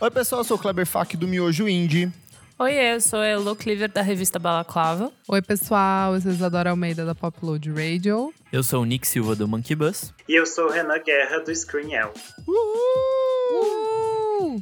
Oi, pessoal, eu sou o Kleber Fak do Miojo Indie. Oi, eu sou a Elo Cleaver da revista Balaclava. Oi, pessoal, eu sou Isadora Almeida da Popload Radio. Eu sou o Nick Silva do Monkey Bus. E eu sou o Renan Guerra do Screen L. Uh!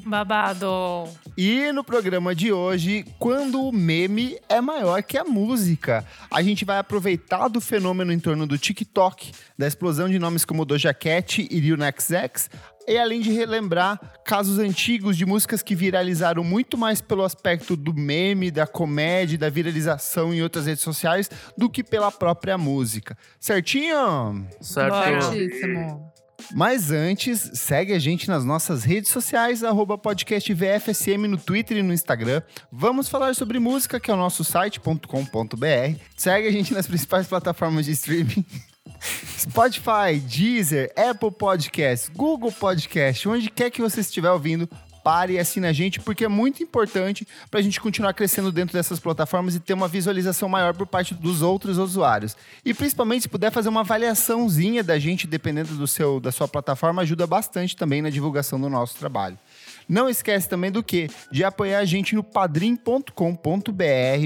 Babado! E no programa de hoje, quando o meme é maior que a música, a gente vai aproveitar do fenômeno em torno do TikTok, da explosão de nomes como Doja Cat e Lil Nas X, e além de relembrar casos antigos de músicas que viralizaram muito mais pelo aspecto do meme, da comédia, da viralização em outras redes sociais, do que pela própria música. Certinho? Certo. Certíssimo. Mas antes, segue a gente nas nossas redes sociais, arroba podcast VFSM no Twitter e no Instagram. Vamos falar sobre música, que é o nosso site.com.br. Segue a gente nas principais plataformas de streaming. Spotify, Deezer, Apple Podcasts, Google Podcast, onde quer que você estiver ouvindo, pare e assine a gente, porque é muito importante para a gente continuar crescendo dentro dessas plataformas e ter uma visualização maior por parte dos outros usuários. E principalmente, se puder fazer uma avaliaçãozinha da gente, dependendo do seu, da sua plataforma, ajuda bastante também na divulgação do nosso trabalho. Não esquece também do que? De apoiar a gente no padrim.com.br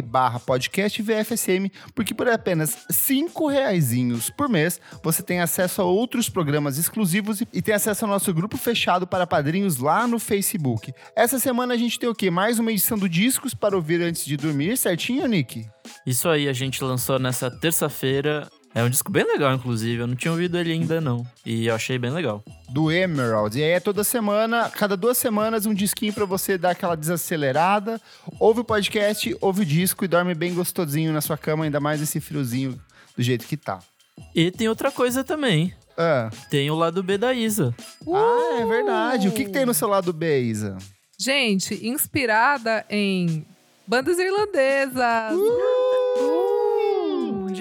barra podcast VFSM, porque por apenas cinco reaisinhos por mês, você tem acesso a outros programas exclusivos e tem acesso ao nosso grupo fechado para padrinhos lá no Facebook. Essa semana a gente tem o quê? Mais uma edição do Discos para ouvir antes de dormir, certinho, Nick? Isso aí, a gente lançou nessa terça-feira. É um disco bem legal, inclusive. Eu não tinha ouvido ele ainda, não. E eu achei bem legal. do Emerald. E aí é toda semana, cada duas semanas, um disquinho pra você dar aquela desacelerada. Ouve o podcast, ouve o disco e dorme bem gostosinho na sua cama, ainda mais esse friozinho do jeito que tá. E tem outra coisa também. Ah, Tem o lado B da Isa. ah é verdade. O que, que tem no seu lado B, Isa? Gente, inspirada em bandas irlandesas.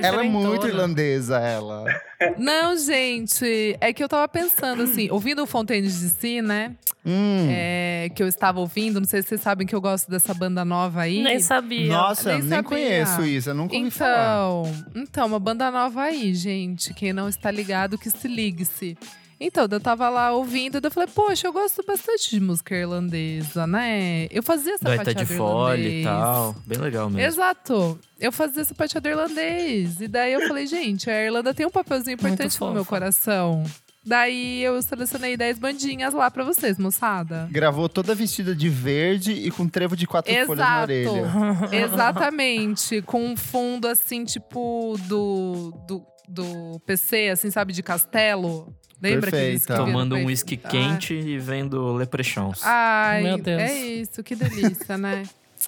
Ela é muito irlandesa, ela. Não, gente, é que eu tava pensando assim, ouvindo o Fontaine DC, né? Hum. É, que eu estava ouvindo, não sei se vocês sabem que eu gosto dessa banda nova aí. Nem sabia. Nossa, nem nem, sabia. conheço isso, eu nunca ouvi falar. Então, então, uma banda nova aí, gente. Quem não está ligado, que se ligue-se. Então, eu tava lá ouvindo, eu falei, poxa, eu gosto bastante de música irlandesa, né? Eu fazia essa Gaita de folha e tal. Bem legal mesmo. Exato. Eu fazia sapateado irlandês. E daí eu falei, gente, a Irlanda tem um papelzinho importante no meu coração. Daí eu selecionei 10 bandinhas lá pra vocês, moçada. Gravou toda vestida de verde e com trevo de quatro folhas na Exato. orelha. Exatamente. Com um fundo assim, tipo, do, do, do PC, assim, sabe, de castelo. Lembra que Perfeita. no Tomando um whisky Ah. quente e vendo Leprechauns. Ai, Meu Deus. é isso, que delícia, né?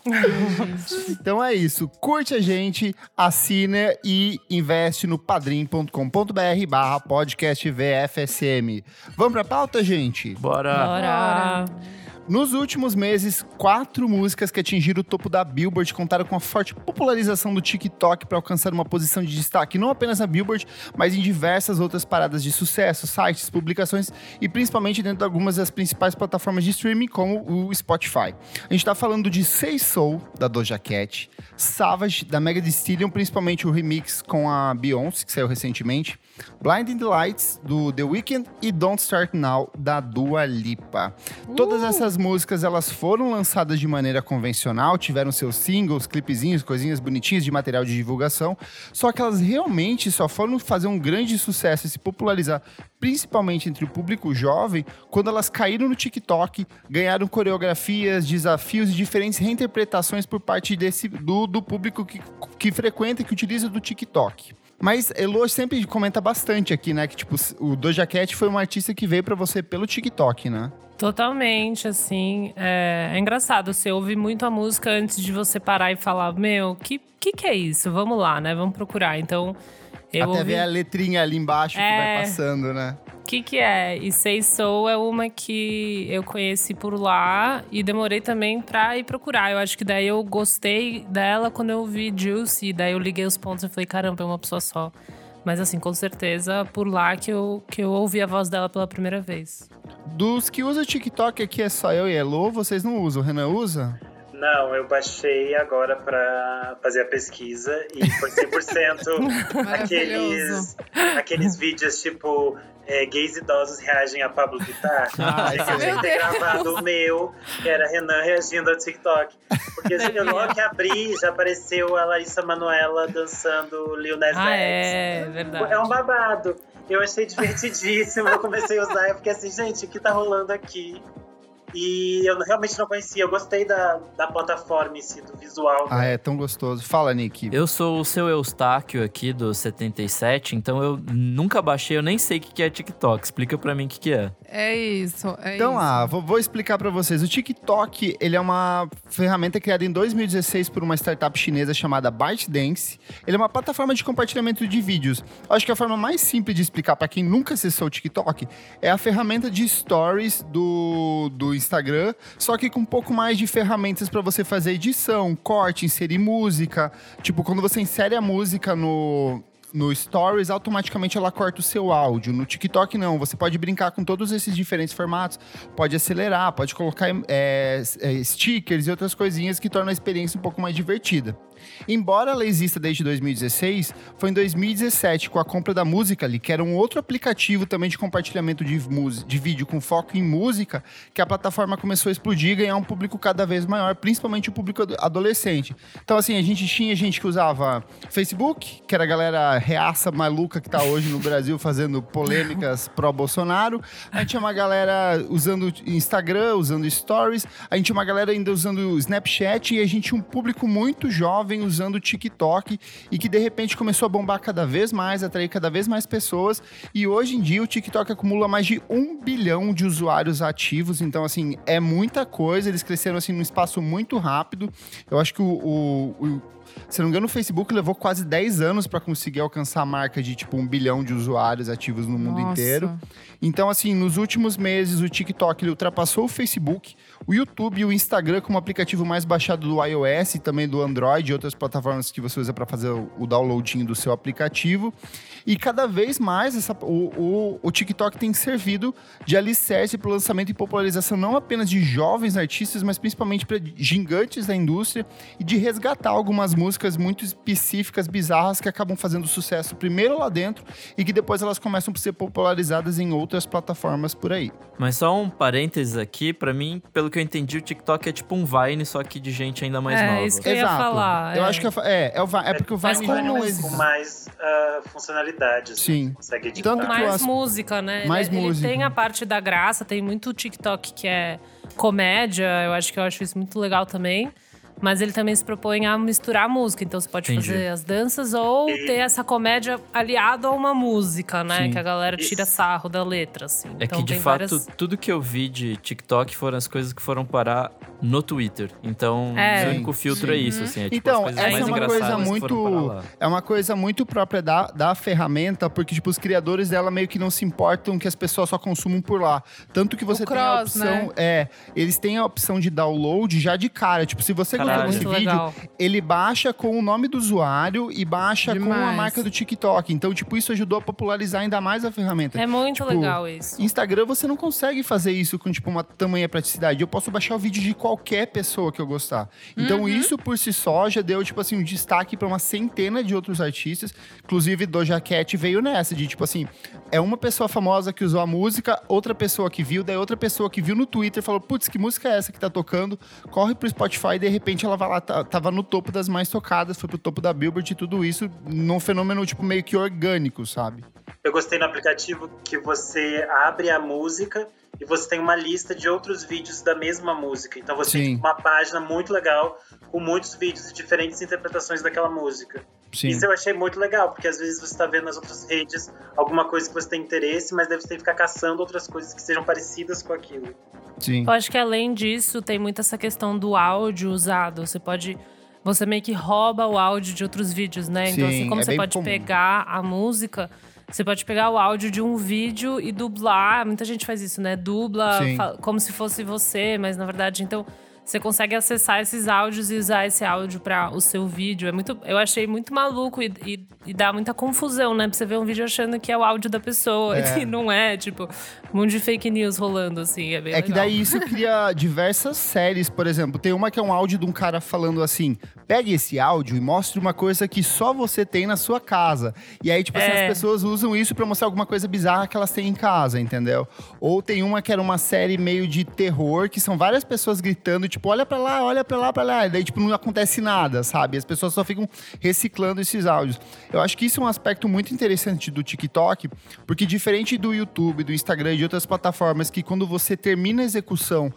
Então é isso. Curte a gente, assina e investe no padrim.com.br barra podcast VFSM. Vamos pra pauta, gente? Bora! Bora! Nos últimos meses, quatro músicas que atingiram o topo da Billboard contaram com a forte popularização do TikTok para alcançar uma posição de destaque não apenas na Billboard, mas em diversas outras paradas de sucesso, sites, publicações e principalmente dentro de algumas das principais plataformas de streaming, como o Spotify. A gente tá falando de Say Soul, da Doja Cat, Savage, da Mega Stallion, principalmente o remix com a Beyoncé, que saiu recentemente, Blinding the Lights, do The Weeknd e Don't Start Now, da Dua Lipa. Todas essas músicas, elas foram lançadas de maneira convencional, tiveram seus singles, clipezinhos, coisinhas bonitinhas de material de divulgação, só que elas realmente só foram fazer um grande sucesso e se popularizar, principalmente entre o público jovem, quando elas caíram no TikTok, ganharam coreografias, desafios e diferentes reinterpretações por parte desse, do, do público que, que frequenta e que utiliza do TikTok. Mas Elo sempre comenta bastante aqui, né? Que tipo, o Doja Cat foi uma artista que veio pra você pelo TikTok, né? Totalmente, assim. É, é engraçado, você ouve muito a música antes de você parar e falar: Meu, que, que que é isso? Vamos lá, né? Vamos procurar. Então, eu Até ouvi. ver a letrinha ali embaixo que É. vai passando, né? O que que é? E Say Soul é uma que eu conheci por lá e demorei também pra ir procurar. Eu acho que daí eu gostei dela quando eu vi Juicy. E daí eu liguei os pontos e falei, caramba, é uma pessoa só. Mas assim, com certeza, por lá que eu, que eu ouvi a voz dela pela primeira vez. Dos que usa o TikTok aqui é só eu e Elo, vocês não usam. O Renan usa? Não, eu baixei agora pra fazer a pesquisa e foi 100% aqueles, aqueles vídeos tipo é, gays idosos reagem a Pablo Vittar. Ah, eu tinha ter gravado o meu, que era Renan reagindo ao TikTok. Porque assim, eu logo que abri, já apareceu a Larissa Manoela dançando Lil Nas X. Ah, é, verdade. É um babado. Eu achei divertidíssimo. Eu comecei a usar. Eu fiquei assim, gente, o que tá rolando aqui? E eu realmente não conhecia. Eu gostei da, da plataforma em si, do visual. Ah, é tão gostoso. Fala, Nick. Eu sou o seu Eustáquio aqui do 77, então eu nunca baixei, eu nem sei o que que é TikTok. Explica pra mim o que que é. É isso, é Então, isso. ah, vou, vou explicar pra vocês. O TikTok, ele é uma ferramenta criada em 2016 por uma startup chinesa chamada ByteDance. Ele é uma plataforma de compartilhamento de vídeos. Eu Acho que a forma mais simples de explicar pra quem nunca acessou o TikTok é a ferramenta de stories do, do Instagram, só que com um pouco mais de ferramentas pra você fazer edição, corte, inserir música. Tipo, quando você insere a música no, no Stories, automaticamente ela corta o seu áudio. No TikTok, não. Você pode brincar com todos esses diferentes formatos. Pode acelerar, pode colocar é, é, stickers e outras coisinhas que tornam a experiência um pouco mais divertida. Embora ela exista desde 2016, foi em 2017, com a compra da Musical.ly, que era um outro aplicativo também de compartilhamento de, de vídeo com foco em música, que a plataforma começou a explodir e ganhar um público cada vez maior, principalmente o público ado- adolescente. Então, assim, a gente tinha gente que usava Facebook, que era a galera reaça maluca que tá hoje no Brasil fazendo polêmicas pró-Bolsonaro. A gente tinha uma galera usando Instagram, usando Stories. A gente tinha uma galera ainda usando Snapchat. E a gente tinha um público muito jovem usando o TikTok. E que, de repente, começou a bombar cada vez mais, atrair cada vez mais pessoas. E hoje em dia, o TikTok acumula mais de um bilhão de usuários ativos. Então, assim, é muita coisa. Eles cresceram, assim, num espaço muito rápido. Eu acho que o- o- o se não me engano, o Facebook levou quase 10 anos para conseguir alcançar a marca de tipo um bilhão de usuários ativos no mundo Nossa. inteiro. Então, assim, nos últimos meses, o TikTok ele ultrapassou o Facebook, o YouTube e o Instagram como aplicativo mais baixado do iOS e também do Android e outras plataformas que você usa para fazer o o downloadinho do seu aplicativo. E cada vez mais essa- o, o- o TikTok tem servido de alicerce para o lançamento e popularização não apenas de jovens artistas, mas principalmente para gigantes da indústria e de resgatar algumas músicas muito específicas, bizarras, que acabam fazendo sucesso primeiro lá dentro e que depois elas começam a ser popularizadas em outras plataformas por aí. Mas só um parênteses aqui, pra mim, pelo que eu entendi, o TikTok é tipo um Vine, só que de gente ainda mais É, nova. isso que eu ia falar. Eu é. acho que é, é, é, o Vi- é porque o Mas Vine com já não música. existe. Com mais ah, funcionalidades. Sim. Você Consegue editar. Tanto que eu mais acho- música, né? Mais ele, ele música. tem a parte da graça, tem muito TikTok que é comédia, eu acho que eu acho isso muito legal também. Mas ele também se propõe a misturar música. Então você pode Entendi. fazer as danças ou ter essa comédia aliado a uma música, né? Sim. Que a galera tira sarro da letra, assim. É então que, de fato, várias... tudo que eu vi de TikTok foram as coisas que foram parar no Twitter. Então, É. o único filtro é isso, assim. É, tipo, Então, essa mais é uma coisa muito. É uma coisa muito própria da, da ferramenta, porque, tipo, os criadores dela meio que não se importam que as pessoas só consumam por lá. Tanto que você O tem a opção. né? É, eles têm a opção de download já de cara. Tipo, se você gostou Desse Muito vídeo, legal. ele baixa com o nome do usuário e baixa com a Demais. marca do TikTok. Então, tipo, isso ajudou a popularizar ainda mais a ferramenta. É muito Tipo, legal isso. Instagram você não consegue fazer isso com tipo uma tamanha praticidade. Eu posso baixar o vídeo de qualquer pessoa que eu gostar. Então isso por si só já deu tipo assim um destaque para uma centena de outros artistas. Inclusive Doja Cat veio nessa de tipo assim, é uma pessoa famosa que usou a música, outra pessoa que viu, daí outra pessoa que viu no Twitter falou: "Putz, que música é essa que tá tocando?" Corre pro Spotify e de repente ela vai lá tava no topo das mais tocadas, foi pro topo da Billboard e tudo isso num fenômeno tipo meio que orgânico, sabe? Eu gostei no aplicativo que você abre a música e você tem uma lista de outros vídeos da mesma música. Então você Sim. tem uma página muito legal com muitos vídeos de diferentes interpretações daquela música. Sim. Isso eu achei muito legal, porque às vezes você está vendo nas outras redes alguma coisa que você tem interesse, mas deve ter que ficar caçando outras coisas que sejam parecidas com aquilo. Sim. Eu acho que além disso, tem muito essa questão do áudio usado. Você pode. Você meio que rouba o áudio de outros vídeos, né? então, Sim, assim, como é você pode comum. pegar a música, você pode pegar o áudio de um vídeo e dublar. Muita gente faz isso, né? Dubla Sim. fa- como se fosse você, mas na verdade, então. Você consegue acessar esses áudios e usar esse áudio para o seu vídeo. É muito, eu achei muito maluco e, e, e, dá muita confusão, né? Pra você ver um vídeo achando que é o áudio da pessoa é. e não é, tipo, um monte de fake news rolando assim. É, é legal. que daí isso cria diversas séries, por exemplo. Tem uma que é um áudio de um cara falando assim: pegue esse áudio e mostre uma coisa que só você tem na sua casa. E aí, tipo assim, é. as pessoas usam isso para mostrar alguma coisa bizarra que elas têm em casa, entendeu? Ou tem uma que era uma série meio de terror, que são várias pessoas gritando, tipo, olha para lá, olha para lá, para lá. E daí, tipo, não acontece nada, sabe? As pessoas só ficam reciclando esses áudios. Eu acho que isso é um aspecto muito interessante do TikTok, porque diferente do YouTube, do Instagram e de outras plataformas, que quando você termina a execução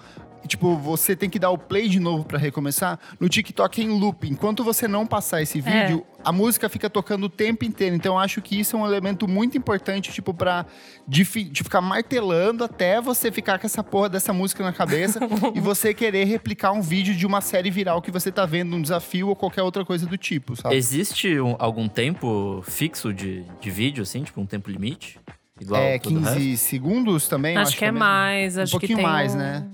tipo, você tem que dar o play de novo para recomeçar, no TikTok é em loop. Enquanto você não passar esse é. vídeo, é. a música fica tocando o tempo inteiro. Então, eu acho que isso é um elemento muito importante, tipo, pra de, de ficar martelando até você ficar com essa porra dessa música na cabeça e você querer replicar um vídeo de uma série viral que você tá vendo, um desafio ou qualquer outra coisa do tipo, sabe? Existe um, algum tempo fixo de, de vídeo, assim, tipo, um tempo limite? Igual é, 15 segundos também? Acho, acho que é, é mais. Acho um pouquinho que mais, um... né?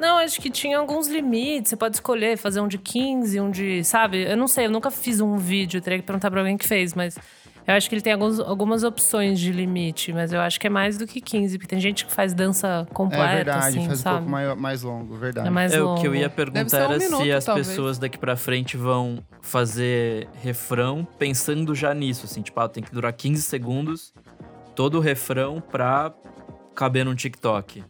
Não, acho que tinha alguns limites. Você pode escolher fazer um de 15, um de. Sabe? Eu não sei, eu nunca fiz um vídeo, teria que perguntar pra alguém que fez, mas. Eu acho que ele tem alguns, algumas opções de limite, mas eu acho que é mais do que 15, porque tem gente que faz dança completa. É verdade, assim, faz sabe? um pouco mais, mais longo, verdade. É mais é, longo. O que eu ia perguntar era um minuto, se as talvez. pessoas daqui pra frente vão fazer refrão pensando já nisso, assim, tipo, ah, tem que durar 15 segundos todo o refrão pra caber num TikTok.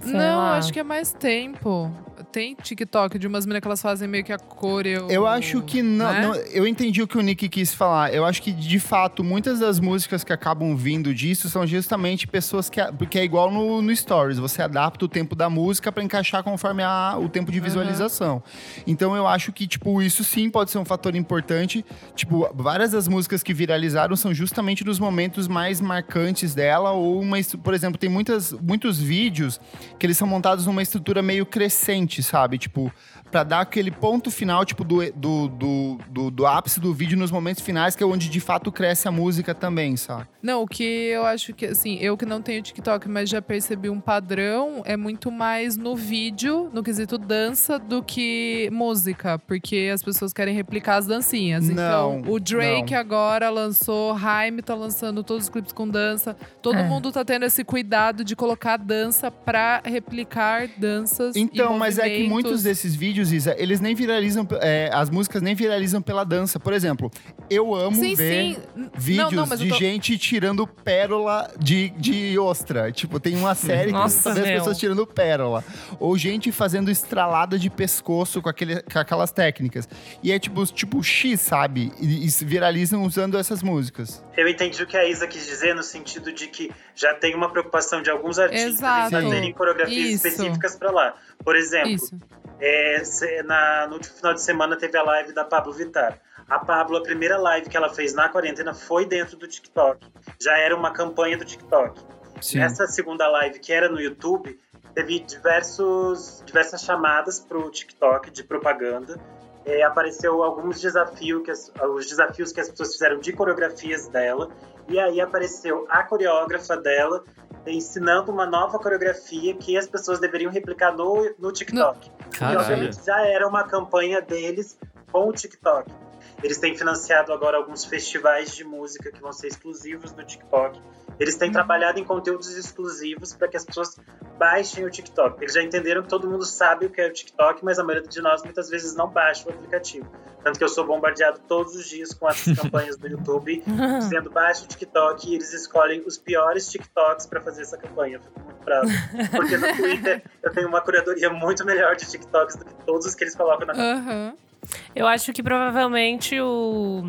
Sei não, lá. acho que é mais tempo. Tem TikTok de umas meninas que elas fazem meio que a coreo. Eu acho que não, né? não, Eu entendi o que o Nick quis falar. Eu acho que, de fato, muitas das músicas que acabam vindo disso são justamente pessoas que. Porque é igual no, no Stories. Você adapta o tempo da música para encaixar conforme a, o tempo de visualização. Uhum. Então eu acho que, tipo, isso sim pode ser um fator importante. Tipo, várias das músicas que viralizaram são justamente nos momentos mais marcantes dela. Ou uma. Por exemplo, tem muitas, muitos vídeos que eles são montados numa estrutura meio crescente, sabe? Tipo, para dar aquele ponto final, tipo, do, do, do, do, do ápice do vídeo nos momentos finais, que é onde de fato cresce a música também, sabe? Não, o que eu acho que, assim, eu que não tenho TikTok, mas já percebi um padrão, é muito mais no vídeo, no quesito dança, do que música, porque as pessoas querem replicar as dancinhas. Não, então, o Drake não. agora lançou, Haim tá lançando todos os clipes com dança. Todo é. mundo tá tendo esse cuidado de colocar dança pra replicar danças. Então, mas é que muitos desses vídeos, Isa, eles nem viralizam, é, as músicas nem viralizam pela dança. Por exemplo, eu amo sim, ver sim. vídeos não, não, de tô... gente tirando pérola de, de ostra. Tipo, tem uma série Nossa, que as pessoas tirando pérola. Ou gente fazendo estralada de pescoço com, aquele, com aquelas técnicas. E é tipo, tipo X, sabe? E, e viralizam usando essas músicas. Eu entendi o que a Isa quis dizer no sentido de que já tem uma preocupação de alguns artistas Exato. em fazerem coreografias Isso. específicas para lá. Por exemplo, é, na, no último final de semana teve a live da Pablo Vittar. A Pablo, a primeira live que ela fez na quarentena foi dentro do TikTok. Já era uma campanha do TikTok. Sim. Nessa segunda live, que era no YouTube, teve diversos, diversas chamadas pro TikTok de propaganda. É, apareceu alguns desafios que as, os desafios que as pessoas fizeram de coreografias dela. E aí apareceu a coreógrafa dela ensinando uma nova coreografia que as pessoas deveriam replicar no, no TikTok. Obviamente já era uma campanha deles com o TikTok. Eles têm financiado agora alguns festivais de música que vão ser exclusivos do TikTok. Eles têm trabalhado em conteúdos exclusivos para que as pessoas baixem o TikTok. Eles já entenderam que todo mundo sabe o que é o TikTok, mas a maioria de nós muitas vezes não baixa o aplicativo. Tanto que eu sou bombardeado todos os dias com essas campanhas do YouTube, dizendo baixa o TikTok e eles escolhem os piores TikToks para fazer essa campanha. Eu fico muito bravo. Porque no Twitter eu tenho uma curadoria muito melhor de TikToks do que todos os que eles colocam na Aham. Eu acho que provavelmente o,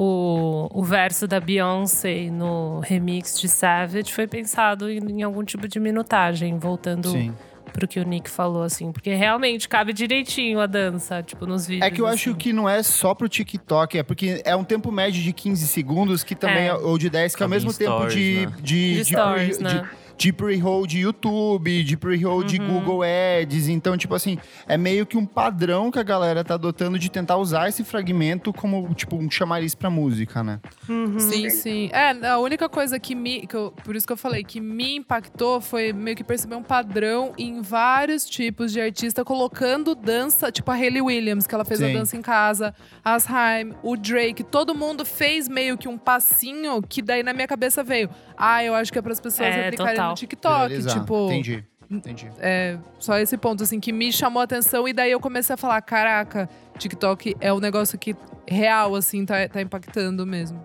o, o verso da Beyoncé no remix de Savage foi pensado em, em algum tipo de minutagem, voltando Sim. pro que o Nick falou, assim. Porque realmente cabe direitinho a dança, tipo, nos vídeos. É que eu acho assim. que não é só pro TikTok, é porque é um tempo médio de 15 segundos, que também É. é, ou de 10, que ao Cabe em mesmo tempo stories, de, né? de, De stories, de- né? de- de pre-roll de YouTube, de pre-roll de Uhum. Google Ads. Então, tipo assim, é meio que um padrão que a galera tá adotando de tentar usar esse fragmento como, tipo, um chamariz pra música, né? Uhum. Sim, sim. É, a única coisa que me. que eu- por isso que eu falei, que me impactou foi meio que perceber um padrão em vários tipos de artista colocando dança, tipo a Hayley Williams, que ela fez Sim. a dança em casa, as Haim, o Drake, todo mundo fez meio que um passinho que daí na minha cabeça veio. Ah, eu acho que é para as pessoas É, replicarem total. No TikTok. Viralizar. Tipo, Entendi. Entendi. é, só esse ponto, assim, que me chamou a atenção. E daí eu comecei a falar: caraca, TikTok é um negócio que real, assim, tá, tá impactando mesmo.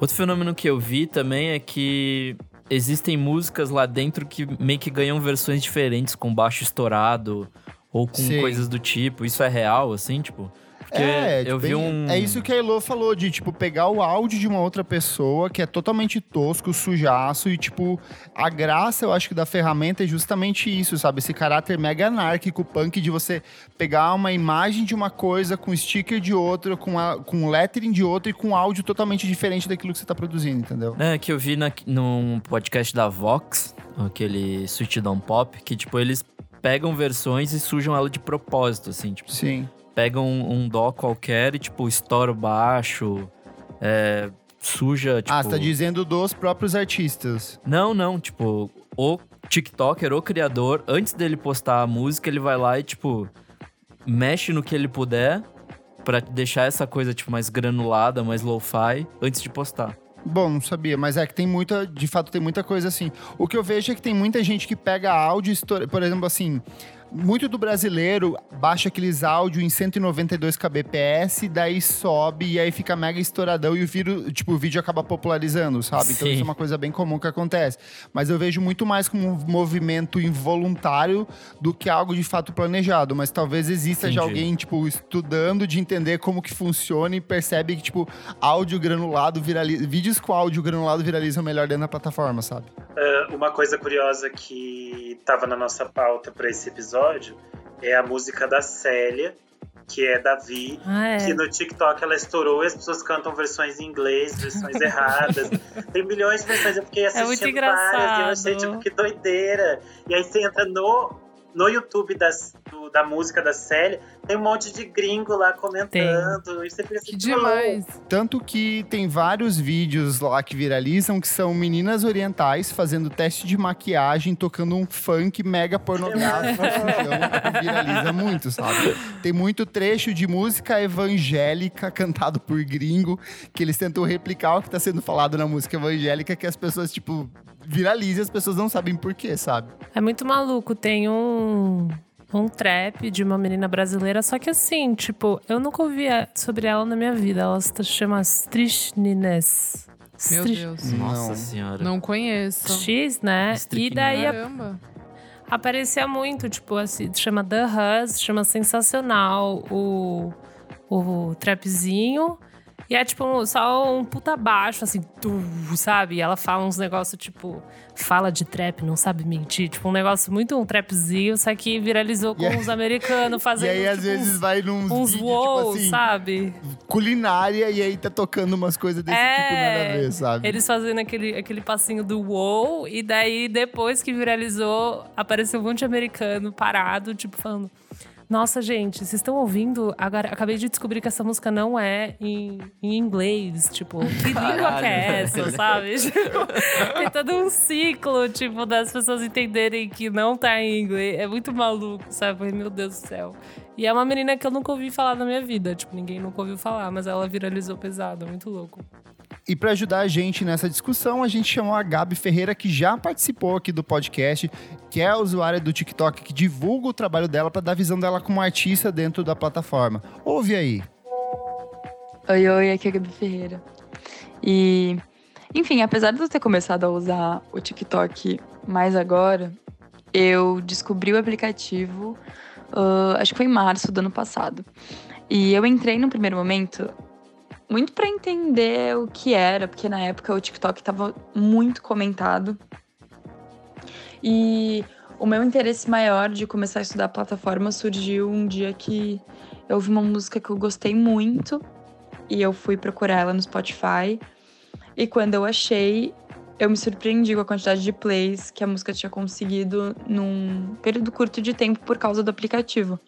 Outro fenômeno que eu vi também é que existem músicas lá dentro que meio que ganham versões diferentes, com baixo estourado ou com Sim. coisas do tipo. Isso é real, assim, tipo? Porque é, eu tipo, vi um. é isso que a Elo falou, de, tipo, pegar o áudio de uma outra pessoa que é totalmente tosco, sujaço, e, tipo, a graça, eu acho que da ferramenta é justamente isso, sabe? Esse caráter mega anárquico, punk, de você pegar uma imagem de uma coisa com sticker de outra, com, a, com lettering de outra e com áudio totalmente diferente daquilo que você tá produzindo, entendeu? É, que eu vi na, num podcast da Vox, aquele Sweet Down Pop, que, tipo, eles pegam versões e sujam ela de propósito, assim, tipo, Sim. Pegam um, um dó qualquer e, tipo, estoura o baixo, é, suja, tipo... ah, você tá dizendo dos próprios artistas. Não, não, tipo, o TikToker, o criador, antes dele postar a música, ele vai lá e, tipo, mexe no que ele puder pra deixar essa coisa, tipo, mais granulada, mais lo-fi, antes de postar. Bom, não sabia, mas é que tem muita, de fato, tem muita coisa assim. O que eu vejo é que tem muita gente que pega áudio, por exemplo, assim, muito do brasileiro baixa aqueles áudios em 192 kbps, daí sobe e aí fica mega estouradão e o vídeo, tipo, o vídeo acaba popularizando, sabe? Então Sim. isso é uma coisa bem comum que acontece. Mas eu vejo muito mais como um movimento involuntário do que algo de fato planejado. Mas talvez exista já Entendi. alguém, tipo, estudando de entender como que funciona e percebe que, tipo, áudio granulado viraliza. Vídeos com áudio granulado viralizam melhor dentro da plataforma, sabe? Ah, uma coisa curiosa que estava na nossa pauta para esse episódio é a música da Célia, que é Davi, Ah, é. que no TikTok ela estourou e as pessoas cantam versões em inglês, versões erradas. Tem milhões de versões, eu fiquei É muito assistindo várias e eu achei, tipo, que doideira. E aí você entra no, no YouTube das, do- da música da Célia, tem um monte de gringo lá comentando. E você fica assim, Que demais. Tanto que tem vários vídeos lá que viralizam que são meninas orientais fazendo teste de maquiagem, tocando um funk mega pornográfico. então, viraliza muito, sabe? Tem muito trecho de música evangélica cantado por gringo que eles tentam replicar o que tá sendo falado na música evangélica que as pessoas, tipo, viralizam e as pessoas não sabem por quê, sabe? É muito maluco. Tem um, um trap de uma menina brasileira, só que assim, tipo, eu nunca ouvi sobre ela na minha vida. Ela se chama Strichnines. Meu Deus. Nossa Não. senhora. Não conheço. X, né? E daí Caramba. aparecia muito, tipo, assim, chama The Hus, chama Sensacional o, o trapzinho. E é tipo só um puta baixo, assim, tu, sabe? E ela fala uns negócios, tipo, fala de trap, não sabe mentir. Tipo, um negócio muito um trapzinho, só que viralizou com os americanos fazendo. e aí, às tipo, vezes, uns, vai num uns vídeo, wow, tipo assim, sabe? culinária, e aí tá tocando umas coisas desse É, tipo nada a ver, sabe? Eles fazendo aquele, aquele passinho do wow, e daí depois que viralizou, apareceu um monte de americano parado, tipo, falando. Nossa, gente, vocês estão ouvindo? Agora, acabei de descobrir que essa música não é em, em inglês. Tipo, que língua que é essa, sabe? Tipo, tem todo um ciclo, tipo, das pessoas entenderem que não tá em inglês. É muito maluco, sabe? Meu Deus do céu. E é uma menina que eu nunca ouvi falar na minha vida. Tipo, ninguém nunca ouviu falar, mas ela viralizou pesado. Muito louco. E para ajudar a gente nessa discussão, a gente chamou a Gabi Ferreira, que já participou aqui do podcast, que é a usuária do TikTok, que divulga o trabalho dela para dar a visão dela como artista dentro da plataforma. Ouve aí. Oi, oi, aqui é a Gabi Ferreira. E, enfim, apesar de eu ter começado a usar o TikTok mais agora, eu descobri o aplicativo, ah, acho que foi em março do ano passado. E eu entrei no primeiro momento muito para entender o que era, porque na época o TikTok estava muito comentado. E o meu interesse maior de começar a estudar a plataforma surgiu um dia que eu ouvi uma música que eu gostei muito e eu fui procurar ela no Spotify. E quando eu achei, eu me surpreendi com a quantidade de plays que a música tinha conseguido num período curto de tempo por causa do aplicativo.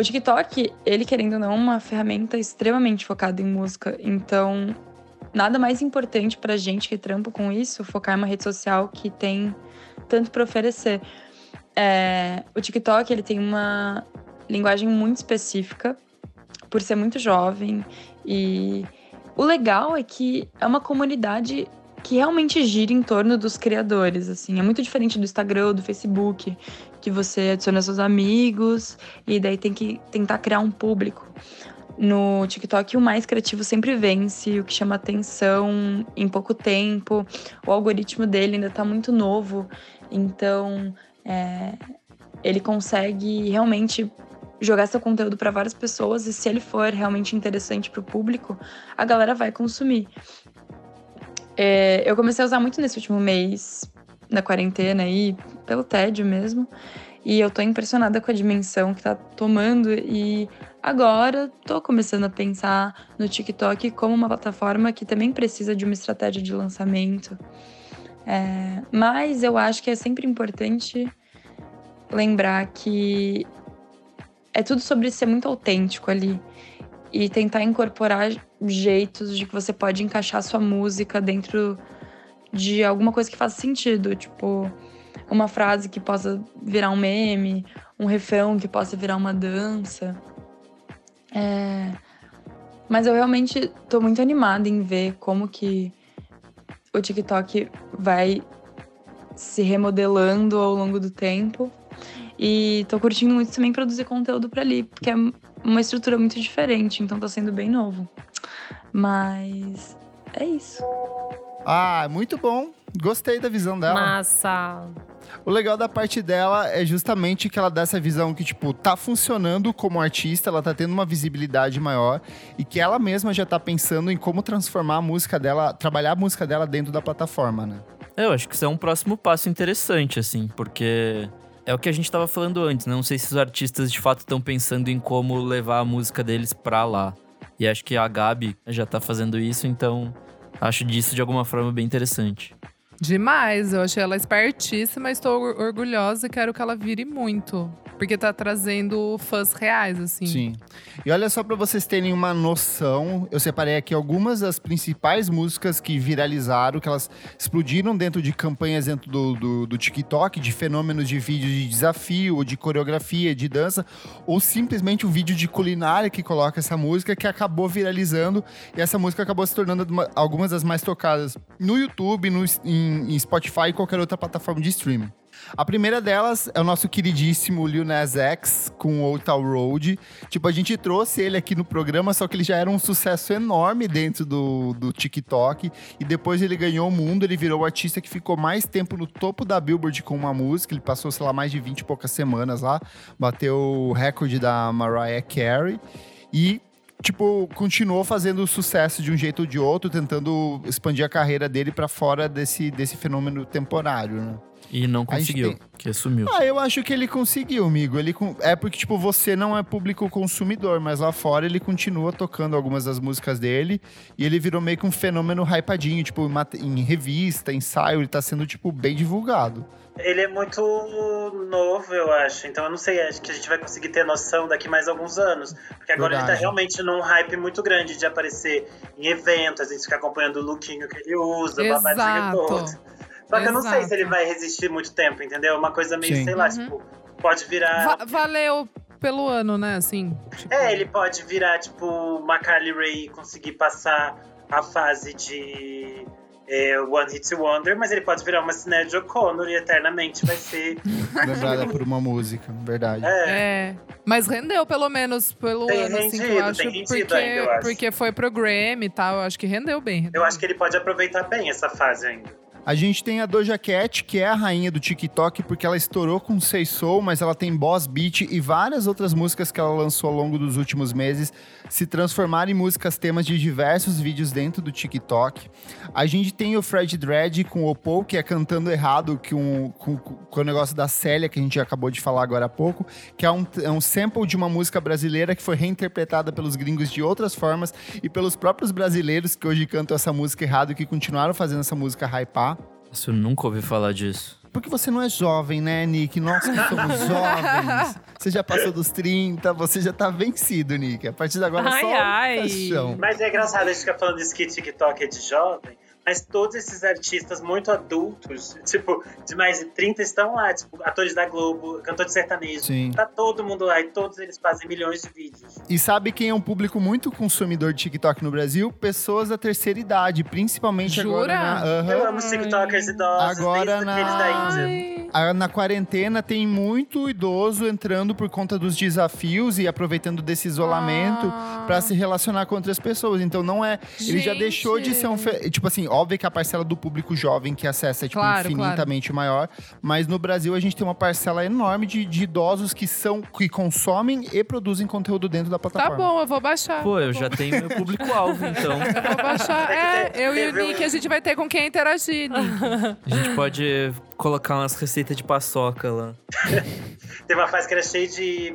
O TikTok, ele querendo ou não, é uma ferramenta extremamente focada em música, então nada mais importante pra gente que trampa com isso, focar em uma rede social que tem tanto para oferecer. É, o TikTok, ele tem uma linguagem muito específica, por ser muito jovem, e o legal é que é uma comunidade que realmente gira em torno dos criadores, assim. É muito diferente do Instagram do Facebook, que você adiciona seus amigos e daí tem que tentar criar um público. No TikTok, o mais criativo sempre vence, o que chama atenção em pouco tempo. O algoritmo dele ainda tá muito novo, então é, ele consegue realmente jogar seu conteúdo para várias pessoas e se ele for realmente interessante para o público, a galera vai consumir. É, eu comecei a usar muito nesse último mês, na quarentena aí, pelo tédio mesmo. E eu tô impressionada com a dimensão que tá tomando e agora tô começando a pensar no TikTok como uma plataforma que também precisa de uma estratégia de lançamento. É, mas eu acho que é sempre importante lembrar que é tudo sobre ser muito autêntico ali e tentar incorporar jeitos de que você pode encaixar sua música dentro de alguma coisa que faça sentido, tipo uma frase que possa virar um meme, um refrão que possa virar uma dança. É... Mas eu realmente tô muito animada em ver como que o TikTok vai se remodelando ao longo do tempo. E tô curtindo muito também produzir conteúdo para ali, porque é uma estrutura muito diferente, então tá sendo bem novo. Mas é isso. Ah, muito bom. Gostei da visão dela. Massa. O legal da parte dela é justamente que ela dá essa visão que, tipo, tá funcionando como artista, ela tá tendo uma visibilidade maior e que ela mesma já tá pensando em como transformar a música dela, trabalhar a música dela dentro da plataforma, né? Eu acho que isso é um próximo passo interessante, assim, porque é o que a gente tava falando antes, né? Não sei se os artistas de fato estão pensando em como levar a música deles pra lá. E acho que a Gabi já tá fazendo isso, então acho disso de alguma forma bem interessante. Demais, eu achei ela espertíssima, estou orgulhosa e quero que ela vire muito. Porque tá trazendo fãs reais, assim. Sim. E olha só para vocês terem uma noção, eu separei aqui algumas das principais músicas que viralizaram, que elas explodiram dentro de campanhas dentro do, do, do TikTok, de fenômenos de vídeos de desafio, de coreografia, de dança, ou simplesmente um vídeo de culinária que coloca essa música, que acabou viralizando, e essa música acabou se tornando uma, algumas das mais tocadas no YouTube, no, em, em Spotify e qualquer outra plataforma de streaming. A primeira delas é o nosso queridíssimo Lil Nas X com Old Town Road. Tipo, a gente trouxe ele aqui no programa, só que ele já era um sucesso enorme dentro do, do TikTok. E depois ele ganhou o mundo, ele virou o artista que ficou mais tempo no topo da Billboard com uma música. Ele passou, sei lá, mais de 20 e poucas semanas lá. Bateu o recorde da Mariah Carey. E tipo, continuou fazendo sucesso de um jeito ou de outro, tentando expandir a carreira dele para fora desse, desse fenômeno temporário, né? E não conseguiu, tem... que sumiu. Ah, eu acho que ele conseguiu, amigo. Ele É porque, tipo, você não é público consumidor, mas lá fora ele continua tocando algumas das músicas dele e ele virou meio que um fenômeno hypadinho, tipo, em revista, ensaio, ele tá sendo, tipo, bem divulgado. Ele é muito novo, eu acho. Então eu não sei, acho que a gente vai conseguir ter noção daqui mais alguns anos. Porque agora Verdade. ele tá realmente num hype muito grande de aparecer em eventos, a gente fica acompanhando o lookinho que ele usa, Exato. o babadinho todo. Só que Exato. eu não sei se ele vai resistir muito tempo, entendeu? Uma coisa meio, Sim. sei lá, uhum. tipo, pode virar. Va valeu pelo ano, né? Assim. Tipo... É, ele pode virar, tipo, uma Carly Ray e conseguir passar a fase de é, One Hit Wonder, mas ele pode virar uma Sinéad O'Connor e eternamente vai ser. Lembrada por uma música, verdade. É. é. Mas rendeu, pelo menos, pelo tem ano, rendido, assim, que eu acho. Tem porque, ainda, eu acho. porque foi pro Grammy e tal, eu acho que rendeu bem. Rendeu eu acho que ele pode aproveitar bem essa fase ainda. A gente tem a Doja Cat, que é a rainha do TikTok, porque ela estourou com Say Soul, mas ela tem Boss Beat e várias outras músicas que ela lançou ao longo dos últimos meses se transformaram em músicas temas de diversos vídeos dentro do TikTok. A gente tem o Fred Dredd com o Oppo, que é cantando errado com, com, com o negócio da Célia, que a gente acabou de falar agora há pouco, que é um, é um sample de uma música brasileira que foi reinterpretada pelos gringos de outras formas e pelos próprios brasileiros que hoje cantam essa música errado e que continuaram fazendo essa música hypar. Nossa, eu nunca ouvi falar disso. Porque você não é jovem, né, Nick? Nós que somos jovens. Você já passou dos 30, você já tá vencido, Nick. A partir de agora Ai, só ai. caixão. Mas é engraçado a gente ficar falando isso que TikTok é de jovem, mas todos esses artistas muito adultos, tipo, de mais de 30 estão lá, tipo, atores da Globo, cantores sertanejos. Sim. Tá todo mundo lá e todos eles fazem milhões de vídeos. E sabe quem é um público muito consumidor de TikTok no Brasil? Pessoas da terceira idade, principalmente Jura? agora na, Aham. Eu amo os TikTokers idosos, Agora desde na- aqueles da Índia. Ai, A- Na quarentena tem muito idoso entrando por conta dos desafios e aproveitando desse isolamento Ah. pra se relacionar com outras pessoas. Então não é. Ele já Gente. deixou de ser um. fe- Tipo assim, óbvio que a parcela do público jovem que acessa é tipo, Claro, infinitamente maior. Mas no Brasil a gente tem uma parcela enorme de, de idosos que são que consomem e produzem conteúdo dentro da Tá plataforma. bom, eu vou baixar. Pô, eu já tenho meu público-alvo, então. Vou baixar. É, eu e o Nick, a gente vai ter com quem interagir, Nick. A gente pode colocar umas receitas de paçoca lá. Teve uma fase que era cheia de,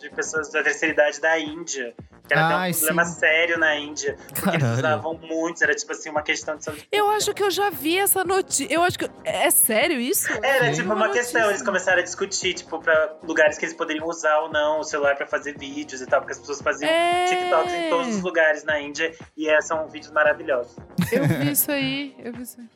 de pessoas da terceira idade da Índia. Que era até Ai, um problema sim. sério na Índia. Porque eles usavam muito, era tipo assim, uma questão de saúde. Eu acho que eu já vi essa notícia. Eu acho que. É sério isso? Era Sim. tipo uma questão, eles começaram a discutir, tipo, pra lugares que eles poderiam usar ou não o celular pra fazer vídeos e tal, porque as pessoas faziam É. TikToks em todos os lugares na Índia e é, são vídeos maravilhosos. Eu vi isso aí. Eu vi isso aí.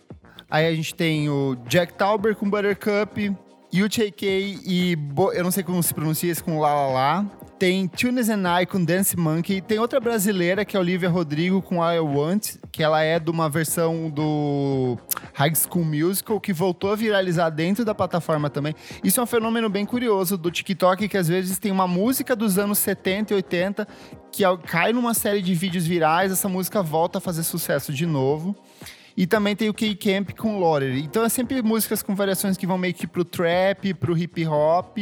Aí a gente tem o Jack Tauber com Buttercup, UJK e Bo- eu não sei como se pronuncia isso com La La La. Tem Tunes and I com Dance Monkey. Tem outra brasileira que é Olivia Rodrigo com I Want, que ela é de uma versão do High School Musical que voltou a viralizar dentro da plataforma também. Isso é um fenômeno bem curioso do TikTok, que às vezes tem uma música dos anos 70 e 80 que cai numa série de vídeos virais, essa música volta a fazer sucesso de novo. E também tem o K-Camp com Lottery. Então é sempre músicas com variações que vão meio que pro trap, pro hip hop,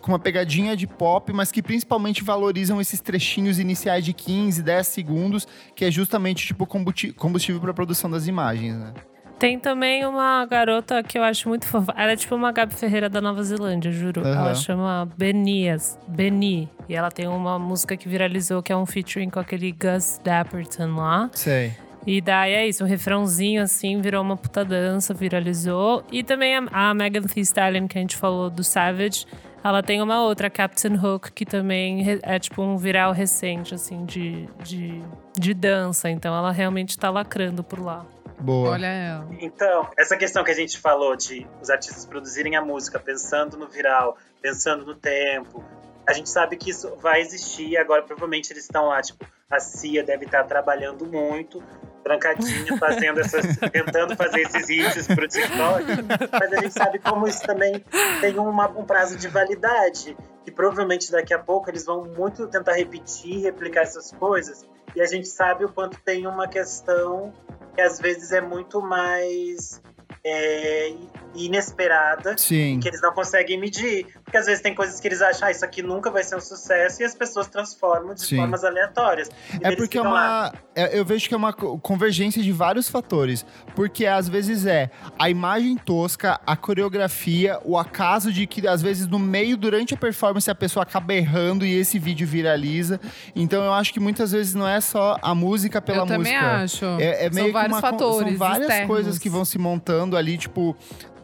com uma pegadinha de pop, mas que principalmente valorizam esses trechinhos iniciais de 15, 10 segundos, que é justamente tipo combustível para produção das imagens, né? Tem também uma garota que eu acho muito fofa. Ela é tipo uma Gabi Ferreira da Nova Zelândia, juro. Aham. Ela chama Benias. Beni. E ela tem uma música que viralizou, que é um featuring com aquele Gus Dapperton lá. Sei. E daí é isso, o refrãozinho assim virou uma puta dança, viralizou. E também a, a Megan Thee Stallion, que a gente falou do Savage, ela tem uma outra, Captain Hook, que também é tipo um viral recente, assim, de, de, de dança. Então ela realmente tá lacrando por lá. Boa. Olha ela. Então, essa questão que a gente falou de os artistas produzirem a música pensando no viral, pensando no tempo, a gente sabe que isso vai existir. Agora, provavelmente, eles estão lá, tipo, a Cia deve estar trabalhando muito, trancadinha, fazendo essas, tentando fazer esses hits pro TikTok. Mas a gente sabe como isso também tem uma- um prazo de validade. E provavelmente daqui a pouco eles vão muito tentar repetir, replicar essas coisas. E a gente sabe o quanto tem uma questão que às vezes é muito mais é, inesperada Sim. que eles não conseguem medir. Porque às vezes tem coisas que eles acham, ah, isso aqui nunca vai ser um sucesso, e as pessoas transformam de Sim. formas aleatórias. É porque é uma. é- eu vejo que é uma co- convergência de vários fatores. Porque às vezes é a imagem tosca, a coreografia, o acaso de que às vezes no meio, durante a performance, a pessoa acaba errando e esse vídeo viraliza. Então eu acho que muitas vezes não é só a música pela eu também música. acho. É, é meio São vários uma, fatores. São várias externos. coisas que vão se montando ali, tipo.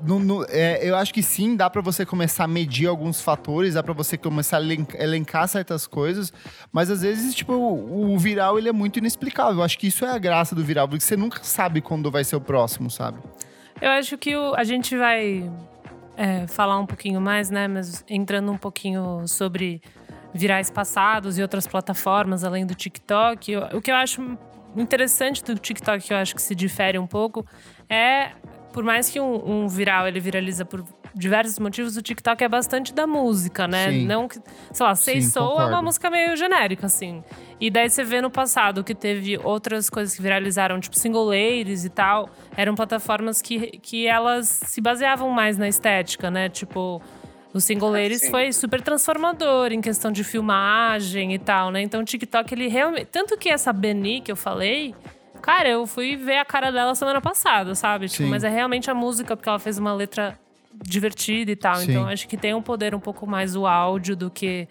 no- no- é, eu acho que sim, dá pra você começar a medir alguns fatores, dá pra você começar a elen- elencar certas coisas, mas às vezes, tipo, o, o viral ele é muito inexplicável. Eu acho que isso é a graça do viral, porque você nunca sabe quando vai ser o próximo, sabe? Eu acho que o- a gente vai é, falar um pouquinho mais, né? Mas entrando um pouquinho sobre virais passados e outras plataformas além do TikTok. O que eu acho interessante do TikTok, que eu acho que se difere um pouco, é por mais que um, um viral ele viraliza por diversos motivos, o TikTok é bastante da música, né? Sim. Não que, sei lá, Soul é uma música meio genérica, assim. E daí você vê no passado que teve outras coisas que viralizaram, tipo single ladies e tal. Eram plataformas que, que elas se baseavam mais na estética, né? Tipo, o single ladies sim. foi super transformador em questão de filmagem e tal, né? Então o TikTok, ele realmente. Tanto que essa Beni que eu falei. Cara, eu fui ver a cara dela semana passada, sabe? Tipo, mas é realmente a música, porque ela fez uma letra divertida e tal. Sim. Então acho que tem um poder um pouco mais o áudio do que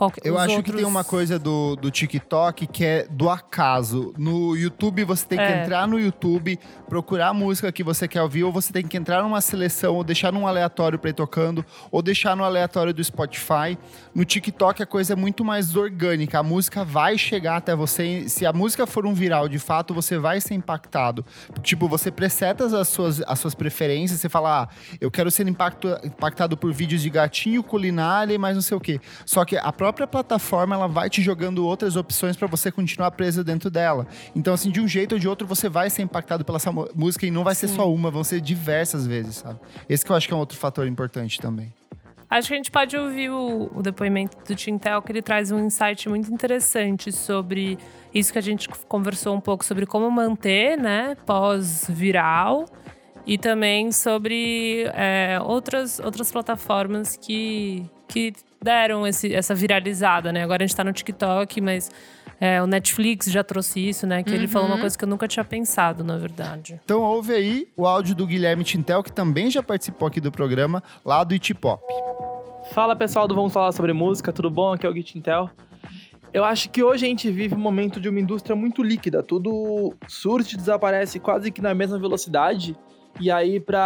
qualquer Eu acho que outros- tem uma coisa do, do TikTok que é do acaso. No YouTube, você tem que É. entrar no YouTube, procurar a música que você quer ouvir, ou você tem que entrar numa seleção, ou deixar num aleatório pra ir tocando, ou deixar no aleatório do Spotify. No TikTok, a coisa é muito mais orgânica. A música vai chegar até você. Se a música for um viral de fato, você vai ser impactado. Tipo, você preseta as suas, as suas preferências, você fala, ah, eu quero ser impacto, impactado por vídeos de gatinho, culinária e mais não sei o quê. Só que a própria plataforma, ela vai te jogando outras opções pra você continuar preso dentro dela. Então, assim, de um jeito ou de outro, você vai ser impactado pela essa música e não vai ser Sim. só uma, vão ser diversas vezes, sabe? Esse que eu acho que é um outro fator importante também. Acho que a gente pode ouvir o, o depoimento do Tintel, que ele traz um insight muito interessante sobre isso que a gente conversou um pouco sobre como manter, né, pós-viral. E também sobre é, outras, outras plataformas que, que deram esse, essa viralizada, né? Agora a gente tá no TikTok, mas é, o Netflix já trouxe isso, né? Que ele falou uma coisa que eu nunca tinha pensado, na verdade. Então, ouve aí o áudio do Guilherme Tintel, que também já participou aqui do programa, lá do Itipop. Fala pessoal do Vamos Falar Sobre Música, tudo bom? Aqui é o Git Intel. Eu acho que hoje a gente vive um momento de uma indústria muito líquida, tudo surge e desaparece quase que na mesma velocidade. E aí, para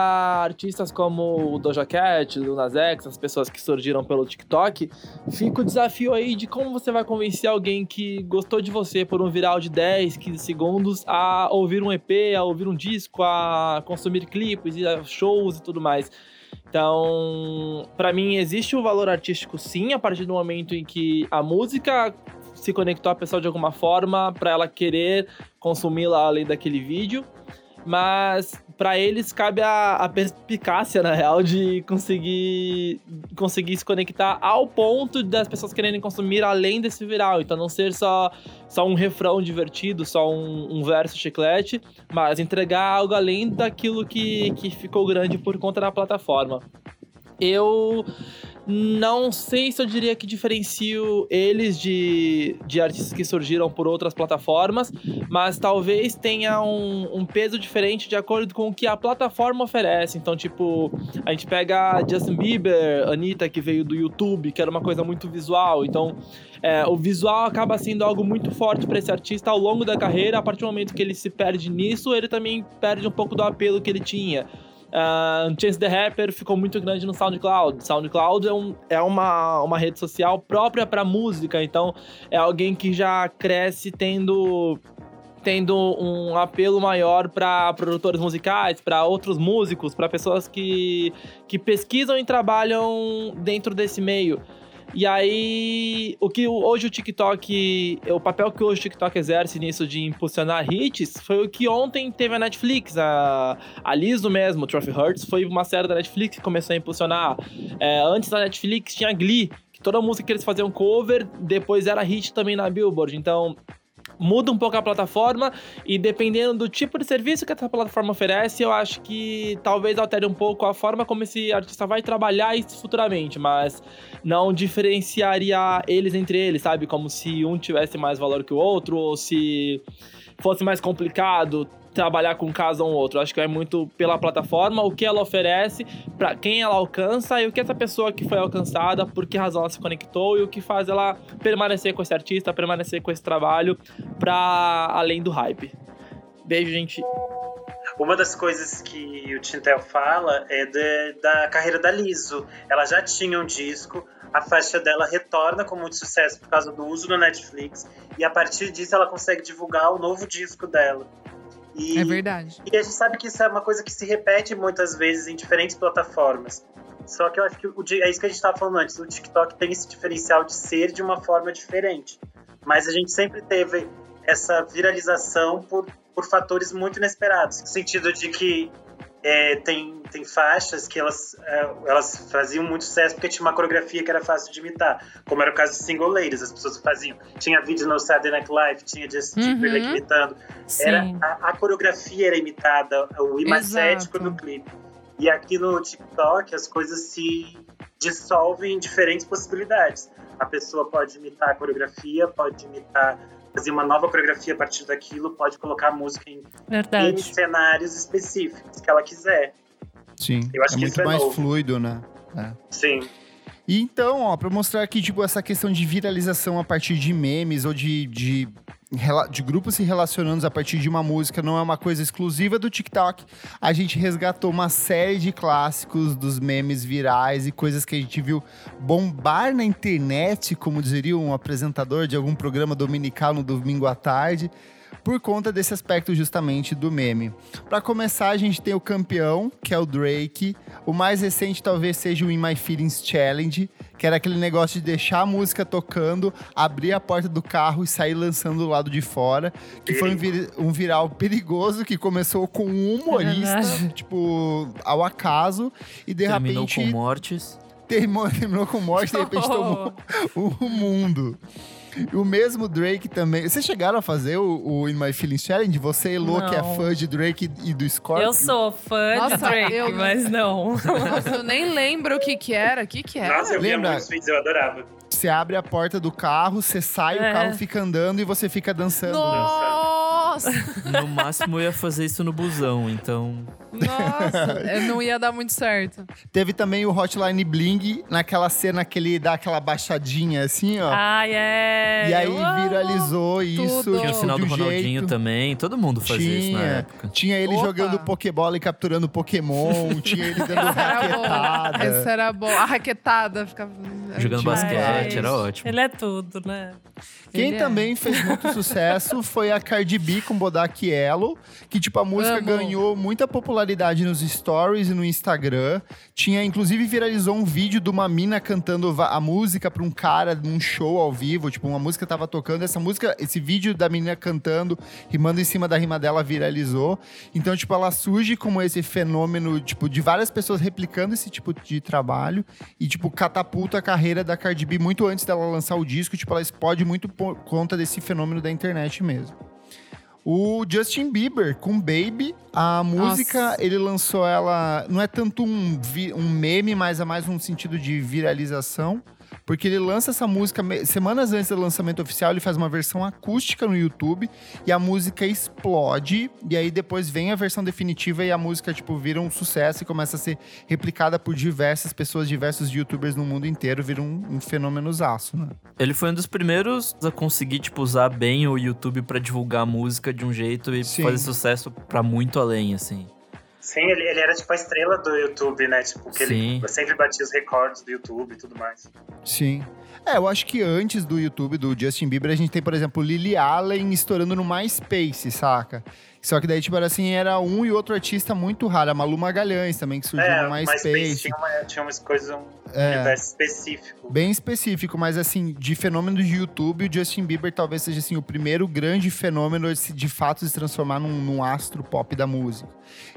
artistas como o Doja Cat, o Nas X, as pessoas que surgiram pelo TikTok, fica o desafio aí de como você vai convencer alguém que gostou de você por um viral de 10, 15 segundos a ouvir um EP, a ouvir um disco, a consumir clipes, a shows e tudo mais. Então, pra mim, existe o valor artístico sim, a partir do momento em que a música se conectou à pessoa de alguma forma para ela querer consumi-la além daquele vídeo. Mas pra eles cabe a, a perspicácia, na real, de conseguir, conseguir se conectar ao ponto das pessoas quererem consumir além desse viral. Então não ser só, só um refrão divertido, só um, um verso chiclete, mas entregar algo além daquilo que, que ficou grande por conta da plataforma. Eu não sei se eu diria que diferencio eles de, de artistas que surgiram por outras plataformas, mas talvez tenha um, um peso diferente de acordo com o que a plataforma oferece. Então, tipo, a gente pega Justin Bieber, Anitta, que veio do YouTube, que era uma coisa muito visual. Então, é, o visual acaba sendo algo muito forte para esse artista ao longo da carreira. A partir do momento que ele se perde nisso, ele também perde um pouco do apelo que ele tinha. Uh, Chance the Rapper ficou muito grande no SoundCloud. SoundCloud é, um, é uma, uma rede social própria para música, então é alguém que já cresce tendo tendo um apelo maior para produtores musicais, para outros músicos, para pessoas que, que pesquisam e trabalham dentro desse meio. E aí, o que hoje o TikTok, o papel que hoje o TikTok exerce nisso de impulsionar hits, foi o que ontem teve a Netflix, a, a Liso mesmo, Trophy Hurts, foi uma série da Netflix que começou a impulsionar. É, antes da Netflix tinha Glee, que toda música que eles faziam cover, depois era hit também na Billboard. Então, muda um pouco a plataforma e dependendo do tipo de serviço que essa plataforma oferece, eu acho que talvez altere um pouco a forma como esse artista vai trabalhar isso futuramente, mas não diferenciaria eles entre eles, sabe? Como se um tivesse mais valor que o outro ou se fosse mais complicado trabalhar com um caso ou um outro. Acho que é muito pela plataforma, o que ela oferece, para quem ela alcança e o que essa pessoa que foi alcançada, por que razão ela se conectou e o que faz ela permanecer com esse artista, permanecer com esse trabalho para além do hype. Beijo, gente. Uma das coisas que o Tintel fala é de- da carreira da Liso. Ela já tinha um disco, a faixa dela retorna com muito sucesso por causa do uso do Netflix, e a partir disso ela consegue divulgar o novo disco dela. E, É verdade. e a gente sabe que isso é uma coisa que se repete muitas vezes em diferentes plataformas. Só que eu acho que o, é isso que a gente estava falando antes. O TikTok tem esse diferencial de ser de uma forma diferente. Mas a gente sempre teve essa viralização por, por fatores muito inesperados. No sentido de que é, tem, tem faixas que elas, é, elas faziam muito sucesso porque tinha uma coreografia que era fácil de imitar, como era o caso de Single Ladies, as pessoas faziam. Tinha vídeo no Saturday Night Live, tinha Justin Uhum. Timberlake imitando. Era, a, a coreografia era imitada, o imacético do clipe. E aqui no TikTok as coisas se dissolvem em diferentes possibilidades. A pessoa pode imitar a coreografia, pode imitar, fazer uma nova coreografia a partir daquilo, pode colocar a música em Verdade. cenários específicos que ela quiser. Sim. Eu acho é que muito isso é mais novo. fluido, né? É. Sim. E então, ó, pra mostrar aqui, tipo, essa questão de viralização a partir de memes ou de, de, de grupos se relacionando a partir de uma música não é uma coisa exclusiva do TikTok. A gente resgatou uma série de clássicos dos memes virais e coisas que a gente viu bombar na internet, como diria um apresentador de algum programa dominical no domingo à tarde. Por conta desse aspecto justamente do meme. Pra começar, a gente tem o campeão, que é o Drake. O mais recente talvez seja o In My Feelings Challenge, que era aquele negócio de deixar a música tocando, abrir a porta do carro e sair lançando do lado de fora. Que foi um, vir- um viral perigoso que começou com um humorista, verdade. tipo, ao acaso, e de Terminou repente com mortes. terminou, terminou com morte, de repente tomou o mundo. O mesmo Drake também. Vocês chegaram a fazer o, o In My Feelings Challenge? Você, Elô, que é fã de Drake e do Scorpion? Eu sou fã Nossa, de Drake, eu- mas não. Nossa, eu nem lembro o que que era. O que que era? Nossa, eu via Lembra? muitos vídeos, eu adorava. Você abre a porta do carro, você sai, o É. carro fica andando e você fica dançando. Nossa! No máximo eu ia fazer isso no busão, então. Nossa! É, Não ia dar muito certo. Teve também o Hotline Bling, naquela cena que ele dá aquela baixadinha assim, ó. Ai, é. e aí amo. viralizou isso. Tudo. Tinha o sinal do Ronaldinho jeito. também. Todo mundo fazia isso na Tinha. época. Tinha ele Opa. jogando Pokébola e capturando Pokémon. tinha ele dando Essa era raquetada. Essa era boa. A raquetada ficava. Jogando Demais. basquete, era ótimo. Ele é tudo, né? Quem Ele é. também fez muito sucesso foi a Cardi B com Bodak Yellow, que tipo a música Amo. ganhou muita popularidade nos stories e no Instagram. Tinha inclusive viralizou um vídeo de uma mina cantando a música pra um cara num show ao vivo, tipo uma música tava tocando, essa música, esse vídeo da menina cantando, rimando em cima da rima dela viralizou. Então, tipo, ela surge como esse fenômeno, tipo, de várias pessoas replicando esse tipo de trabalho e tipo catapulta a carreira da Cardi B muito antes dela lançar o disco, tipo, ela explode muito por conta desse fenômeno da internet mesmo. O Justin Bieber com Baby, a música, Nossa. ele lançou ela, não é tanto um, um meme, mas é mais um sentido de viralização, porque ele lança essa música semanas antes do lançamento oficial, ele faz uma versão acústica no YouTube e a música explode, e aí depois vem a versão definitiva e a música tipo vira um sucesso e começa a ser replicada por diversas pessoas, diversos youtubers no mundo inteiro, vira um, um fenômenozaço, né? Ele foi um dos primeiros a conseguir, tipo, usar bem o YouTube pra divulgar a música de um jeito e Sim. fazer sucesso pra muito além, assim. Sim, ele, ele era tipo a estrela do YouTube, né? Tipo, que Sim. ele sempre batia os recordes do YouTube e tudo mais. Sim. É, eu acho que antes do YouTube, do Justin Bieber, a gente tem, por exemplo, Lily Allen estourando no MySpace, saca? Só que daí, tipo, era assim, era um e outro artista muito raro. A Malu Magalhães também, que surgiu é, no MySpace. MySpace tinha, uma, tinha umas coisas, um É. universo específico. Bem específico, mas assim, de fenômeno de YouTube, o Justin Bieber talvez seja assim, o primeiro grande fenômeno de, de fato se transformar num, num astro pop da música.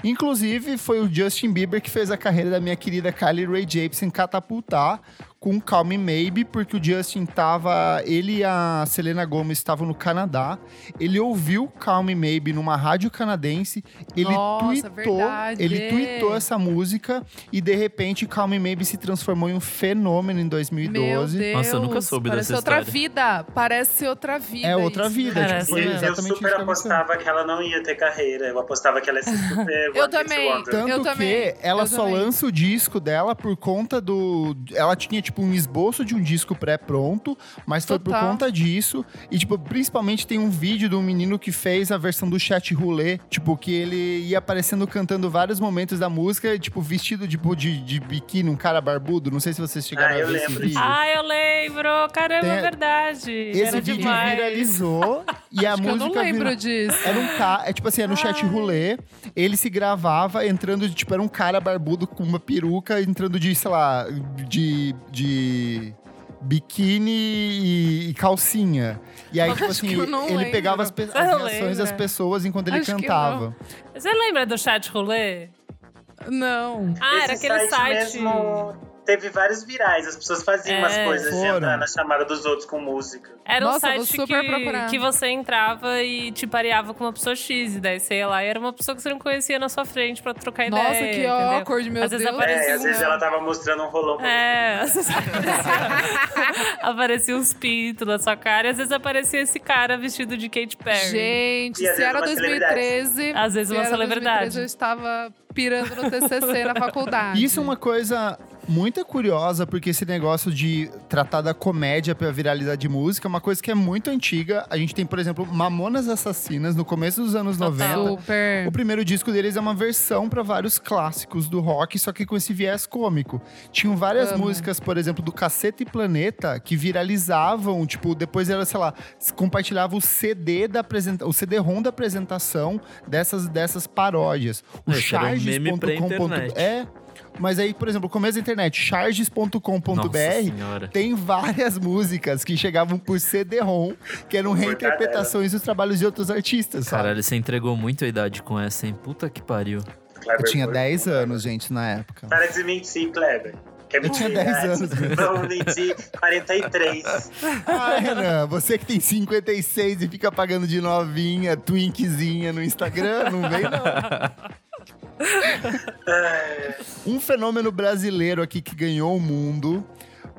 Inclusive, foi o Justin Bieber que fez a carreira da minha querida Kylie Rae Jepsen catapultar com Call Me Maybe, porque o Justin tava. Ele e a Selena Gomez estavam no Canadá. Ele ouviu Call Me Maybe numa rádio canadense. Ele Nossa, tweetou. verdade. Ele tweetou essa música e de repente Call Me Maybe se transformou em um fenômeno em 2012. Meu Deus. Nossa, eu nunca soube parece dessa outra história. vida. Parece outra vida. É outra isso, vida, né? tipo, foi eu exatamente super isso que aconteceu. apostava que ela não ia ter carreira. Eu apostava que ela ia ser super Eu também. Tanto Eu que também, ela eu só também. lança o disco dela por conta do. Ela tinha, tipo, um esboço de um disco pré-pronto, mas foi por Total. conta disso. E, tipo, principalmente tem um vídeo de um menino que fez a versão do chat roulette, tipo, que ele ia aparecendo cantando vários momentos da música, tipo, vestido tipo, de, de biquíni, um cara barbudo. Não sei se vocês chegaram Ah, a ver esse lembro. vídeo. Ah, eu lembro! Caramba, Tem- é verdade. esse Era vídeo demais. viralizou e a Acho que eu música não lembro virou- disso. Era um cara, é tipo assim, era no chat roulette, ele se gravava entrando, de, tipo, era um cara barbudo com uma peruca, entrando de, sei lá, de, de biquíni e, e calcinha. E aí, tipo assim, eu não ele lembro. pegava as, as reações das pessoas enquanto ele Acho cantava. Você lembra do chat rolê? Não. Ah, era Esse aquele site. mesmo teve vários virais. As pessoas faziam É, umas coisas de foram. entrar na chamada dos outros com música. Era um Nossa, vou site super que, procurar. que você entrava e te pareava com uma pessoa X. E daí você ia lá e era uma pessoa que você não conhecia na sua frente pra trocar Nossa, ideia. que entendeu? awkward, meu Às vezes Deus. aparecia É, às vezes um- ela tava mostrando um rolão. É, às vezes aparecia, aparecia uns pintos na sua cara e às vezes aparecia esse cara vestido de Katy Perry. Gente, E se vezes era uma 2013. Às vezes uma celebridade. 2013, eu estava pirando no TCC na faculdade. Isso é uma coisa muito curiosa, porque esse negócio de tratar da comédia pra viralidade de música é uma coisa que é muito antiga. A gente tem, por exemplo, Mamonas Assassinas, no começo dos anos Total. 90. Super. O primeiro disco deles é uma versão pra vários clássicos do rock, só que com esse viés cômico. Tinham várias Amo. músicas, por exemplo, do Caceta e Planeta, que viralizavam, tipo, depois ela, sei lá, compartilhava o CD da apresentação, o CD-ROM da apresentação dessas, dessas paródias. O um charges.com.br. É. Mas aí, por exemplo, começo da internet, charges.com.br tem várias músicas que chegavam por CD-ROM, que eram reinterpretações dos trabalhos de outros artistas, sabe? Caralho, você entregou muito a idade com essa, hein? Puta que pariu. Kleber Eu tinha foi- 10 anos, gente, na época. Para de mentir, Kleber. Quer Eu tinha mentir, 10 né? anos. Vamos mentir, 43. Ah, Renan, você que tem 56 e fica pagando de novinha, twinkzinha no Instagram, não vem não. É, Um fenômeno brasileiro aqui que ganhou o mundo.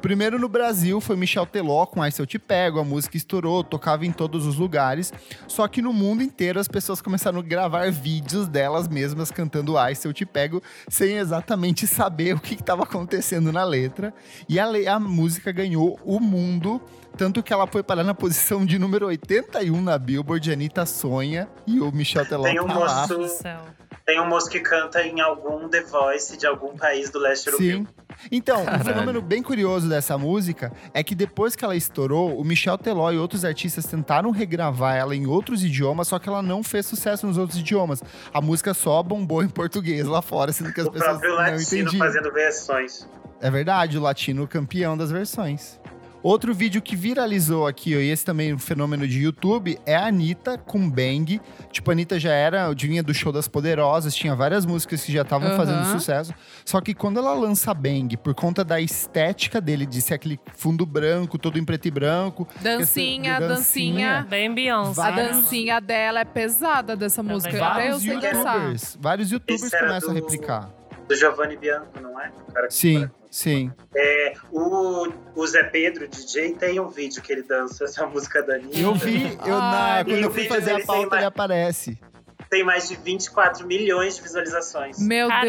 Primeiro no Brasil foi Michel Teló com Ai Se Eu Te Pego, a música estourou, tocava em todos os lugares. Só que no mundo inteiro as pessoas começaram a gravar vídeos delas mesmas cantando Ai Se Eu Te Pego, sem exatamente saber o que estava acontecendo na letra. E a, le- a música ganhou o mundo, tanto que ela foi parar na posição de número 81 na Billboard, Anitta Sonha, e o Michel Teló Tem um tá lá. moço- Do céu. Tem um moço que canta em algum The Voice de algum país do leste europeu. Sim. Então, um fenômeno bem curioso dessa música é que depois que ela estourou, o Michel Teló e outros artistas tentaram regravar ela em outros idiomas, só que ela não fez sucesso nos outros idiomas. A música só bombou em português lá fora, sendo que as O pessoas próprio não latino entendiam. fazendo versões. É verdade, o latino campeão das versões. Outro vídeo que viralizou aqui, ó, e esse também é um fenômeno de YouTube, é a Anitta com Bang. Tipo, a Anitta já era, vinha do Show das Poderosas, tinha várias músicas que já estavam Aham. fazendo sucesso. Só que quando ela lança Bang, por conta da estética dele, de ser aquele fundo branco, todo em preto e branco. Dancinha, de dancinha. Bem Beyoncé. A Vários- dancinha dela é pesada dessa música. Até eu Vários sei dançar. youtubers, vários youtubers começam a do- replicar. Do Giovanni Bianco, não é? O cara que Sim. Sim. É, o, o Zé Pedro, DJ, tem um vídeo que ele dança essa música da Anitta. Eu vi, eu, na, Ai, quando eu fui fazer a pauta, mais- ele aparece. Tem mais de 24 milhões de visualizações. Meu Deus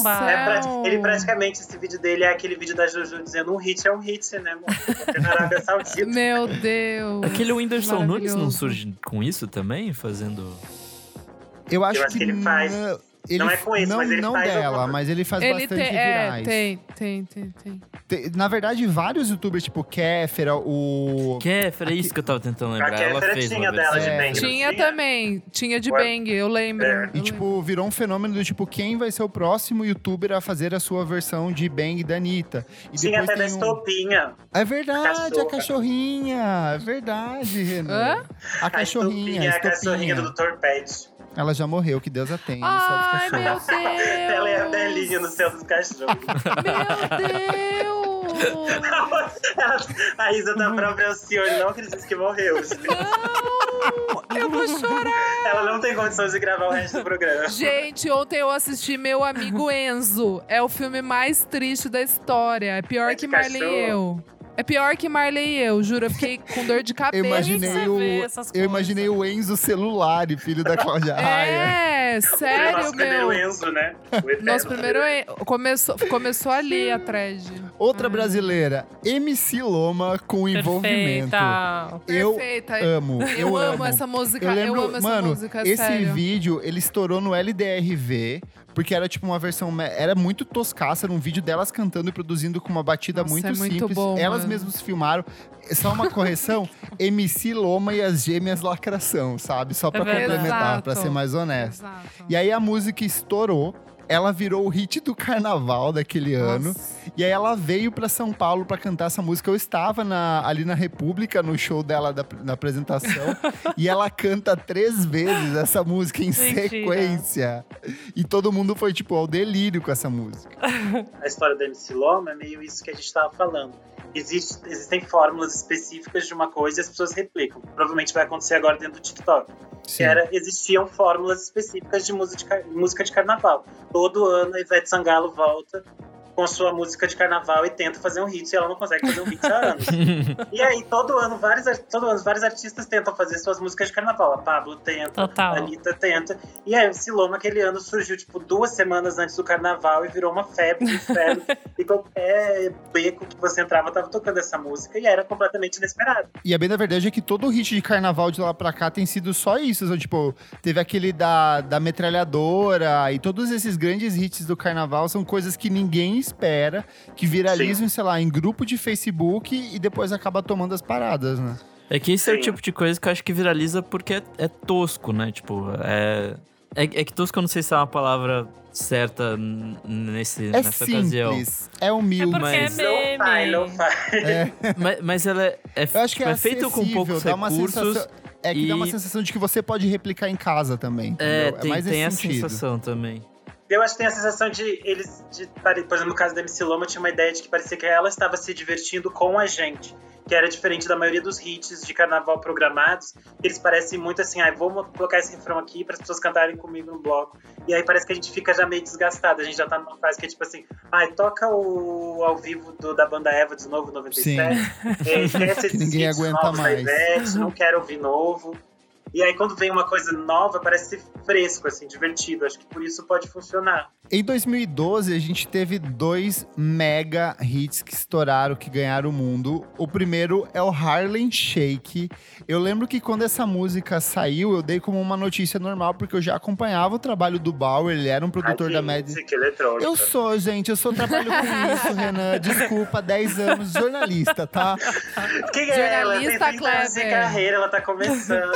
do Caramba. céu. É ele praticamente, esse vídeo dele é aquele vídeo da Juju dizendo um hit é um hit, né, amor? Porque na Arábia Saudita. Meu Deus. Aquele Whindersson Nunes não surge com isso também? Fazendo. Eu acho, acho que ele faz. Não- ele- Não é com esse, não, mas ele não faz dela, alguma- mas ele faz Ele bastante tem, é, virais. tem, tem, tem, tem. Tem- Na verdade, vários youtubers, tipo Kéfera, o. Kéfera, é isso que eu tava tentando A lembrar. Ela Kéfera fez tinha dela de. É. bang. Tinha também, tinha de Ué. bang, eu lembro. É. E, tipo, virou um fenômeno do tipo, quem vai ser o próximo youtuber a fazer a sua versão de Bang da Anitta? E Tinha até da um- Estopinha. É verdade, a Cachorra. cachorrinha. É verdade, Renan. Hã? A A cachorrinha, Estopinha, a a cachorrinha do Dr. Pet. Ela já morreu, que Deus a tenha. Ai, Ai, meu Deus! Ela é a velhinha no céu dos cachorros. Meu Deus! A Isa da própria Alcione não acredita que morreu. Eu vou chorar! Ela não tem condições de gravar o resto do programa. Gente, ontem eu assisti Meu Amigo Enzo. É o filme mais triste da história. É pior É que Marley e eu. É pior que Marley e eu, juro. Eu fiquei com dor de Eu cabeça. imaginei, você o, eu imaginei o Enzo celular, filho da Cláudia Raia. É, sério, Nosso primeiro meu. Enzo, né? O eterno Nosso primeiro en- começou, começou ali a thread. Outra brasileira, MC Loma com envolvimento. Perfeita. Eu Perfeita. amo. Eu, amo, essa música. Eu Eu, lembro, amo essa mano, música, esse sério. vídeo, ele estourou no LDRV, porque era tipo uma versão, era muito toscaça, era um vídeo delas cantando e produzindo com uma batida Nossa, muito é muito simples. bom, Elas mano. mesmas filmaram. Só uma correção, MC Loma e as Gêmeas Lacração, sabe? Só pra É complementar, pra Exato. ser mais honesto. Exato. E aí a música estourou. Ela virou o hit do carnaval daquele ano. E aí ela veio pra São Paulo pra cantar essa música. Eu estava na- ali na República, no show dela da, na apresentação. e ela canta três vezes essa música em Mentira. sequência. E todo mundo foi, tipo, ao delírio com essa música. A história da MC Loma é meio isso que a gente estava falando. Existe, existem fórmulas específicas de uma coisa e as pessoas replicam. Provavelmente vai acontecer agora dentro do TikTok. Que era, existiam fórmulas específicas de música de, música de carnaval. Todo ano a Ivete Sangalo volta com a sua música de carnaval e tenta fazer um hit e ela não consegue fazer um hit há anos. e aí, todo ano, vários, todo ano, vários artistas tentam fazer suas músicas de carnaval. A Pablo tenta, Total. a Anitta tenta. E aí, o Siloma, aquele ano, surgiu, tipo, duas semanas antes do carnaval e virou uma febre inferno. e qualquer beco que você entrava tava tocando essa música e era completamente inesperado. E a bem da verdade é que todo o hit de carnaval de lá pra cá tem sido só isso. Então, tipo, teve aquele da, da metralhadora e todos esses grandes hits do carnaval são coisas que ninguém espera, que viralizam, sei lá, em grupo de Facebook e depois acaba tomando as paradas, né? É que esse é o Sim. tipo de coisa que eu acho que viraliza porque é, é tosco, né? Tipo, é, é. É que tosco eu não sei se é uma palavra certa nesse, É nessa ocasião. simples, é É humilde. porque Mas- é Não faz, meme. não faz. Mas, mas ela é, é, Eu acho que é, tipo, é feito com poucos dá uma recursos. sensação, É que dá uma e- sensação de que você pode replicar em casa também. É, entendeu? tem, mais tem essa sentido. sensação também. Eu acho que tem a sensação de eles, de, por exemplo, no caso da MC Loma, eu tinha uma ideia de que parecia que ela estava se divertindo com a gente. Que era diferente da maioria dos hits de carnaval programados, eles parecem muito assim, ah, vamos colocar esse refrão aqui para as pessoas cantarem comigo no bloco. E aí parece que a gente fica já meio desgastado, a gente já tá numa fase que é tipo assim, ai, toca o ao vivo do- da banda Eva de novo, 97. É, esquece Que esses ninguém aguenta mais. Ivete, não quero ouvir novo. E aí, quando vem uma coisa nova, parece ser fresco, assim, divertido. Acho que por isso pode funcionar. Em 2012, a gente teve dois mega hits que estouraram, que ganharam o mundo. O primeiro é o Harlem Shake. Eu lembro que quando essa música saiu, eu dei como uma notícia normal, porque eu já acompanhava o trabalho do Bauer, ele era um produtor Ai, da Mad. música eletrônica. Eu sou, gente, eu sou trabalho com isso, Renan. Desculpa, 10 anos, jornalista, tá? Quem é ela? Tem Jornalista 30 anos de Kleber. carreira, ela tá começando.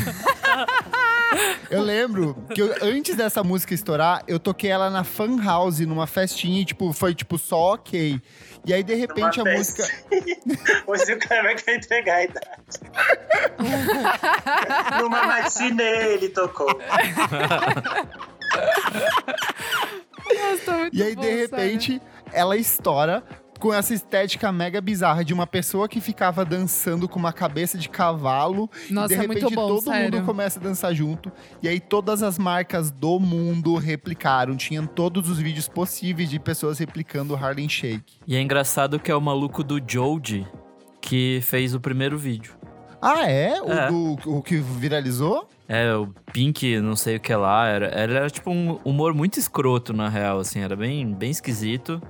Eu lembro que eu- antes dessa música estourar, eu toquei ela na fan house, numa festinha, e, tipo, foi tipo só ok. E aí, de repente, a Numa música. Hoje o cara quer entregar a idade. Numa matinê ele tocou. Nossa, muito E aí, bom, de repente, ela estoura com essa estética mega bizarra de uma pessoa que ficava dançando com uma cabeça de cavalo. Nossa, e de é repente muito bom, todo sério. mundo começa a dançar junto. E aí todas as marcas do mundo replicaram. Tinham todos os vídeos possíveis de pessoas replicando o Harlem Shake. E é engraçado que é o maluco do Joji que fez o primeiro vídeo. Ah, é? O, É. do- o que viralizou? É, o Pink, não sei o que lá. Era, era, era tipo um humor muito escroto, na real, assim. Era bem, bem esquisito.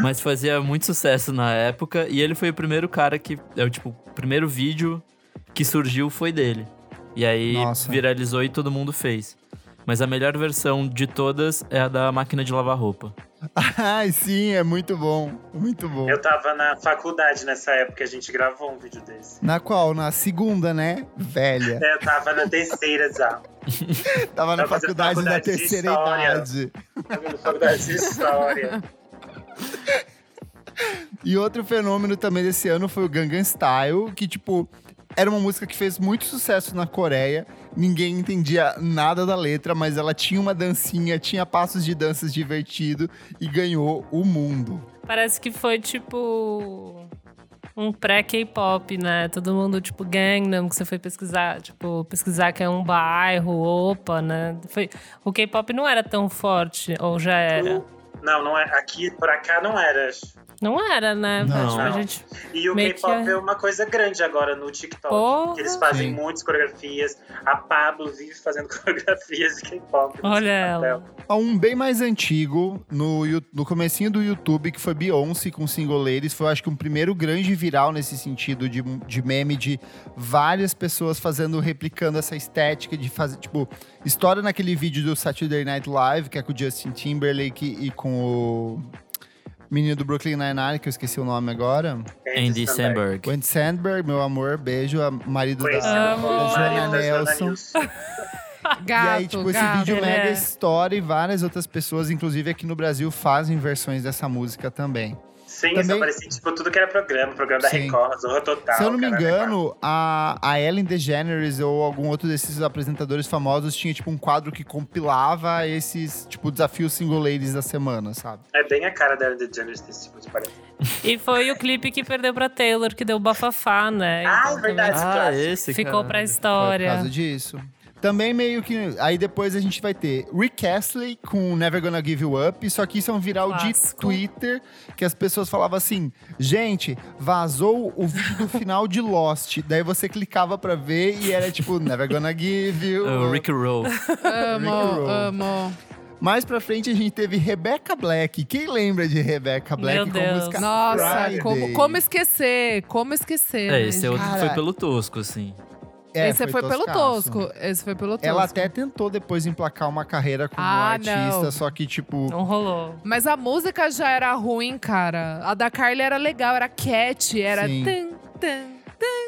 Mas fazia muito sucesso na época. E ele foi o primeiro cara que... É o tipo, o primeiro vídeo que surgiu foi dele. E aí Nossa. viralizou e todo mundo fez. Mas a melhor versão de todas é a da máquina de lavar roupa. Ai, sim, é muito bom. Muito bom. Eu tava na faculdade nessa época, a gente gravou um vídeo desse. Na qual? Na segunda, né? Velha. Eu tava na terceira já. Tava na Tava faculdade da faculdade de terceira idade. Tava na faculdade de história. E outro fenômeno também desse ano foi o Gangnam Style, que, tipo, era uma música que fez muito sucesso na Coreia. Ninguém entendia nada da letra, mas ela tinha uma dancinha, tinha passos de danças divertido e ganhou o mundo. Parece que foi tipo um pré-K-pop, né? Todo mundo, tipo, Gangnam, que você foi pesquisar, tipo, pesquisar que é um bairro, opa, né? Foi, o K-pop não era tão forte, ou já era? Não, não é. Aqui, pra cá não era. Não era, né? Não. Tipo, a gente... E o K-pop é- é uma coisa grande agora no TikTok. Porra. Eles fazem Sim. muitas coreografias. A Pablo vive fazendo coreografias de K-pop. no Olha papel. ela. Há um bem mais antigo, no, no comecinho do YouTube, que foi Beyoncé com Single Ladies. Foi, acho que, um primeiro grande viral nesse sentido de, de meme de várias pessoas fazendo, replicando essa estética de fazer, tipo, história naquele vídeo do Saturday Night Live, que é com o Justin Timberlake e com o menino do Brooklyn Nine-Nine, que eu esqueci o nome agora. Andy Samberg. O Andy Sandberg, meu amor, beijo, a marido da, Amo. como da marido Joana Nelson. Gato, e aí, tipo, esse gato. vídeo Ele mega é- estoura e várias outras pessoas, inclusive aqui no Brasil, fazem versões dessa música também. Sim, Também- só parecia tipo tudo que era programa, programa da Sim. Record, Zorra Total. Se eu não me engano, a, a Ellen DeGeneres ou algum outro desses apresentadores famosos tinha, tipo, um quadro que compilava esses, tipo, desafios single ladies da semana, sabe? É bem a cara da Ellen DeGeneres desse tipo de parede. E foi o clipe que perdeu pra Taylor, que deu bafafá, né? Ah, Então, é verdade. também Ah, esse, Ficou cara. pra Foi história. por causa disso. Também meio que. Aí depois a gente vai ter Rick Astley com Never Gonna Give You Up. Só que isso é um viral de Clássico. Twitter que as pessoas falavam assim: gente, vazou o vídeo do final de Lost. Daí você clicava pra ver e era tipo Never Gonna Give You Up. Rick Roll. Amo, Roll. amo. Mais pra frente a gente teve Rebecca Black. Quem lembra de Rebecca Black Meu com Deus. a música Nossa, Friday? como, como esquecer? Como esquecer? É, né, esse é outro que Cara, foi pelo tosco, assim. É, Esse foi, pelo toscaço. tosco. Esse foi pelo tosco. Ela até tentou depois emplacar uma carreira como Ah, artista, não. só que, tipo, Não rolou. Mas a música já era ruim, cara. A da Carly era legal, era cat, era. Sim. Tan, tan.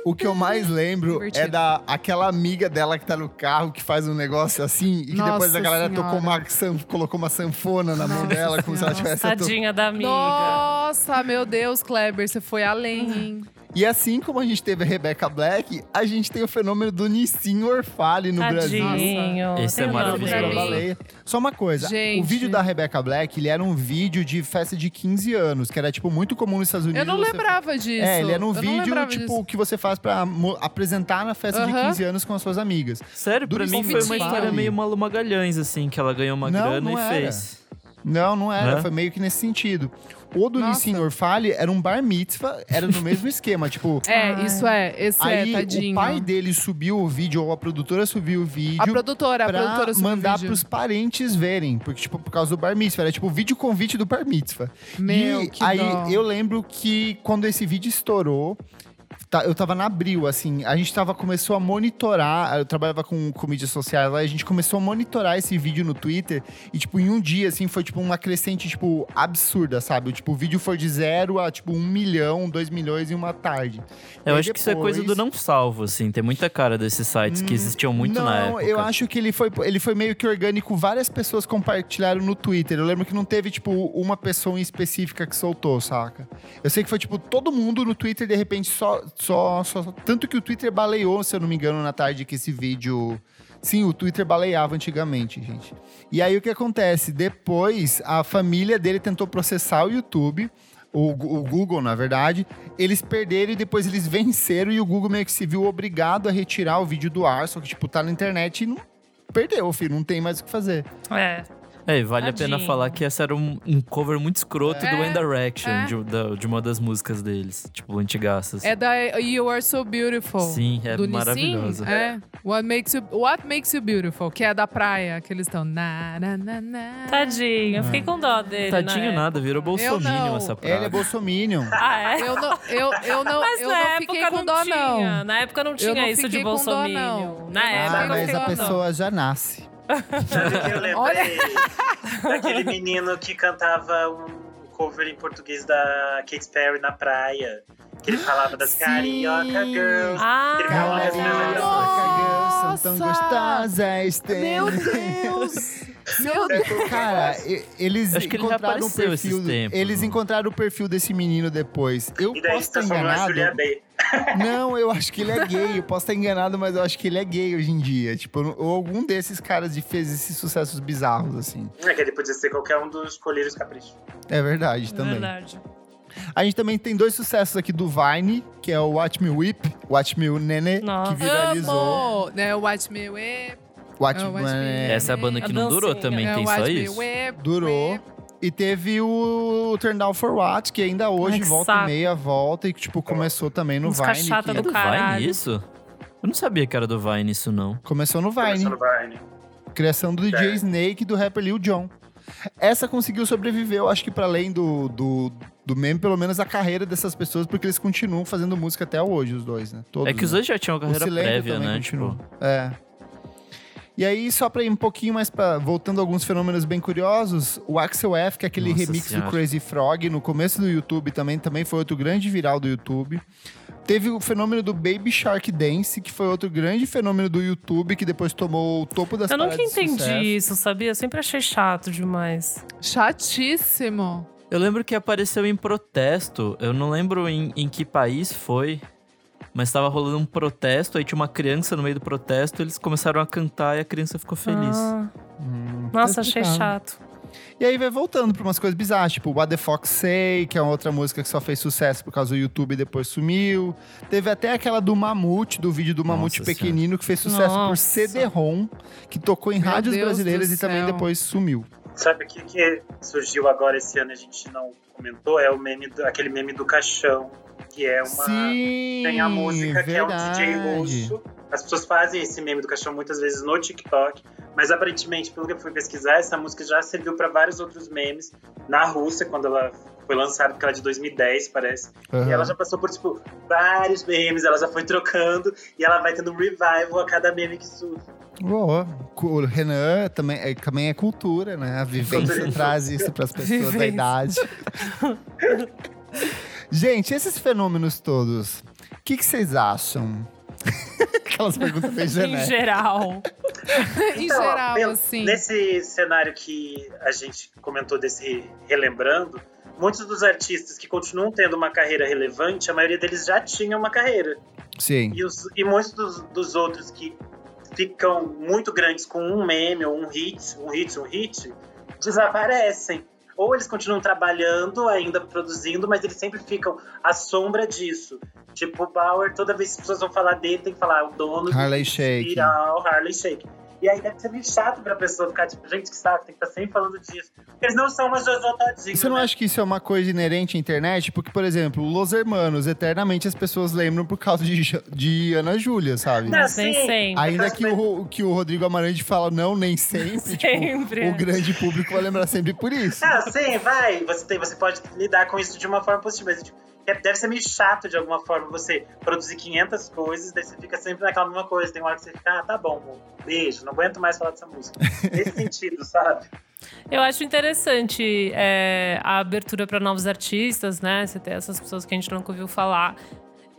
O que eu mais lembro Divertido. é da aquela amiga dela que tá no carro que faz um negócio assim e que Nossa depois a galera Senhora. tocou uma colocou uma sanfona na mão dela como se ela tivesse to- Tadinha da amiga. Nossa, meu Deus, Kleber, você foi além, hein? E assim como a gente teve a Rebecca Black, a gente tem o fenômeno do Nissin Orfale no Brasil. Tadinho. Esse é maravilhoso. Só uma coisa, Gente. o vídeo da Rebecca Black, ele era um vídeo de festa de 15 anos, que era tipo muito comum nos Estados Unidos. Eu não você- lembrava disso. É, ele era um Eu vídeo lembrava tipo disso. que você faz pra apresentar na festa de Aham. 15 anos com as suas amigas. Sério, Do pra mim foi uma história meio Malu Magalhães, assim, que ela ganhou uma Não, grana não e era. fez. Não, não era. Né? Foi meio que nesse sentido. O do Nossa. Nissin Orfale era um bar mitzvah, era no mesmo esquema. Tipo, É, isso é. Esse aí é, tadinho. o pai dele subiu o vídeo, ou a produtora subiu o vídeo. A produtora, a produtora subiu o mandar vídeo. pros parentes verem. Porque, tipo, por causa do bar mitzvah. Era tipo o vídeo convite do bar mitzvah. Meu, e que aí dó. eu lembro que quando esse vídeo estourou, tá- eu tava na Abril, assim, a gente tava, começou a monitorar, eu trabalhava com, com mídias sociais lá, a gente começou a monitorar esse vídeo no Twitter, e tipo, em um dia, assim, foi tipo uma crescente, tipo, absurda, sabe? Tipo, o vídeo foi de zero a, tipo, um milhão, dois milhões em uma tarde. Eu E acho que isso é coisa do depois- não salvo, assim. Tem muita cara desses sites que existiam muito não, na época. eu acho que ele foi, ele foi meio que orgânico. Várias pessoas compartilharam no Twitter. Eu lembro que não teve, tipo, uma pessoa em específica que soltou, saca? Eu sei que foi, tipo, todo mundo no Twitter, de repente, só, só, só... Tanto que o Twitter baleou, se eu não me engano, na tarde que esse vídeo... Sim, o Twitter baleava antigamente, gente. E aí, o que acontece? Depois, a família dele tentou processar o YouTube... O, o Google, na verdade, eles perderam e depois eles venceram e o Google meio que se viu obrigado a retirar o vídeo do ar, só que, tipo, tá na internet e não perdeu, filho, não tem mais o que fazer. É. É, vale a pena Tadinho. falar que essa era um, um cover muito escroto do É, One Direction, é. de, da- de uma das músicas deles. Tipo, antigaças. É da You Are So Beautiful. Sim, é do Nissin. maravilhosa. É. What makes, you, What makes You Beautiful, que é da praia, que eles estão. Na, na, na, na. Tadinho. Eu fiquei com dó dele. Tadinho na nada, virou bolsominion não. essa praia. Ele é bolsominion. época. Ah, é? Eu não, eu, eu não, Mas eu na não época fiquei com não dó, tinha. não. Na época não tinha não isso de com dó, bolsominion. não. Na época ah, eu não mas fiquei a pessoa já nasce. Sabe o que eu lembrei? Olha. Daquele menino que cantava um cover em português da Katy Perry na praia. Que ele falava das Sim. Carioca Girls. Ah, Ele falava das Carioca Nossa! são tão gostosas. tem- Meu Deus! Meu Deus! Cara, eles Acho que ele já encontraram o apareceu esses perfil. tempos, eles encontraram o perfil desse menino depois. Eu E daí posso se estar na enganado. Não, eu acho que ele é gay. Eu posso estar enganado, mas eu acho que ele é gay hoje em dia. Tipo, ou algum desses caras de fez esses sucessos bizarros, assim. É que ele podia ser qualquer um dos colírios caprichos. É verdade também. Verdade. A gente também tem dois sucessos aqui do Vine, que é o Watch Me Whip, Watch Me Nene, Nossa. que viralizou. Amo! Né, Watch Me Whip. Watch É o Me Watch Me Nene. Essa é a banda que não durou também, é, tem só isso? Durou. E teve o Turn Down for What, que ainda hoje Ai, que volta saco. e meia volta e que, tipo, começou também no Música Vine. chata que- do É do caralho. Vine isso? Eu não sabia que era do Vine isso, não. Começou no Vine. Começou no Vine. Criação do DJ É. Snake e do rapper Lil Jon. Essa conseguiu sobreviver, eu acho que para além do, do, do meme, pelo menos a carreira dessas pessoas, porque eles continuam fazendo música até hoje, os dois, né? Todos, É que os né? dois já tinham O carreira prévia, também né? continua. Tipo, É. E aí, só pra ir um pouquinho mais pra. Voltando a alguns fenômenos bem curiosos, o Axel F, que é aquele Nossa remix Senhora. do Crazy Frog no começo do YouTube também, também foi outro grande viral do YouTube. Teve o fenômeno do Baby Shark Dance, que foi outro grande fenômeno do YouTube, que depois tomou o topo das Eu nunca entendi isso, sabia? Eu sempre achei chato demais. Chatíssimo. Eu lembro que apareceu em protesto. Eu não lembro em, em que país foi. Mas tava rolando um protesto, aí tinha uma criança no meio do protesto, eles começaram a cantar e a criança ficou feliz. Ah, Hum, nossa, achei chato. E aí vai voltando pra umas coisas bizarras, tipo What the Fox Say, que é uma outra música que só fez sucesso por causa do YouTube e depois sumiu. Teve até aquela do Mamute, do vídeo do Mamute Nossa pequenino, que fez sucesso por Nossa. CD-ROM, que tocou em Meu rádios Deus brasileiras e também depois sumiu. Sabe o que, que surgiu agora esse ano e a gente não comentou? É o meme, do- aquele meme do caixão, que é uma. Sim, Tem a música que é um DJ verdade. russo. As pessoas fazem esse meme do caixão muitas vezes no TikTok, mas aparentemente, pelo que eu fui pesquisar, essa música já serviu para vários outros memes na Rússia, quando ela foi lançada, porque ela é de 2010, parece. E Aham. ela já passou por, tipo, vários memes, ela já foi trocando, e ela vai tendo um revival a cada meme que surge. Boa. O Renan também é, também é cultura, né? A vivência traz isso para as pessoas da idade. Gente, esses fenômenos todos, o que, que vocês acham? Aquelas perguntas bem Em genéricas. geral. em Então, geral, pelo- assim. Nesse cenário que a gente comentou desse relembrando, muitos dos artistas que continuam tendo uma carreira relevante, a maioria deles já tinha uma carreira. Sim. E, os- e muitos dos, dos outros que ficam muito grandes com um meme ou um hit, um hit, um hit, desaparecem. Ou eles continuam trabalhando, ainda produzindo, mas eles sempre ficam à sombra disso. Tipo, o Bauer, toda vez que as pessoas vão falar dele, tem que falar o dono Harley do Shake. viral, Harley Shake. E aí deve ser meio chato pra pessoa ficar, tipo, gente que sabe, tem que estar sempre falando disso. Porque eles não são uma Jojo Todinho, Você não né? acha que isso é uma coisa inerente à internet? Porque, por exemplo, Los Hermanos, eternamente as pessoas lembram por causa de, de Ana Júlia, sabe? Não, Nem sim. sempre. Ainda que o, que o Rodrigo Amarante fala não, nem sempre. tipo, Sempre. o grande público vai lembrar sempre por isso. Ah, sim, vai. Você, tem, você pode lidar com isso de uma forma positiva. Mas tipo, deve ser meio chato de alguma forma você produzir 500 coisas, daí você fica sempre naquela mesma coisa. Tem uma hora que você fica, ah, tá bom, beijo, não aguento mais falar dessa música. Nesse sentido, sabe? Eu acho interessante é, a abertura para novos artistas, né? Você ter essas pessoas que a gente nunca ouviu falar.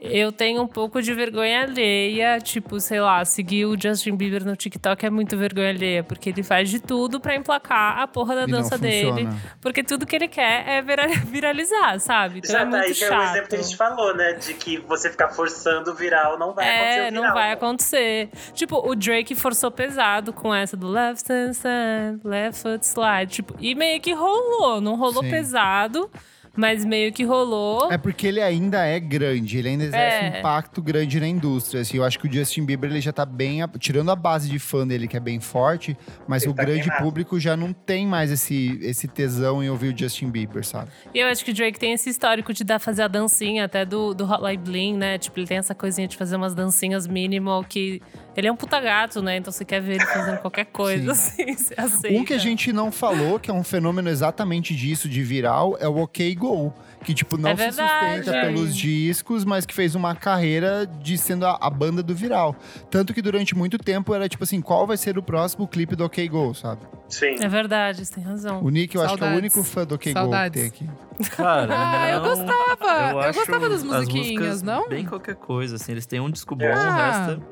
Eu tenho um pouco de vergonha alheia, tipo, sei lá, seguir o Justin Bieber no TikTok é muito vergonha alheia, porque ele faz de tudo pra emplacar a porra da E dança dele. Porque tudo que ele quer é vira- viralizar, sabe? Então Já é tá muito aí, que é o exemplo que a gente falou, né? De que você ficar forçando o viral não vai acontecer. É, não vai acontecer. Tipo, o Drake forçou pesado com essa do left hand stand, left foot slide. Tipo, e meio que rolou. Não rolou Sim. pesado, mas meio que rolou. É porque ele ainda é grande, ele ainda exerce É. um impacto grande na indústria. Assim, eu acho que o Justin Bieber ele já tá bem. Tirando a base de fã dele, que é bem forte, mas Ele o tá grande queimado. público já não tem mais esse, esse tesão em ouvir o Justin Bieber, sabe? E eu acho que o Drake tem esse histórico de dar fazer a dancinha até do, do Hotline Bling, né? Tipo, ele tem essa coisinha de fazer umas dancinhas minimal que. Ele é um puta gato, né? Então você quer ver ele fazendo qualquer coisa, assim, você aceita. Um que a gente não falou, que é um fenômeno exatamente disso, de viral, é o OK Go. Que, tipo, não É se sustenta pelos discos, mas que fez uma carreira de sendo a, a banda do viral. Tanto que durante muito tempo era tipo assim, qual vai ser o próximo clipe do OK Go, sabe? Sim. É verdade, você tem razão. O Nick, eu acho que é o Saudades. único fã do OK Go que Saudades. tem aqui. Cara, Ah, eu gostava. Eu, acho gostava das as musiquinhas, não? Bem qualquer coisa, assim. Eles têm um disco bom, Ah, o resto...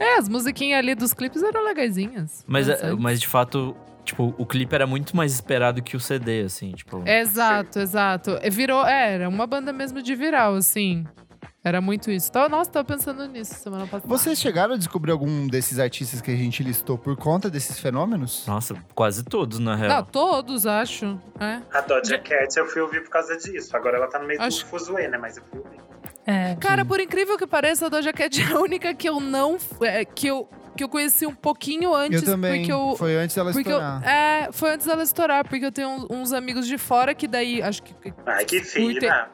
é- É, as musiquinhas ali dos clipes eram legaisinhas. Mas, é- mas de fato, tipo, o clipe era muito mais esperado que o CD, assim, tipo... Exato, exato. Virou, é, era uma banda mesmo de viral, assim. Era muito isso. Tava- Nossa, tava pensando nisso semana passada. Vocês chegaram a descobrir algum desses artistas que a gente listou por conta desses fenômenos? Nossa, quase todos, na real. Não, todos, acho. É. A Doja Cat eu fui ouvir por causa disso. Agora ela tá no meio Acho- do fuzuê, né? Mas eu fui ouvir. É. Cara, por incrível que pareça, a Doja Cat é a única que eu não. é, que, eu, que eu conheci um pouquinho antes. eu também. Porque eu. Foi antes dela Porque eu, estourar. é, foi antes dela estourar, porque eu tenho uns, uns amigos de fora que daí, acho que... Ai, que fina.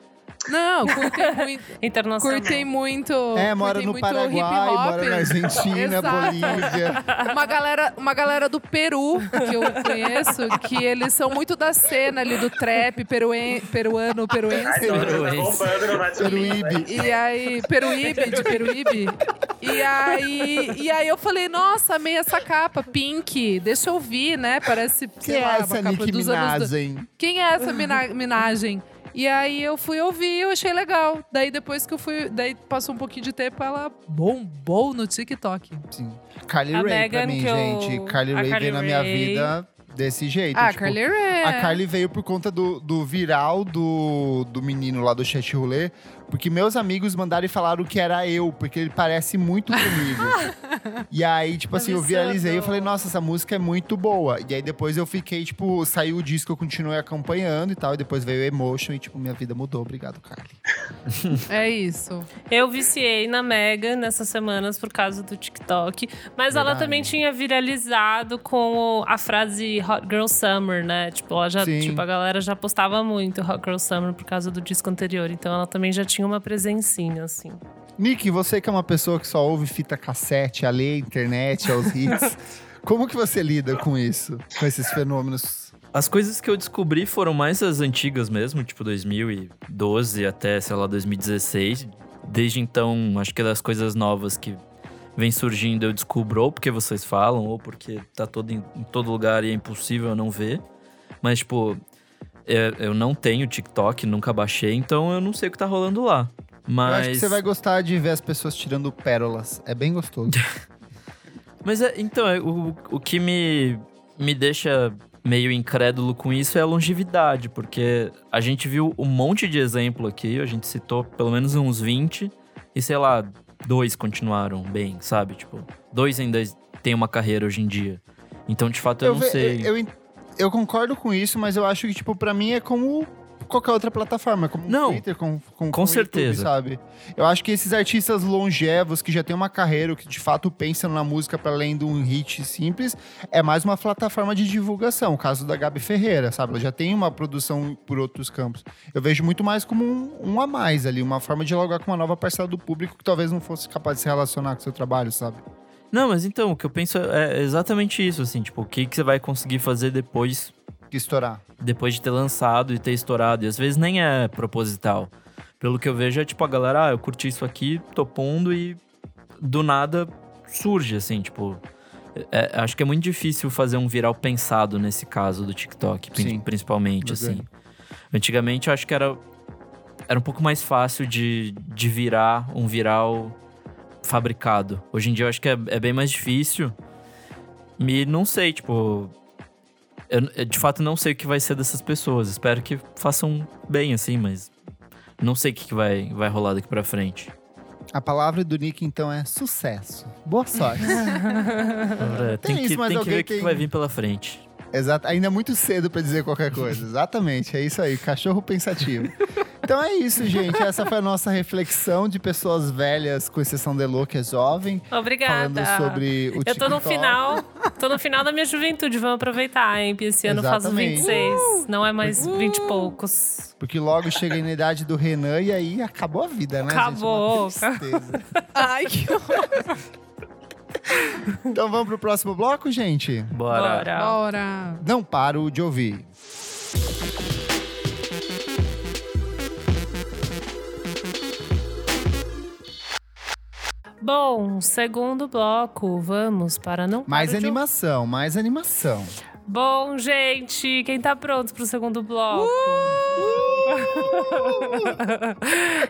Não, curtem muito, Internacional. curtem muito É, mora curtem no muito Paraguai, hip hop. mora na Argentina. Bolívia. Uma galera, uma galera do Peru, que eu conheço, que eles são muito da cena ali do trap peruen, peruano, peruense. Peruíbe. E aí, Peruíbe, de Peruíbe. E aí, e aí eu falei, nossa, amei essa capa, pink. Deixa eu ouvir, né? Parece, Quem sei é lá, essa uma capa Nicki dos anos... do-? Quem é essa mina- minagem? E aí eu fui ouvir, eu achei legal. Daí depois que eu fui, daí passou um pouquinho de tempo, ela bombou no TikTok. Sim. Carly A Rae pra Megan mim, eu- gente. Carly a Rae Carly veio na minha vida desse jeito. Ah, tipo, Carly Rae. A Carly veio por conta do, do viral do, do menino lá do chat rolê, porque meus amigos mandaram e falaram que era eu, porque ele parece muito comigo. e aí, tipo assim, eu viralizei, eu falei, nossa, essa música é muito boa. E aí depois eu fiquei, tipo, saiu o disco, eu continuei acompanhando e tal, e depois veio o Emotion e, tipo, minha vida mudou. Obrigado, Carly. É isso. Eu viciei na Megan nessas semanas por causa do TikTok. Mas ela Verdade. também tinha viralizado com a frase Hot Girl Summer, né? Tipo, ela já, Sim. tipo, a galera já postava muito Hot Girl Summer por causa do disco anterior. Então ela também já tinha uma presencinha, assim. Nick, você que é uma pessoa que só ouve fita cassete, alheia à internet, aos hits, como que você lida com isso? Com esses fenômenos? As coisas que eu descobri foram mais as antigas mesmo, tipo 2012 até, sei lá, 2016. Desde então, acho que é das coisas novas que vem surgindo eu descubro ou porque vocês falam, ou porque tá todo em, em todo lugar e é impossível eu não ver. Mas, tipo, eu não tenho TikTok, nunca baixei, então eu não sei o que tá rolando lá. Eu Mas. acho que você vai gostar de ver as pessoas tirando pérolas. É bem gostoso. Mas é, então, é, o, o que me, me deixa meio incrédulo com isso é a longevidade, porque a gente viu um monte de exemplo aqui, a gente citou pelo menos uns 20, e sei lá, dois continuaram bem, sabe? Tipo, dois ainda têm uma carreira hoje em dia. Então, de fato, eu, não ve- sei. Eu, eu, eu concordo com isso, mas eu acho que, tipo, pra mim é como qualquer outra plataforma, como o Não, Twitter, com, com, certeza. YouTube, sabe? Eu acho que esses artistas longevos que já têm uma carreira, que de fato pensam na música para além de um hit simples, é mais uma plataforma de divulgação. O caso da Gabi Ferreira, sabe? Ela já tem uma produção por outros campos. Eu vejo muito mais como um, um a mais ali, uma forma de dialogar com uma nova parcela do público que talvez não fosse capaz de se relacionar com o seu trabalho, sabe? Não, mas então, o que eu penso é exatamente isso, assim, tipo, o que, que você vai conseguir fazer depois Que estourar. depois de ter lançado e ter estourado. E às vezes nem é proposital. Pelo que eu vejo, é tipo a galera, ah, eu curti isso aqui, tô pondo e do nada surge, assim, tipo. é- acho que é muito difícil fazer um viral pensado nesse caso do TikTok, Sim. principalmente, assim. Verdade. Antigamente eu acho que era, era um pouco mais fácil de, de virar um viral fabricado. Hoje em dia eu acho que é, é bem mais difícil. E não sei, tipo. Eu, de fato não sei o que vai ser dessas pessoas. Espero que façam bem, assim, mas. Não sei o que, que vai, vai rolar daqui pra frente. A palavra do Nick, então, é sucesso. Boa sorte. Tem tem, isso, que, mas tem que ver o que, que tem- vai vir pela frente. Exato. Ainda é muito cedo pra dizer qualquer coisa. Exatamente, é isso aí. Cachorro pensativo. Então é isso, gente. Essa foi a nossa reflexão de pessoas velhas, com exceção de Elô, que é jovem. Obrigada. Falando sobre o Eu tô no final, tô no final da minha juventude, vamos aproveitar, hein? Porque esse ano eu faço Exatamente. 26, não é mais 20 e poucos. Porque logo chega aí na idade do Renan e aí acabou a vida, né? Acabou. Gente? Ai, que horror. então vamos pro próximo bloco, gente? Bora. Bora. Bora. Não paro de ouvir. Bom, segundo bloco, vamos para não Mais Paro de animação, mais animação. Bom, gente, quem tá pronto pro segundo bloco?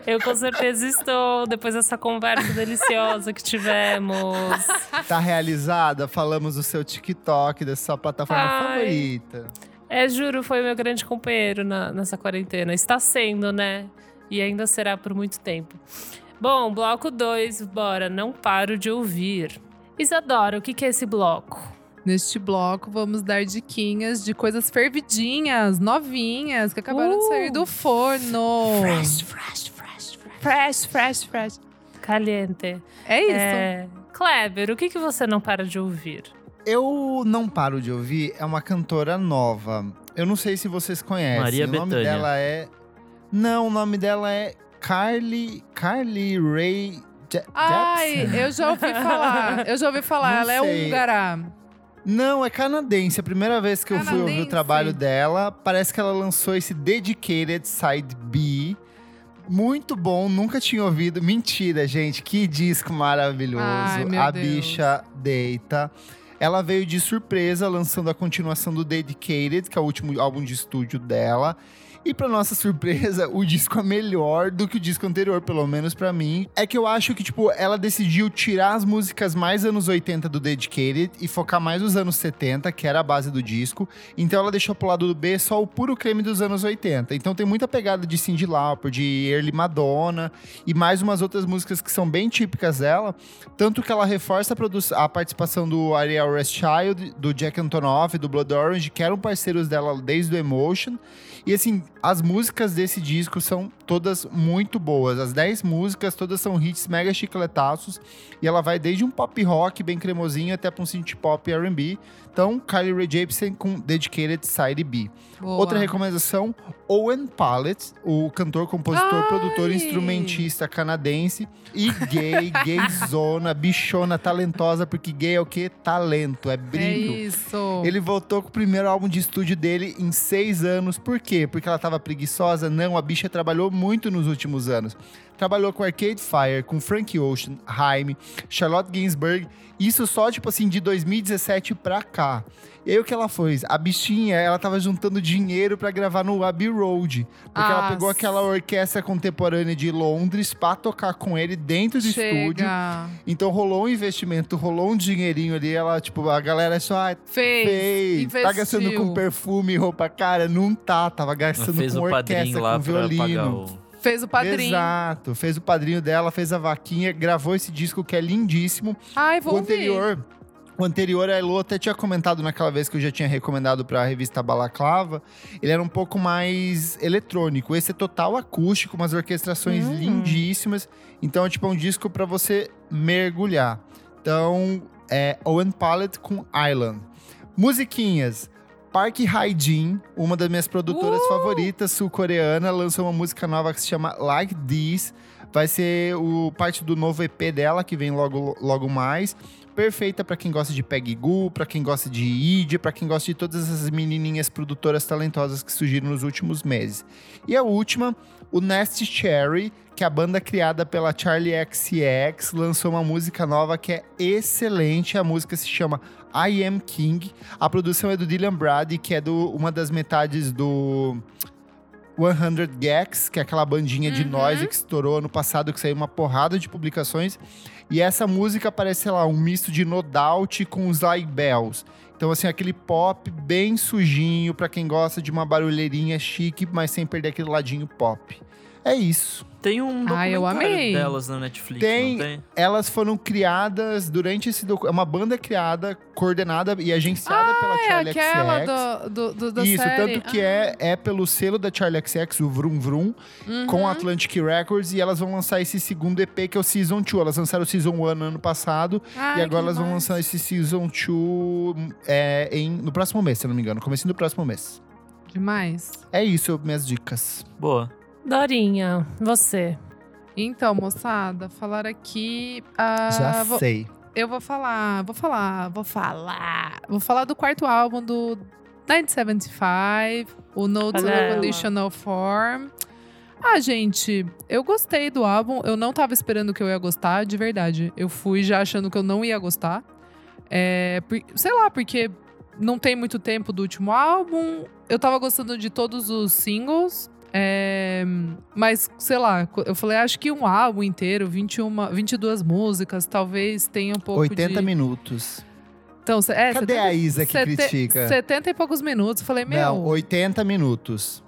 Eu com certeza estou, depois dessa conversa deliciosa que tivemos. Tá realizada? Falamos do seu TikTok, da sua plataforma Ai. favorita. É, juro, foi meu grande companheiro na- nessa quarentena. Está sendo, né? E ainda será por muito tempo. Bom, bloco 2, bora. Não paro de ouvir. Isadora, o que, que é esse bloco? Neste bloco, vamos dar diquinhas de coisas fervidinhas, novinhas, que acabaram de sair do forno. fresh, fresh, fresh. fresh, fresh, fresh. Caliente. É isso. É... Kleber, o que, que você não para de ouvir? Eu não paro de ouvir, é uma cantora nova. Eu não sei se vocês conhecem. Maria o nome Bethânia. dela é. Não, o nome dela é Carly. Carly Ray Je- Ai, Jepsen? eu já ouvi falar. Eu já ouvi falar. Não Ela é sei. húngara. Não, é canadense. A primeira vez que eu fui ouvir o Canadense. trabalho dela, parece que ela lançou esse Dedicated Side B. Muito bom, nunca tinha ouvido. Mentira, gente, que disco maravilhoso. Ai, a Deus. bicha deita. Ela veio de surpresa lançando a continuação do Dedicated, que é o último álbum de estúdio dela. E pra nossa surpresa, o disco é melhor do que o disco anterior, pelo menos pra mim. É que eu acho que, tipo, ela decidiu tirar as músicas mais anos 80 do Dedicated e focar mais nos anos 70, que era a base do disco. Então ela deixou pro lado do B só o puro creme dos anos 80. Então tem muita pegada de Cyndi Lauper, de Early Madonna e mais umas outras músicas que são bem típicas dela. Tanto que ela reforça a, a participação do Ariel Westchild, do Jack Antonoff, do Blood Orange, que eram parceiros dela desde o Emotion. E assim, as músicas desse disco são todas muito boas. As 10 músicas, todas são hits mega chicletaços. E ela vai desde um pop rock bem cremosinho até pra um synth pop R&B. Então, Kylie Rae Jepsen com Dedicated Side B. Boa. Outra recomendação, Owen Pallett, o cantor, compositor, Ai! produtor, instrumentista canadense. E gay, gayzona, bichona, talentosa, porque gay é o quê? Talento, é É brilho. isso. Ele voltou com o primeiro álbum de estúdio dele em seis anos. Por quê? Porque ela tava preguiçosa? Não, a bicha trabalhou muito nos últimos anos. Trabalhou com Arcade Fire, com Frank Ocean, Haim, Charlotte Gainsbourg. Isso só, tipo assim, de 2017 pra cá. E aí o que ela fez? A bichinha, ela tava juntando dinheiro pra gravar no Abbey Road. Porque ela Ah, pegou aquela orquestra contemporânea de Londres pra tocar com ele dentro do estúdio. Chega. Então rolou um investimento, rolou um dinheirinho ali. Ela, tipo, a galera só, ah, Fez. Fez. Investiu. Tá gastando com perfume roupa cara? Não tá. Tava gastando Fez com o orquestra, padrinho lá com pra pagar violino. O. Fez o padrinho. Exato. Fez o padrinho dela, fez a vaquinha, gravou esse disco que é lindíssimo. Ai, O vou ouvir. anterior. O anterior, a Elo até tinha comentado naquela vez que eu já tinha recomendado pra revista Balaclava. Ele era um pouco mais eletrônico. Esse é total acústico, umas orquestrações Hum. lindíssimas. Então, é tipo um disco pra você mergulhar. Então, é Owen Palette com Island. Musiquinhas. Park Hae-jin, uma das minhas produtoras Uh! favoritas, sul-coreana, lançou uma música nova que se chama Like This. Vai ser o parte do novo EP dela, que vem logo, logo mais. Perfeita pra quem gosta de Peggy Goo, pra quem gosta de Id, pra quem gosta de todas essas menininhas produtoras talentosas que surgiram nos últimos meses. E a última, o Nasty Cherry, que é a banda criada pela Charlie XCX, lançou uma música nova que é excelente. A música se chama I Am King. A produção é do Dylan Brady, que é do, uma das metades do 100 Gags, que é aquela bandinha de Uhum. noise que estourou ano passado, que saiu uma porrada de publicações. E essa música parece, sei lá, um misto de No Doubt com os Like Bells. Então, assim, aquele pop bem sujinho pra quem gosta de uma barulheirinha chique, mas sem perder aquele ladinho pop. É isso. Tem um Ah, eu documentário amei. delas na Netflix, Tem. não tem? Elas foram criadas durante esse docu- É uma banda criada, coordenada e agenciada pela É Charlie aquela XCX. do, do, do- da Isso, série. tanto que é, é pelo selo da Charlie XX, o Vroom Vroom, Uhum. com a Atlantic Records, e elas vão lançar esse segundo EP, que é o Season 2. Elas lançaram o Season 1 ano passado, Ai, e agora elas vão demais. lançar esse Season 2 é, em, no próximo mês, se eu não me engano, comecinho do próximo mês. Demais. É isso, minhas dicas. Boa. Dorinha, você. Então, moçada, falar aqui. ah, Já vou- sei. eu vou falar, vou falar, vou falar. Vou falar do quarto álbum do 1975, o Notes on Olha ela. Conditional Form. Ah, gente, eu gostei do álbum. Eu não tava esperando que eu ia gostar, de verdade. Eu fui já achando que eu não ia gostar. É, por- sei lá, porque não tem muito tempo do último álbum. Eu tava gostando de todos os singles. É, mas, sei lá, eu falei, acho que um álbum inteiro, 21, 22 músicas, talvez tenha um pouco 80 de... minutos. Então, é, Cadê 70 a Isa que sete- critica? 70 e poucos minutos. Eu falei, meu, Não, 80 minutos.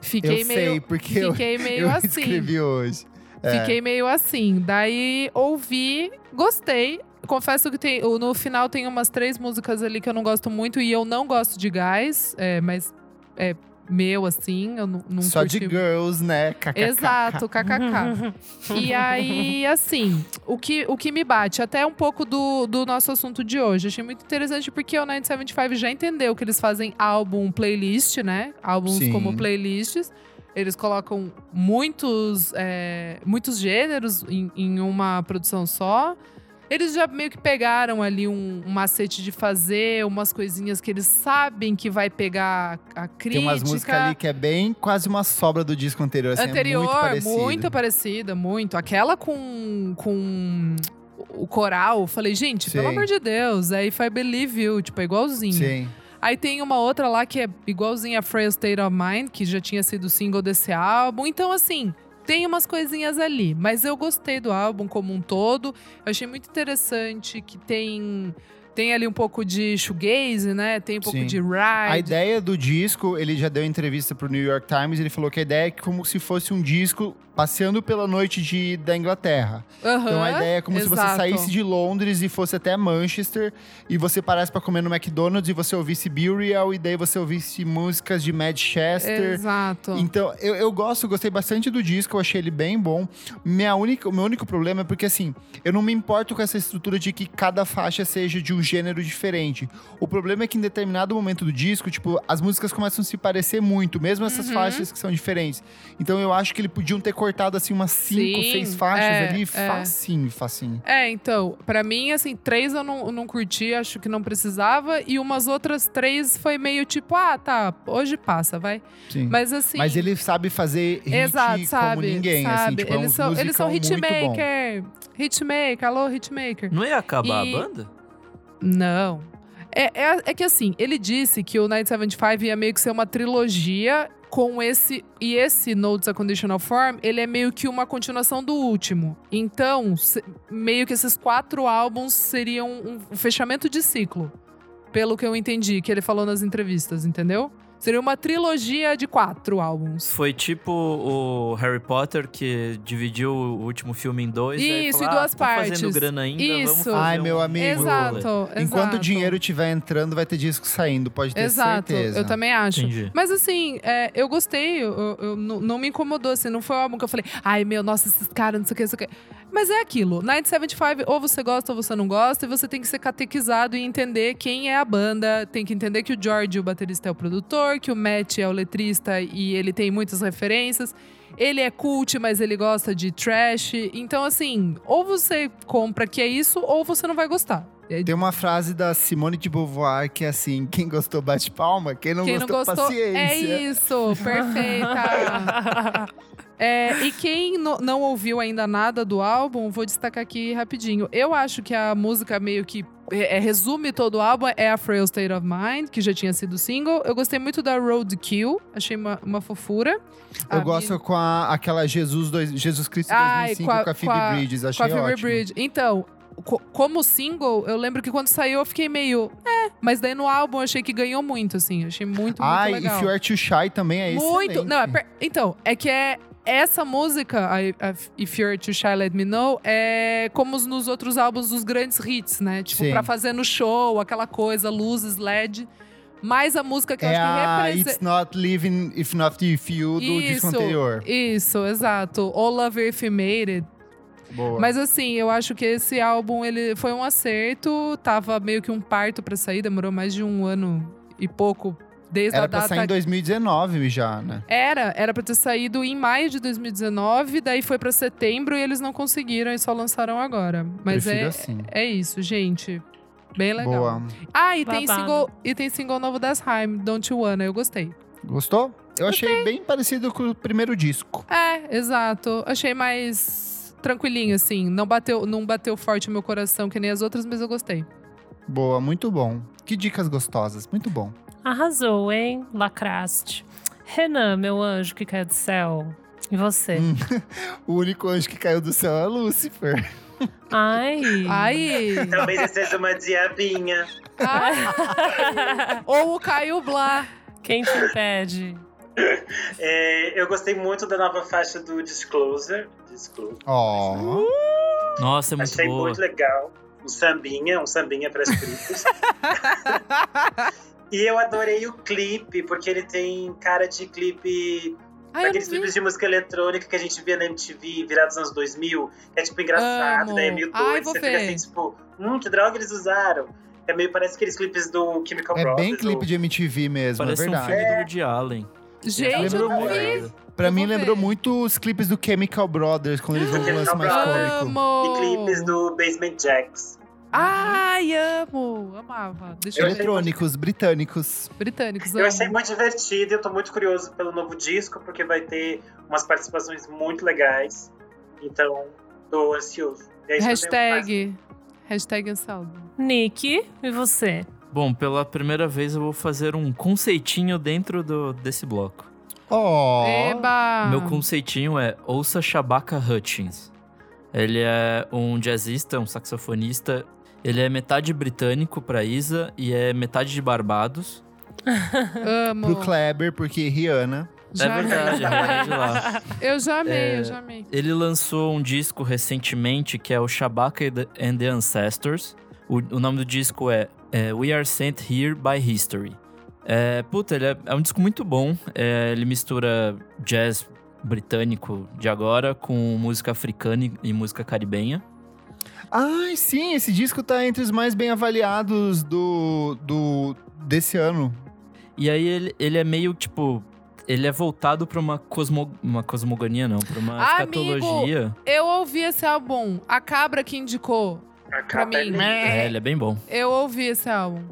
fiquei eu meio, sei, porque eu, fiquei meio eu assim. escrevi hoje. É. Fiquei meio assim. Daí ouvi, gostei. Confesso que tem, no final tem umas três músicas ali que eu não gosto muito e eu não gosto de gás, é, mas é meu assim, eu não, não Só curti de girls, né? KKK. Exato, kkk. e aí, assim, o que, o que me bate, até um pouco do, do nosso assunto de hoje. Achei muito interessante porque o 975 já entendeu que eles fazem álbum playlist, né? Álbuns Sim. como playlists. Eles colocam muitos, é, muitos gêneros em, em uma produção só. Eles já meio que pegaram ali um, um macete de fazer umas coisinhas que eles sabem que vai pegar a crítica. Tem umas músicas ali que é bem quase uma sobra do disco anterior. Assim, Anterior, é muito parecido. muito parecida, muito. Aquela com. com o coral. Falei, gente, pelo Sim. amor de Deus, é If I Believe You, tipo, é igualzinho. Sim. Aí tem uma outra lá que é igualzinha a Frail State of Mind, que já tinha sido single desse álbum. Então, assim, tem umas coisinhas ali. Mas eu gostei do álbum como um todo. Eu achei muito interessante que tem. Tem ali um pouco de shoegaze, né? Tem um pouco Sim. de ride. A ideia do disco, ele já deu entrevista pro New York Times, ele falou que a ideia é como se fosse um disco passeando pela noite de, da Inglaterra. Então a ideia é como se você exato. saísse de Londres e fosse até Manchester e você parasse pra comer no McDonald's e você ouvisse Burial e daí você ouvisse músicas de Manchester. Exato. Então, eu, eu gosto, gostei bastante do disco, eu achei ele bem bom. Minha única, o meu único problema é porque, assim, eu não me importo com essa estrutura de que cada faixa seja de um gênero diferente. O problema é que em determinado momento do disco, tipo, as músicas começam a se parecer muito, mesmo essas Uhum. faixas que são diferentes. Então, eu acho que ele podiam ter cortado, assim, umas cinco, Sim, seis faixas é, ali, é. facinho, facinho. É, então, pra mim, assim, três eu não, não curti, acho que não precisava. E umas outras três foi meio tipo, ah, tá, hoje passa, vai. Sim. Mas assim. Mas ele sabe fazer hit Exato, como sabe? ninguém, assim, sabe. tipo, é um eles, são, eles são hitmaker. Hitmaker, alô, hitmaker. Não ia acabar E- a banda? Não. É, é, é que assim, ele disse que o Night 75 ia meio que ser uma trilogia com esse. E esse Notes a Conditional Form, ele é meio que uma continuação do último. Então, se- meio que esses quatro álbuns seriam um, um fechamento de ciclo. Pelo que eu entendi, que ele falou nas entrevistas, entendeu? Seria uma trilogia de quatro álbuns. Foi tipo o Harry Potter que dividiu o último filme em dois. Isso, falou, em duas ah, tô fazendo partes. grana ainda, vamos Isso. fazer Ai, um- meu amigo. Exato, exato. Enquanto o dinheiro estiver entrando, vai ter disco saindo, pode ter Exato, certeza. eu também acho. Entendi. Mas assim, é, eu gostei, eu, eu- eu não, não me incomodou, assim, não foi um álbum que eu falei, ai meu, nossa, esses caras, não sei o que, não sei o que. Mas é aquilo, Night 75, ou você gosta ou você não gosta, e você tem que ser catequizado e entender quem é a banda, tem que entender que o George, o baterista, é o produtor, que o Matt é o letrista e ele tem muitas referências. Ele é cult, mas ele gosta de trash. Então, assim, ou você compra que é isso, ou você não vai gostar. É Tem uma frase da Simone de Beauvoir que é assim: quem gostou bate palma, quem não, Quem não gostou, gostou, paciência. é isso, perfeita. É, e quem no- não ouviu ainda nada do álbum, vou destacar aqui rapidinho. Eu acho que a música meio que é, é, resume todo o álbum é a Frail State of Mind, que já tinha sido single. Eu gostei muito da Roadkill, achei uma, uma fofura. Eu A gosto com a, aquela Jesus, dois, Jesus Cristo Ai, 2005 com a- com a Phoebe com Bridges, Com achei a Fever ótimo. Bridge. Então, co- como single, eu lembro que quando saiu eu fiquei meio. É, mas daí no álbum eu achei que ganhou muito, assim. Achei muito, muito legal. If You Are Too Shy também é Muito. excelente. Não, é per- então, é que é. Essa música, I- I- If You're Too Shy, Let Me Know, é como os- nos outros álbuns dos grandes hits, né? Tipo, Sim. pra fazer no show, aquela coisa, luzes, LED. Mas a música que eu É acho que a representa. It's Not Living If Not If You do disco anterior. Isso, exato. All Love If You Made It. Boa. Mas assim, eu acho que esse álbum ele foi um acerto. Tava meio que um parto pra sair, demorou mais de um ano e pouco desde a Era pra data sair em 2019 já, né? Era, era pra ter saído em maio de 2019, daí foi pra setembro e eles não conseguiram e só lançaram agora. Mas Prefiro é, assim. é isso, gente. Bem legal. Boa. Ah, e tem, single, e tem single novo das Haim, Don't You Wanna, eu gostei. Gostou? Eu achei bem parecido com o primeiro disco. É, exato. Achei mais tranquilinho, assim. Não bateu, não bateu forte o meu coração que nem as outras, mas eu gostei. Boa, muito bom. Que dicas gostosas, muito bom. Arrasou, hein? Lacraste. Renan, meu anjo que caiu do céu. E você? Hum. O único anjo que caiu do céu é Lucifer. Ai. Ai! Talvez eu seja uma diabinha. ai. Ou o Caio Blá. Quem te impede? É, eu gostei muito da nova faixa do Disclosure. Disclosure. Ó. Nossa, é muito Achei boa. muito legal. Um sambinha, um sambinha para espíritos. e eu adorei o clipe, porque ele tem cara de clipe. Ai, eu não Aqueles vi. clipes de música eletrônica que a gente via na MTV, virados nos anos 2000, que é tipo engraçado, Amo. daí é meio Ai, doido, vou você ver. fica assim, tipo, hum, que droga eles usaram? É meio, parece aqueles clipes do Chemical É Brothers. bem clipe ou- de MTV mesmo, Parece é um verdade. filme do Woody Allen. Gente, eu muito. vi. Pra Eu mim lembrou ver. muito os clipes do Chemical Brothers, quando eles vão pro lance mais cômico. E clipes do Basement Jacks. Ai, amo! Amava. Deixa eu ver. Eletrônicos, britânicos. Britânicos, Eu amo. achei muito divertido e eu tô muito curioso pelo novo disco, porque vai ter umas participações muito legais. Então, tô ansioso. Mais. Hashtag. Hashtag álbum. Nick, e você? Bom, pela primeira vez eu vou fazer um conceitinho dentro do, desse bloco. Ó. Eba! Meu conceitinho é ouça Shabaka Hutchins. Ele é um jazzista, um saxofonista. Ele é metade britânico pra Isa e é metade de Barbados. Amo. Pro Kleber, porque Rihanna. Já é verdade, é de lá. Eu já amei, É, eu já amei. Ele lançou um disco recentemente que é o Shabaka and the Ancestors. O, o nome do disco é, é We Are Sent Here by History. É, puta, ele é, é um disco muito bom. É, ele mistura jazz britânico de agora com música africana e, e música caribenha. Ai, sim, esse disco tá entre os mais bem avaliados do, do desse ano. E aí ele, ele é meio tipo. Ele é voltado pra uma, cosmo, uma cosmogonia, não, pra uma Amigo! escatologia. Eu ouvi esse álbum. A Cabra que indicou. A capa é mim. linda. É, ele é bem bom. Eu ouvi esse álbum.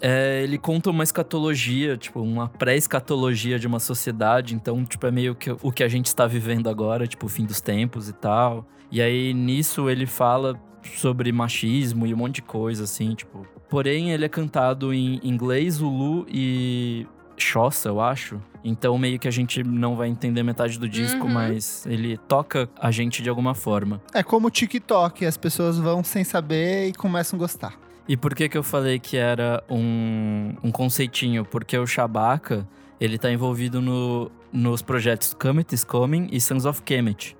É, ele conta uma escatologia, tipo, uma pré-escatologia de uma sociedade. Então, tipo, é meio que o que a gente está vivendo agora, tipo, o fim dos tempos e tal. E aí, nisso, ele fala sobre machismo e um monte de coisa, assim, tipo. Porém, ele é cantado em inglês, Zulu e Xhosa, eu acho. Então, meio que a gente não vai entender metade do disco, Uhum. mas ele toca a gente de alguma forma. É como o TikTok, as pessoas vão sem saber e começam a gostar. E por que que eu falei que era um, um conceitinho? Porque o Shabaka, ele tá envolvido no, nos projetos Comet is Coming e Sons of Kemet.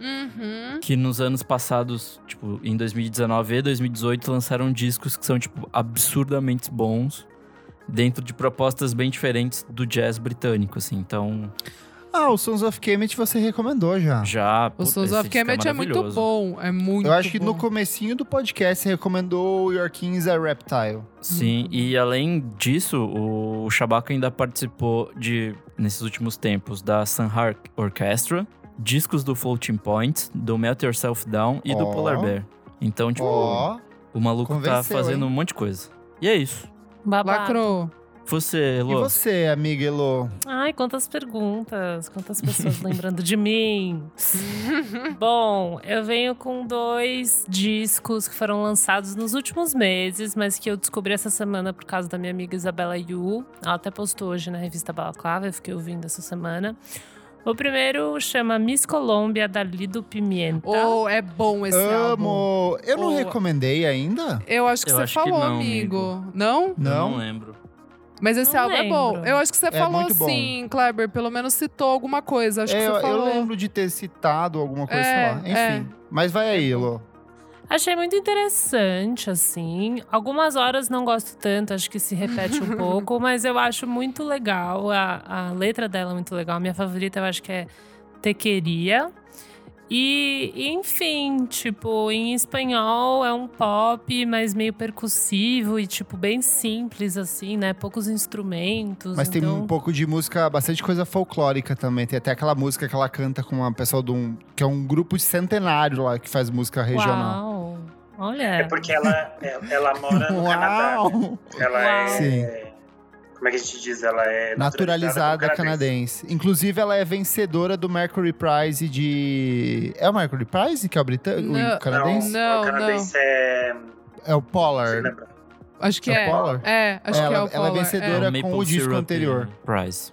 Uhum. Que nos anos passados, tipo, em 2019 e 2018, lançaram discos que são, tipo, absurdamente bons. Dentro de propostas bem diferentes do jazz britânico, assim. Então, Ah, o Sons of Kemet você recomendou já. já... O Sons of disco Kemet é muito bom. É muito Eu acho que bom. no comecinho do podcast você recomendou o Your Kings a Reptile. Sim, e além disso, o Shabaka ainda participou de, nesses últimos tempos, da Sunhar Orchestra, discos do Floating Point, do Melt Yourself Down e do Ó. Polar Bear. Então, tipo, Ó, o maluco tá convenceu, fazendo hein? um monte de coisa. E é isso. Babado. Lacrou. Você, e Elô? você, amiga Elo? Ai, quantas perguntas, quantas pessoas lembrando de mim. Bom, eu venho com dois discos que foram lançados nos últimos meses, mas que eu descobri essa semana por causa da minha amiga Isabela Yu. Ela até postou hoje na revista Balaclava, eu fiquei ouvindo essa semana. O primeiro chama Miss Colômbia, da Lido Pimienta. Oh, é bom esse álbum. Amo! Eu não Oh. recomendei ainda? Eu acho que Eu você acho que falou, não, amigo. Não? Eu Não? não lembro. Mas esse Não álbum é bom. lembro. Eu acho que você É falou sim, Kleber. Pelo menos citou alguma coisa. Acho É, que eu, você eu falou. lembro de ter citado alguma coisa, É, sei lá. Enfim. Mas vai aí, Elo. Achei muito interessante, assim. Algumas horas não gosto tanto, acho que se repete um pouco, mas eu acho muito legal. A, a letra dela é muito legal. A minha favorita eu acho que é Tequeria. E, enfim, tipo, em espanhol é um pop, mas meio percussivo e, tipo, bem simples, assim, né? Poucos instrumentos. Mas tem então... um pouco de música, bastante coisa folclórica também. Tem até aquela música que ela canta com uma pessoa de um. que é um grupo de centenário lá que faz música regional. Uau! Olha. É porque ela, ela, ela mora no Canadá. Uau! Ela Uau. é. Sim. Como é que a gente diz? Ela é Naturalizada como canadense. Inclusive, ela é vencedora do Mercury Prize de. É o Mercury Prize que é o, britânico, Não, o canadense? Não, o canadense é. É o Pollard. Acho que É é. o Pollard? É, acho Ela- que é o ela é Pollard. vencedora. O com o disco Syrup anterior. Prize.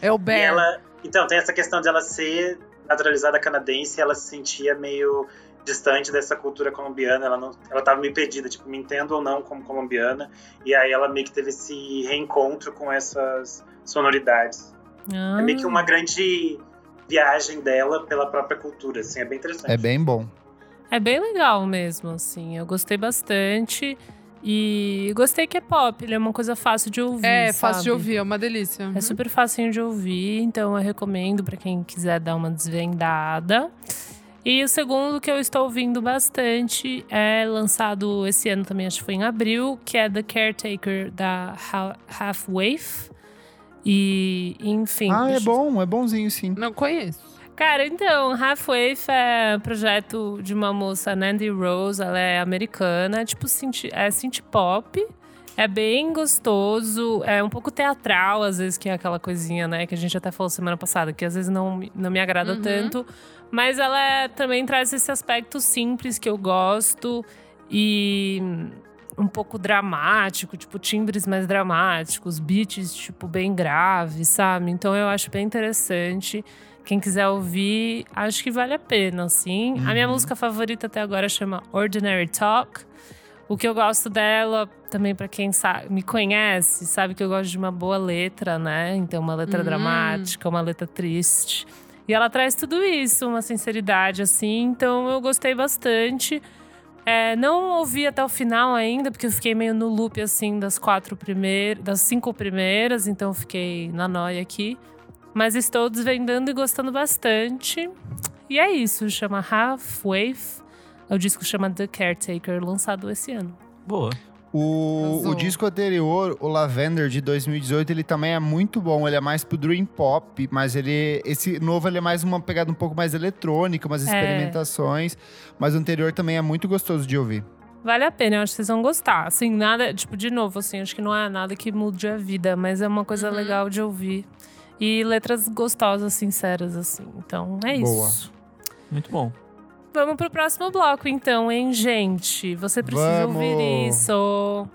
É, é o E Bear. ela, então, tem essa questão de ela ser naturalizada canadense, ela se sentia meio distante dessa cultura colombiana, ela não, ela tava meio perdida, tipo, me entendo ou não como colombiana, e aí ela meio que teve esse reencontro com essas sonoridades. Ah. É meio que uma grande viagem dela pela própria cultura, assim, é bem interessante. É bem bom. É bem legal mesmo, assim. Eu gostei bastante. E gostei que é pop, ele é uma coisa fácil de ouvir. É, fácil de sabe? ouvir, é uma delícia. É super facinho de ouvir, então eu recomendo pra quem quiser dar uma desvendada. E o segundo que eu estou ouvindo bastante é lançado esse ano também, acho que foi em abril, que é The Caretaker da Ha- Half Wave. E, enfim. Ah, é bom, é bonzinho sim. Não conheço. Cara, então, Half Wave é um projeto de uma moça, Nandy Rose, ela é americana, tipo, synth, é synth pop. É bem gostoso, é um pouco teatral, às vezes, que é aquela coisinha, né? Que a gente até falou semana passada, que às vezes não, não me agrada Uhum. tanto. Mas ela é- também traz esse aspecto simples que eu gosto e um pouco dramático, tipo, timbres mais dramáticos, beats, tipo, bem graves, sabe? Então eu acho bem interessante. Quem quiser ouvir, acho que vale a pena, assim. A minha música favorita até agora chama Ordinary Talk. O que eu gosto dela, também pra quem sabe, me conhece, sabe que eu gosto de uma boa letra, né? Então, uma letra Hum. dramática, uma letra triste. E ela traz tudo isso, uma sinceridade, assim. Então, eu gostei bastante. É, não ouvi até o final ainda, porque eu fiquei meio no loop, assim, das quatro primeiras, das cinco primeiras. Então, fiquei na noia aqui. Mas estou desvendando e gostando bastante. E é isso, chama Half Wave. O disco chama The Caretaker, lançado esse ano. Boa. O, o disco anterior, o Lavender de 2018, ele também é muito bom. Ele é mais pro Dream Pop, mas ele esse novo ele é mais uma pegada um pouco mais eletrônica, umas É. experimentações. Mas o anterior também é muito gostoso de ouvir. Vale a pena, eu acho que vocês vão gostar. Assim, nada, tipo, de novo, assim, acho que não é nada que mude a vida, mas é uma coisa Uhum. legal de ouvir. E letras gostosas, sinceras, assim. Então, é Boa. isso. Muito bom. Vamos pro próximo bloco, então, hein, gente? Você precisa Vamos! ouvir isso.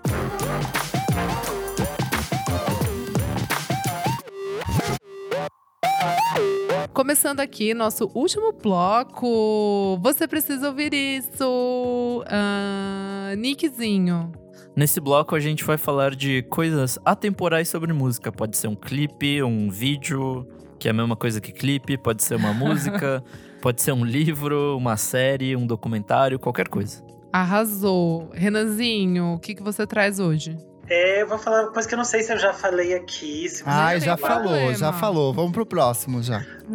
Começando aqui, nosso último bloco. Você precisa ouvir isso. Ah, Nickzinho. Nesse bloco a gente vai falar de coisas atemporais sobre música. Pode ser um clipe, um vídeo, que é a mesma coisa que clipe, pode ser uma música, pode ser um livro, uma série, um documentário, qualquer coisa. Arrasou. Renanzinho, o que, que você traz hoje? É, eu vou falar uma coisa que eu não sei se eu já falei aqui. Se Ai, já problema. falou, já falou. Vamos pro próximo já.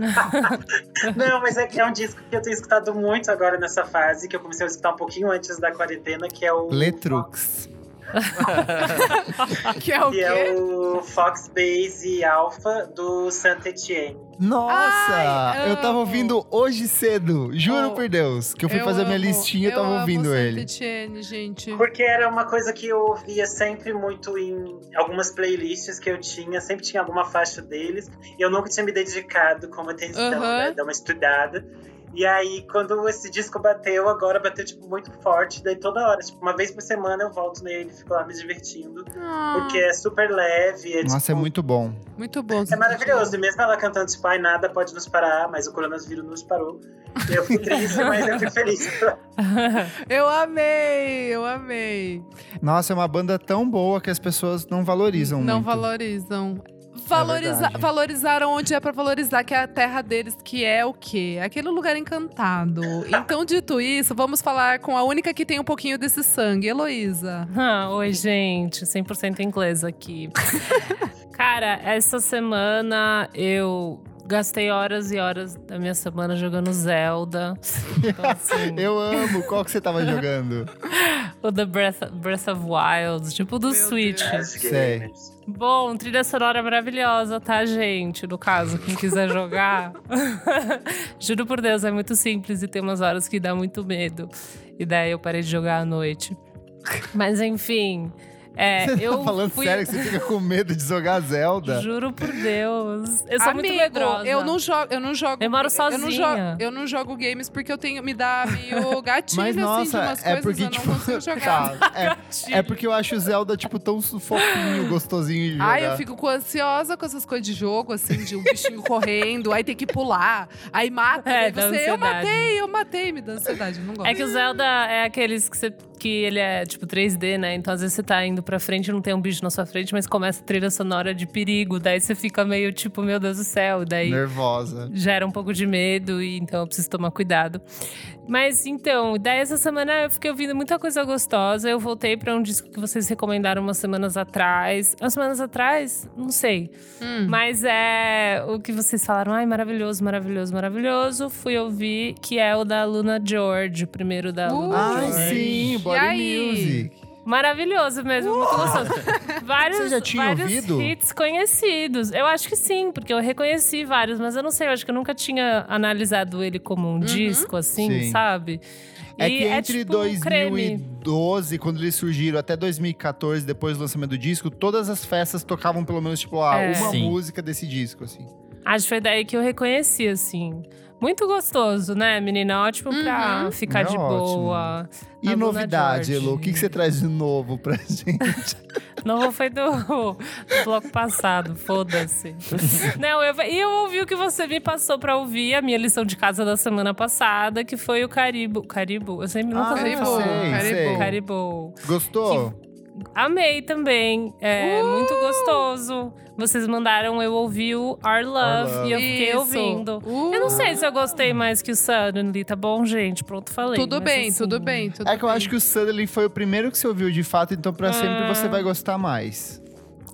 Não, mas é que é um disco que eu tenho escutado muito agora nessa fase, que eu comecei a escutar um pouquinho antes da quarentena, que é o. Letrux. Que é o Que é o Fox Base Alpha do Saint Etienne. Nossa! Ai, eu tava ouvindo hoje cedo, juro Oh, por Deus, que eu fui fazer minha amo- listinha e tava amo ouvindo Saint ele. Etienne, gente. Porque era uma coisa que eu ouvia sempre muito em algumas playlists que eu tinha, sempre tinha alguma faixa deles, e eu nunca tinha me dedicado com atenção, Aham. né, dar uma estudada. E aí, quando esse disco bateu, agora bateu, tipo, muito forte. Daí toda hora, tipo, uma vez por semana eu volto nele e fico lá me divertindo. Ah, Porque é super leve. É, Nossa, é tipo, muito bom. muito bom. É maravilhoso. E mesmo ela cantando, tipo, ai, nada pode nos parar, mas o coronavírus nos parou. Eu fui triste, mas eu fui feliz. Eu amei, eu amei. Nossa, é uma banda tão boa que as pessoas não valorizam Não muito. valorizam. Valoriza verdade. valorizaram onde é pra valorizar, que é a terra deles, que é o quê? Aquele lugar encantado. Então, dito isso, vamos falar com a única que tem um pouquinho desse sangue, Heloísa. Ah, oi, gente. 100% inglês aqui. Cara, essa semana eu gastei horas e horas da minha semana jogando Zelda. Então, assim, Eu amo. Qual que você tava jogando? o The Breath, Breath of Wild, tipo do Meu Switch. Deus. Sei. Bom, trilha sonora maravilhosa, tá, gente? No caso, quem quiser jogar. Juro por Deus, é muito simples e tem umas horas que dá muito medo. E daí eu parei de jogar à noite. Mas enfim. É, Você eu tá falando fui... sério que você fica com medo de jogar Zelda? Juro por Deus. Eu sou Amigo, muito medrosa. eu não jogo, eu não jogo. Eu moro Eu não, sozinha. jogo, eu não jogo games porque eu tenho me dá meio gatilho Mas assim de nossa, umas é coisas porque, eu tipo. não consigo jogar. tá, é, é porque eu acho o Zelda, tipo, tão fofinho, gostosinho de jogar. Ai, eu fico com ansiosa com essas coisas de jogo, assim, de um bichinho correndo, aí tem que pular, aí mata, É, aí você, eu matei, eu matei, me dá ansiedade, eu não gosto. É que o Zelda é aqueles que você. Que ele é tipo 3D, né? Então às vezes você tá indo pra frente não tem um bicho na sua frente, mas começa a trilha sonora de perigo. Daí você fica meio tipo, meu Deus do céu. Daí Nervosa. gera um pouco de medo e então eu preciso tomar cuidado. Mas então, daí essa semana eu fiquei ouvindo muita coisa gostosa. Eu voltei pra um disco que vocês recomendaram umas semanas atrás. Umas semanas atrás? Não sei. Hum. Mas é o que vocês falaram, ai, maravilhoso, maravilhoso, maravilhoso. Fui ouvir, que é o da Luna George, o primeiro da Uh, Luna Ai, George. sim, Body aí? Music. Maravilhoso mesmo, muito gostoso. Vários, Você já tinha vários ouvido? hits conhecidos. Eu acho que sim, porque eu reconheci vários, mas eu não sei, eu acho que eu nunca tinha analisado ele como um disco, assim, Sim. sabe? É E que é entre tipo um creme. 2012, quando eles surgiram, até 2014, depois do lançamento do disco, todas as festas tocavam pelo menos, tipo, ah, É. uma Sim. música desse disco, assim. Acho que foi daí que eu reconheci, assim. Muito gostoso, né, menina? Ótimo pra Uhum. ficar É de ótimo. boa. E novidade. Elo, o que, que você traz de novo pra gente? Novo foi do, do bloco passado, foda-se. Não, eu, e eu ouvi o que você me passou pra ouvir, a minha lição de casa da semana passada, que foi o Caribo. Caribo? Eu sempre nunca Ah, sei Caribo, falar. sei, Caribo. sei. Caribo. Gostou? Amei também. É Uh! muito gostoso. Vocês mandaram eu ouvir o Our Love, Love. e eu fiquei Isso. ouvindo. Uh, Eu não sei se eu gostei mais que o Suddenly, tá bom, gente? Pronto, falei. Tudo bem, assim, tudo bem, tudo É que eu bem. acho que o Suddenly foi o primeiro que você ouviu de fato, então pra sempre Ah. você vai gostar mais.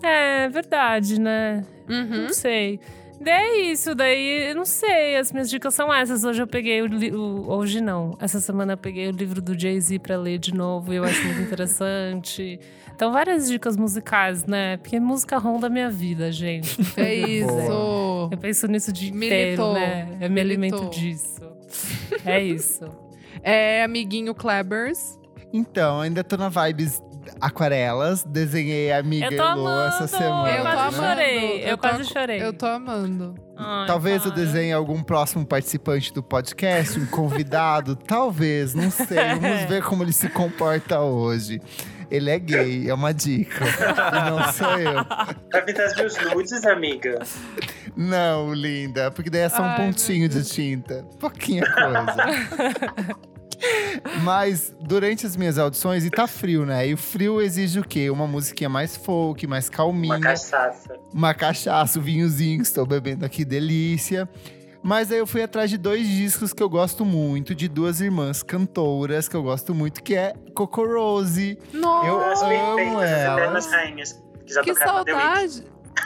É, verdade, né? Uhum. Não sei. Daí é isso, daí eu não sei, as minhas dicas são essas. Hoje eu peguei o, li- o- Hoje não. Essa semana eu peguei o livro do Jay-Z pra ler de novo e eu acho muito interessante. Então, várias dicas musicais, né? Porque música ronda a minha vida, gente. É isso. Eu penso nisso Militou. inteiro, né? Eu me alimento Militou. disso. É isso. É amiguinho Klebers. Então, ainda tô na vibes aquarelas, desenhei a amiga Eu tô amando! essa semana. Eu Eu quase amando. chorei. Eu, Eu tô- quase chorei. Eu tô amando. Ai, Talvez eu para. desenhe algum próximo participante do podcast, um convidado, talvez, não sei. Vamos ver como ele se comporta hoje. Ele é gay, é uma dica. E não sou eu. Vai pintar os meus nudes, amiga. Não, linda, porque daí é só um Ai, meu pontinho de tinta. Pouquinha coisa. Mas durante as minhas audições, e tá frio, né? E o frio exige o quê? Uma musiquinha mais folk, mais calminha. Uma cachaça. uma cachaça, um vinhozinho que estou bebendo aqui, delícia. Mas aí eu fui atrás de dois discos que eu gosto muito, de duas irmãs cantoras que eu gosto muito, que é Coco Rose, Nossa, As amo elas. rainhas. Que saudade.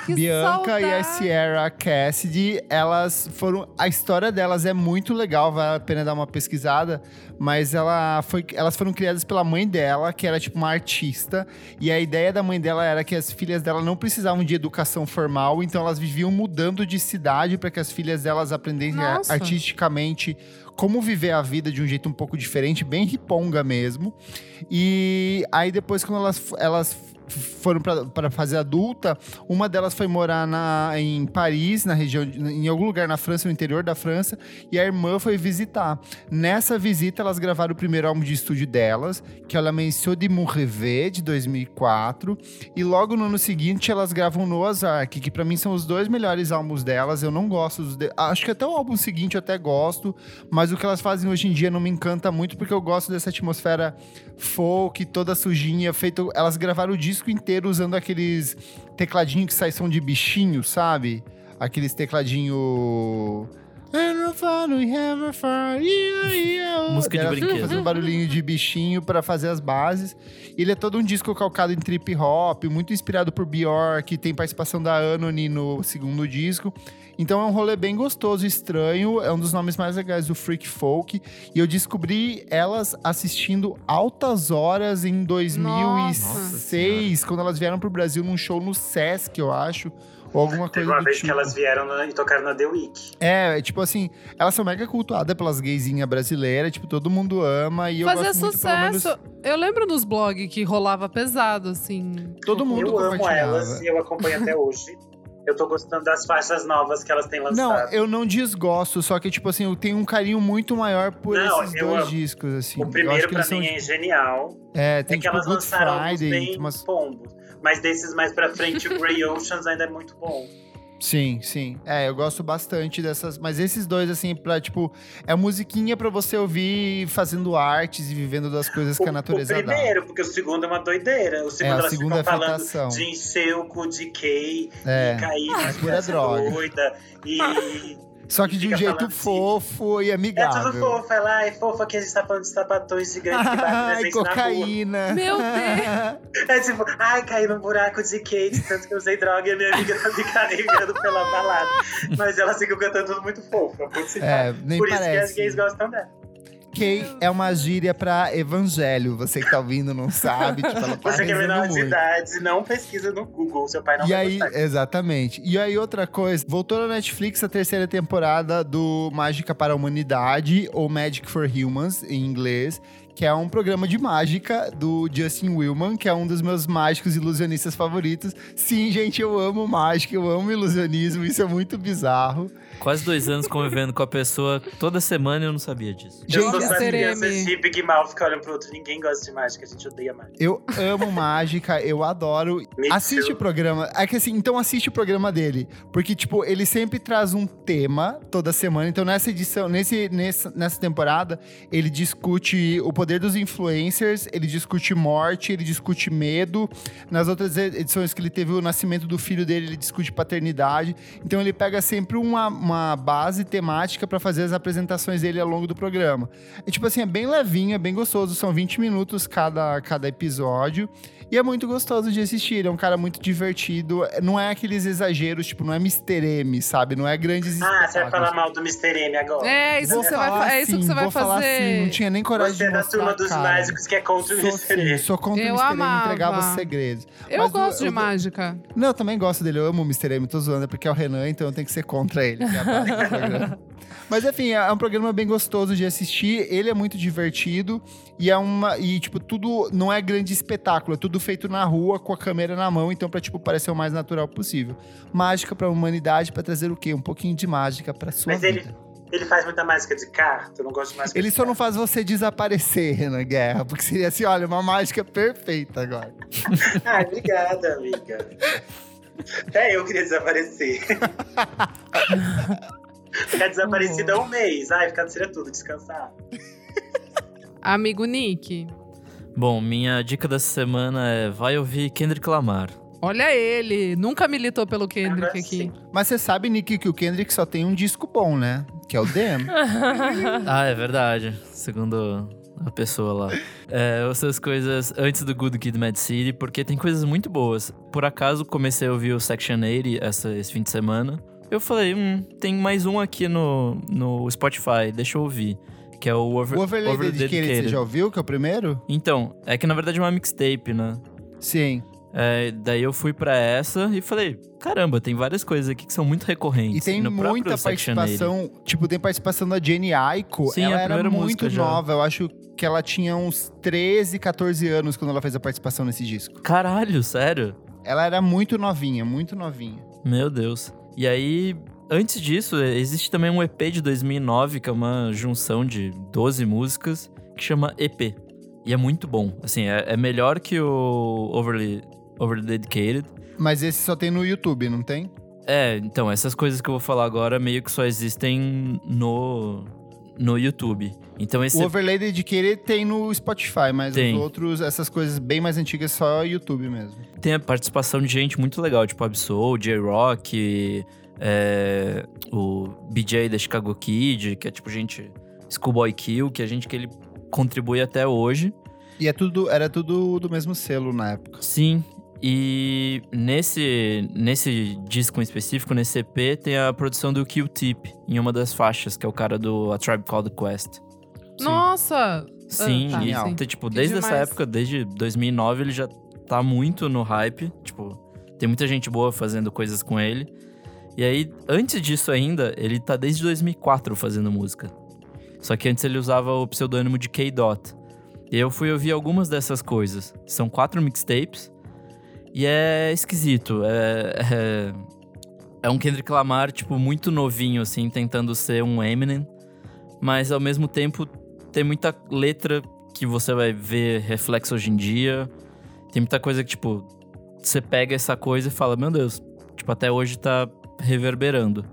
Que Bianca e a saudade. Sierra Cassidy. Elas foram. A história delas é muito legal, vale a pena dar uma pesquisada. Mas ela foi, elas foram criadas pela mãe dela, que era tipo uma artista. E a ideia da mãe dela era que as filhas dela não precisavam de educação formal, então elas viviam mudando de cidade para que as filhas delas aprendessem Nossa. artisticamente como viver a vida de um jeito um pouco diferente, bem riponga mesmo. E aí depois, quando elas, elas foram para fase adulta, uma delas foi morar na, em Paris, na região, em algum lugar na França, no interior da França, e a irmã foi visitar. Nessa visita, elas gravaram o primeiro álbum de estúdio delas, que é La Mention de Mon Rêve, de 2004, e logo no ano seguinte elas gravam Noah's Ark, que pra mim são os dois melhores álbuns delas. Eu não gosto dos. de- Acho que até o álbum seguinte eu até gosto, mas o que elas fazem hoje em dia não me encanta muito, porque eu gosto dessa atmosfera folk, toda sujinha, feito. Elas gravaram o disco inteiro usando aqueles tecladinhos que saem som de bichinho, sabe? Aqueles tecladinho. Música de brinquedo. Fazendo barulhinho de bichinho pra fazer as bases. Ele é todo um disco calcado em trip hop, muito inspirado por Bjork, tem participação da Anony no segundo disco. Então é um rolê bem gostoso, estranho, é um dos nomes mais legais do Freak Folk. E eu descobri elas assistindo altas horas em 2006, quando elas vieram pro Brasil num show no Sesc, eu acho. Ou alguma Teve coisa uma do vez tipo. que elas vieram na- e tocaram na The Week. É, tipo assim, elas são mega cultuadas pelas gaysinhas brasileiras, tipo, todo mundo ama. E eu Fazia gosto muito, pelo menos, sucesso. Eu lembro nos blogs que rolava pesado, assim. todo mundo Eu amo elas e eu acompanho até hoje. Eu tô gostando das faixas novas que elas têm Não, lançado. eu não desgosto, só que, tipo assim, eu tenho um carinho muito maior por Não, esses eu dois amo. discos, assim. O Eu acho primeiro que pra eles são, mim é genial. É, É tem que tipo elas Good lançaram Friday, bem umas... pombos. Mas desses mais pra frente, o Grey Oceans ainda é muito bom. Sim, sim. É, eu gosto bastante dessas. Mas esses dois, assim, pra, tipo, é musiquinha pra você ouvir fazendo artes e vivendo das coisas que a O, o natureza dá. primeiro, porque o segundo é uma doideira. O segundo É, o elas segundo ficam é falando fritação. de encher o cu de Kay É, e cair é na criança droga. doida. E Só que de um jeito assim. fofo e é amigável. tudo fofo. Ela ai, fofa que a gente tá falando de sapatões gigantes que batem na Ai, na cocaína. Meu Deus! É tipo, ai, caí num buraco de Kate, tanto que eu usei droga e a minha amiga tá me carregando pela balada. Mas elas ficam cantando tudo muito fofo. é muito. É, nem Por isso que as parece. gays gostam dela. MK é uma gíria pra evangelho. Você que tá ouvindo não sabe. Tipo, ela tá Você que é menor de idade, não pesquisa no Google. Seu pai não E vai aí, gostar. exatamente. E aí, outra coisa, voltou na Netflix a terceira temporada do Mágica para a Humanidade, ou Magic for Humans, em inglês, que é um programa de mágica do Justin Willman, que é um dos meus mágicos ilusionistas favoritos. Sim, gente, eu amo mágica, eu amo ilusionismo, isso é muito bizarro. Quase dois anos convivendo com a pessoa toda semana e eu não sabia disso. Eu Gente, Mr. criança M. de Big Mouth que olham pro outro. Ninguém gosta de mágica, a gente odeia mágica. Eu amo mágica, eu adoro. Me Assiste too. o programa. É que assim, então assiste o programa dele. Porque, tipo, ele sempre traz um tema toda semana. Então, nessa edição, nesse, nessa, nessa temporada, ele discute o poder dos influencers, ele discute morte, ele discute medo. Nas outras edições que ele teve o nascimento do filho dele, ele discute paternidade. Então, ele pega sempre uma, uma base temática pra fazer as apresentações dele ao longo do programa. É tipo assim, é bem levinho, é bem gostoso. São 20 minutos cada, cada episódio. E é muito gostoso de assistir. É um cara muito divertido. Não é aqueles exageros, tipo, não é Mr. M, sabe? Não é grandes Ah, você vai falar mal do Mr. M agora. É, isso Vou que você vai, falar fa- é isso que assim, você vai vou falar fazer. assim, não tinha nem coragem Você é de da mostrar turma a dos cara. mágicos que é contra o Sou, Mr. sim, M. sou contra Eu o Mr. M, amava. entregava os segredos. Eu Mas gosto de o- mágica. Não, eu também gosto dele. Eu amo o Mr. M, tô zoando, é porque é o Renan, então eu tenho que ser contra ele. que é a base do programa. Mas enfim, é um programa bem gostoso de assistir. Ele é muito divertido e é uma. E, tipo, tudo não é grande espetáculo, é tudo feito na rua com a câmera na mão, então, pra, tipo, parecer o mais natural possível. Mágica pra humanidade, pra trazer o quê? Um pouquinho de mágica pra sua Mas vida. ele, ele faz muita mágica de carta, eu não gosto de mágica Ele de só não carta. faz você desaparecer, Renan Guerra, porque seria assim, olha, uma mágica perfeita agora. Ah, obrigada, amiga. É, eu queria desaparecer. Ficar desaparecida um mês. Ai, ficar seria tudo, descansar. Amigo Nick. Bom, minha dica dessa semana é vai ouvir Kendrick Lamar. Olha ele. Nunca militou pelo Kendrick Agora aqui. sim. Mas você sabe, Nick, que o Kendrick só tem um disco bom, né? Que é o Dem. Ah, é verdade. Segundo a pessoa lá. É, eu ouço as coisas antes do Good Kid Mad City, porque tem coisas muito boas. Por acaso, comecei a ouvir o Section 80 essa, esse fim de semana. Eu falei, hum, tem mais um aqui no, no Spotify, deixa eu ouvir. Que é o Over, o Overlay Over Dedicated, você já ouviu, que é o primeiro? Então, é que na verdade é uma mixtape, né? Sim. É, daí eu fui pra essa e falei, caramba, tem várias coisas aqui que são muito recorrentes. E tem no muita Section 80. participação, tipo, tem participação da Jenny Aiko. Sim, ela era muito música já. nova, eu acho que ela tinha uns 13, 14 anos quando ela fez a participação nesse disco. Caralho, sério? Ela era muito novinha, muito novinha. Meu Deus. E aí, antes disso, existe também um EP de 2009, que é uma junção de 12 músicas, que chama EP. E é muito bom. Assim, é, é melhor que o Overly, Overly Dedicated. Mas esse só tem no YouTube, não tem? É, então, essas coisas que eu vou falar agora meio que só existem no, no YouTube. Então esse O Overlay Dedicated tem no Spotify, mas Tem. os outros, essas coisas bem mais antigas, só YouTube mesmo. tem a participação de gente muito legal, tipo Absol, J-Rock, é, o BJ da Chicago Kid, que é tipo gente... Schoolboy Kill, que é gente que ele contribui até hoje. E é tudo, era tudo do mesmo selo na época. Sim, e nesse, nesse disco em específico, nesse EP, tem a produção do Q-Tip em uma das faixas, que é o cara do A Tribe Called Quest. Nossa! Sim, tá, e sim. tem, tipo, Que desde essa época, desde 2009, ele já tá muito no hype. Tipo, tem muita gente boa fazendo coisas com ele. E aí, antes disso ainda, ele tá desde 2004 fazendo música. Só que antes ele usava o pseudônimo de K-Dot. E eu fui ouvir algumas dessas coisas. São quatro mixtapes. E é esquisito. É, é, é um Kendrick Lamar, tipo, muito novinho, assim, tentando ser um Eminem. Mas ao mesmo tempo tem muita letra que você vai ver reflexo hoje em dia. Tem muita coisa que, tipo, você pega essa coisa e fala, meu Deus, tipo, até hoje tá reverberando.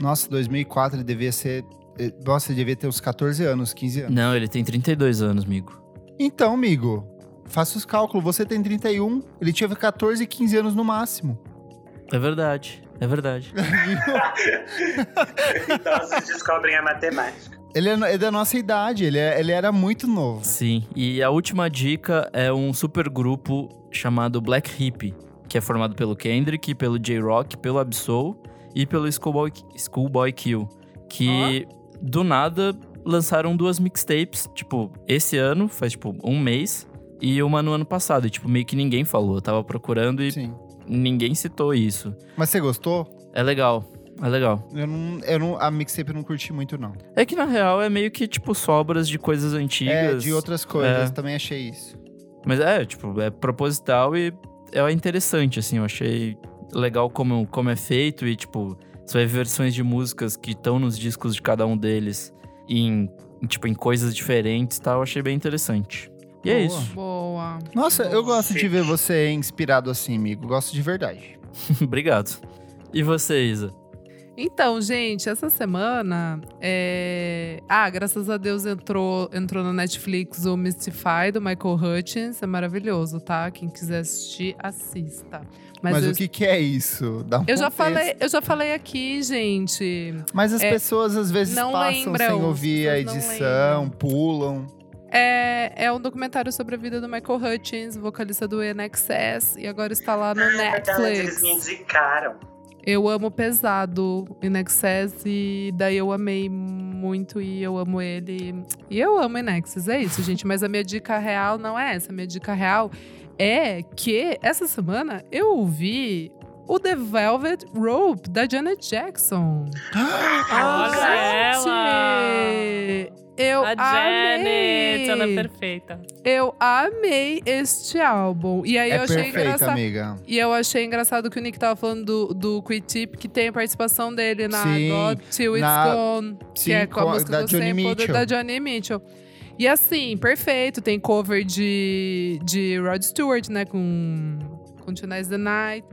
Nossa, 2004 ele devia ser... eh, Nossa, ele devia ter uns 14 anos, 15 anos. Não, ele tem 32 anos, amigo. Então, amigo, faça os cálculos. Você tem 31, ele tinha 14 e 15 anos no máximo. É verdade, é verdade. Então vocês descobrem a matemática. Ele é, é da nossa idade, ele, é- ele era muito novo. Sim, e a última dica é um super grupo chamado Black Hippie, que é formado pelo Kendrick, pelo J-Rock, pelo Absol e pelo Schoolboy, Schoolboy Q. Que do nada lançaram duas mixtapes, tipo, esse ano, faz tipo um mês, e uma no ano passado. E, tipo, meio que ninguém falou. Eu tava procurando e Sim. ninguém citou isso. Mas você gostou? É legal, é legal. Eu não, eu não, a mixtape eu não curti muito, não. É que na real é meio que, tipo, sobras de coisas antigas. É, de outras coisas, É. também achei isso. Mas é, tipo, é proposital e é interessante, assim. Eu achei legal como, como é feito e, tipo, você vai ver versões de músicas que estão nos discos de cada um deles em, tipo, em coisas diferentes e tal. Eu achei bem interessante. E é Boa. isso. Boa. Nossa, eu gosto de ver você inspirado assim, amigo. Gosto de verdade. Obrigado. E você, Isa? Então, gente, essa semana. É... Ah, graças a Deus entrou, entrou no Netflix o Mystify do Michael Hutchins. É maravilhoso, tá? Quem quiser assistir, assista. Mas, Mas, eu, o que, que é isso? Dá um eu já falei, eu já falei aqui, gente. Mas as É, pessoas às vezes não passam lembram, sem ouvir a edição, pulam. É, é um documentário sobre a vida do Michael Hutchins, vocalista do NXS, e agora está lá no É verdade, eles Netflix. me indicaram. Eu amo pesado NXS e daí eu amei muito e eu amo ele. E eu amo NXS, é isso, gente. Mas a minha dica real não é essa. A minha dica real é que essa semana eu ouvi o The Velvet Rope da Janet Jackson. Olha ela! Eu a amei. Janet, ela é perfeita. Eu amei este álbum. E aí é eu achei perfeita, engraçado. amiga. E eu achei engraçado que o Nick tava falando do, do Quick Tip, que tem a participação dele na Sim, God Till It's na- Gone, Sim, que é com a música da do Johnny Mitchell. da Johnny Mitchell. E assim, perfeito. Tem cover de, de Rod Stewart, né? Com, com Tonight's the Night.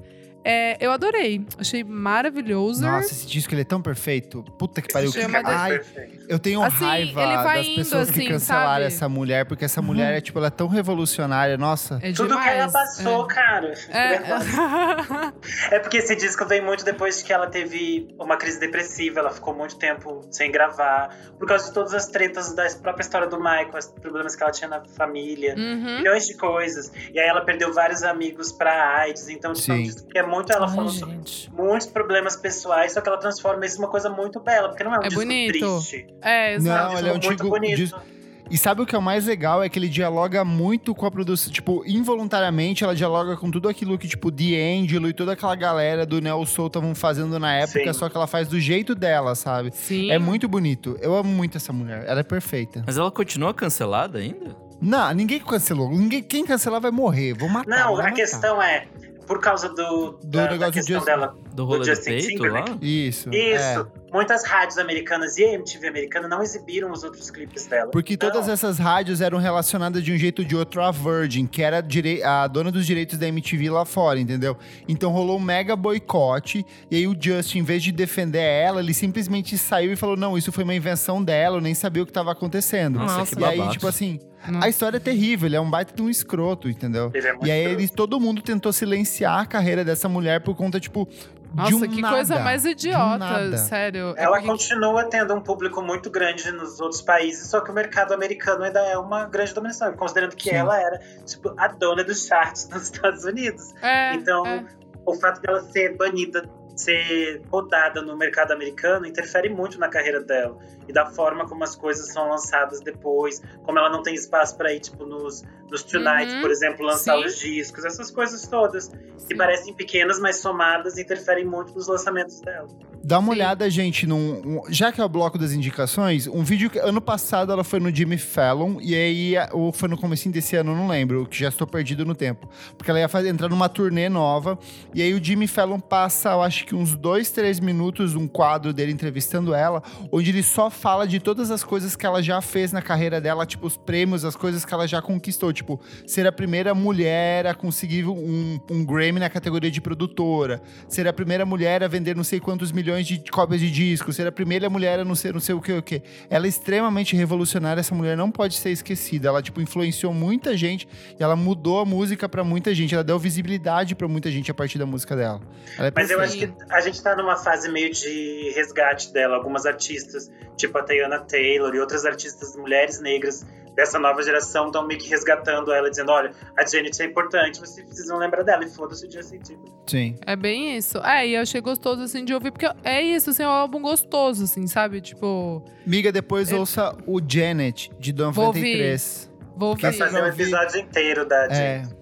É, eu adorei. Achei maravilhoso. Nossa, esse disco ele é tão perfeito. Puta que pariu. Que... Ai, Perfeito. eu tenho Assim, raiva ele vai das indo, pessoas que assim, cancelaram sabe? essa mulher, porque essa mulher é, tipo, ela é tão revolucionária. Nossa. É Tudo demais. que ela passou, cara. É. É porque esse disco vem muito depois de que ela teve uma crise depressiva, ela ficou muito tempo sem gravar, por causa de todas as tretas da própria história do Michael, os problemas que ela tinha na família, Uhum. milhões de coisas. E aí ela perdeu vários amigos pra AIDS, então tipo, é um Sim. disco que é muito ela Ai, falando sobre gente. muitos problemas pessoais, só que ela transforma isso numa coisa muito bela, porque não é um É disco bonito. triste. É, exato. Não, ele é um disco muito disco- bonito. disco- E sabe o que é o mais legal? É que ele dialoga muito com a produção. Tipo, involuntariamente, ela dialoga com tudo aquilo que, tipo, D'Angelo e toda aquela galera do Neo Soul estavam fazendo na época, Sim. só que ela faz do jeito dela, sabe? Sim. É muito bonito. Eu amo muito essa mulher. Ela é perfeita. Mas ela continua cancelada ainda? Não, ninguém cancelou. Ninguém, quem cancelar vai morrer. Vou matar. Não, vou a matar. questão é, por causa do, Do da, da negócio do questão Justin- dela Do rolê do, Justin peito lá? Timberlake? Isso. Isso. é. Muitas rádios americanas e a MTV americana não exibiram os outros clipes dela. Porque Então, todas essas rádios eram relacionadas de um jeito ou de outro à Virgin, que era a dona dos direitos da MTV lá fora, entendeu? Então rolou um mega boicote, e aí o Justin, em vez de defender ela, ele simplesmente saiu e falou: não, isso foi uma invenção dela, eu nem sabia o que tava acontecendo. Nossa, que e aí, tipo assim, Nossa. a história é terrível, ele é um baita de um escroto, entendeu? Ele é muito E aí eles, todo mundo tentou silenciar a carreira dessa mulher por conta, tipo, de Nossa, um que nada, coisa mais um idiota, sério. É Ela porque- continua tendo um público muito grande nos outros países, só que o mercado americano ainda é uma grande dominação, considerando que Sim. ela era tipo, a dona dos charts nos Estados Unidos. É, então, é. o fato dela ser banida, ser podada no mercado americano, interfere muito na carreira dela. E da forma como as coisas são lançadas depois, como ela não tem espaço para ir, tipo, nos, nos Tonight, Uhum. por exemplo, lançar Sim. os discos, essas coisas todas. Que Sim. parecem pequenas, mas somadas interferem muito nos lançamentos dela. Dá uma Sim. olhada, gente, num. um- já que é o bloco das indicações, um vídeo que ano passado ela foi no Jimmy Fallon, e aí, a- ou foi no comecinho desse ano, eu não lembro, que já estou perdido no tempo. Porque ela ia fazer, entrar numa turnê nova, e aí o Jimmy Fallon passa, eu acho que uns dois, três minutos, um quadro dele entrevistando ela, onde ele só fala de todas as coisas que ela já fez na carreira dela, tipo, os prêmios, as coisas que ela já conquistou, tipo, ser a primeira mulher a conseguir um, um Grammy na categoria de produtora, ser a primeira mulher a vender não sei quantos milhões de cópias de disco, ser a primeira mulher a não ser não sei o que o que. Ela é extremamente revolucionária, essa mulher não pode ser esquecida. Ela tipo influenciou muita gente e ela mudou a música pra muita gente, ela deu visibilidade pra muita gente a partir da música dela. Ela é Mas eu acho que a gente tá numa fase meio de resgate dela. Algumas artistas, tipo a Tayana Taylor e outras artistas mulheres negras, dessa nova geração estão meio que resgatando ela, dizendo: olha, a Janet é importante, vocês precisam lembrar dela. E foda-se o Justin Timberlake. Sim. É bem isso. É, e eu achei gostoso, assim, de ouvir, porque é isso, assim, é um álbum gostoso, assim, sabe? Tipo, Miga, depois Eu- ouça o Janet, de Vou 93. vou Porque ouvir. essa- Fazer um episódio inteiro da É, Janet.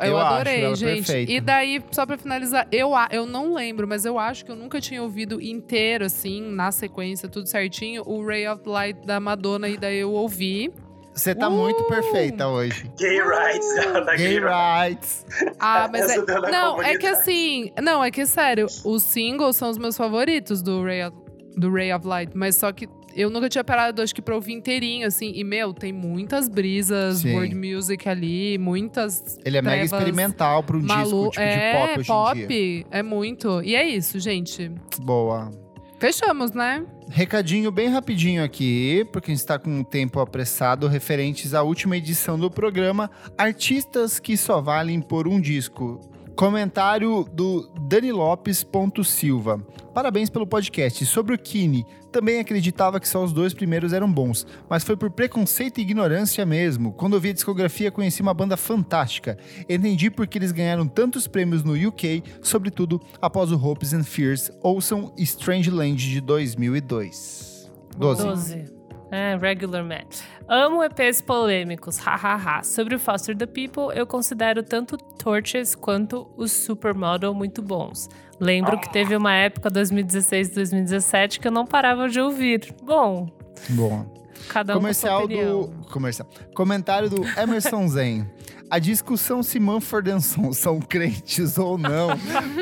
Eu, Eu acho adorei, ela gente. perfeita. E daí, só pra finalizar, eu, eu não lembro, mas eu acho que eu nunca tinha ouvido inteiro, assim, na sequência, tudo certinho, o Ray of Light da Madonna, e daí eu ouvi. você tá Uh! muito perfeita hoje. Gay rights, ela tá Gay gay rights. Ah, mas é. Não, é que assim. Não, é que sério, os singles são os meus favoritos do Ray of, do Ray of Light, mas só que. Eu nunca tinha parado, acho que pra ouvir inteirinho, assim. E, meu, tem muitas brisas, Sim. world music ali, muitas Ele é mega experimental pra um malu... disco tipo é, de pop hoje pop, em dia. é muito. E é isso, gente. Boa. Fechamos, né? Recadinho bem rapidinho aqui, porque a gente está com um tempo apressado, referentes à última edição do programa Artistas que só valem por um disco. Comentário do Dani Lopes ponto Silva. Parabéns pelo podcast. Sobre o Kine, também acreditava que só os dois primeiros eram bons, mas foi por preconceito e ignorância mesmo. Quando eu vi a discografia, conheci uma banda fantástica. Entendi porque eles ganharam tantos prêmios no UK, sobretudo após o Hopes and Fears. Ouçam Strange Land de 2002. 12. 12. É, Regular Man. Amo EPs polêmicos, hahaha. Sobre o Foster the People, eu considero tanto Torches quanto o Supermodel muito bons. Lembro que teve uma época 2016 2017 que eu não parava de ouvir. Bom, Boa. cada um Comercial com sua opinião. do. Comercial. Comentário do Emerson Zen. A discussão se Manford Sons são crentes ou não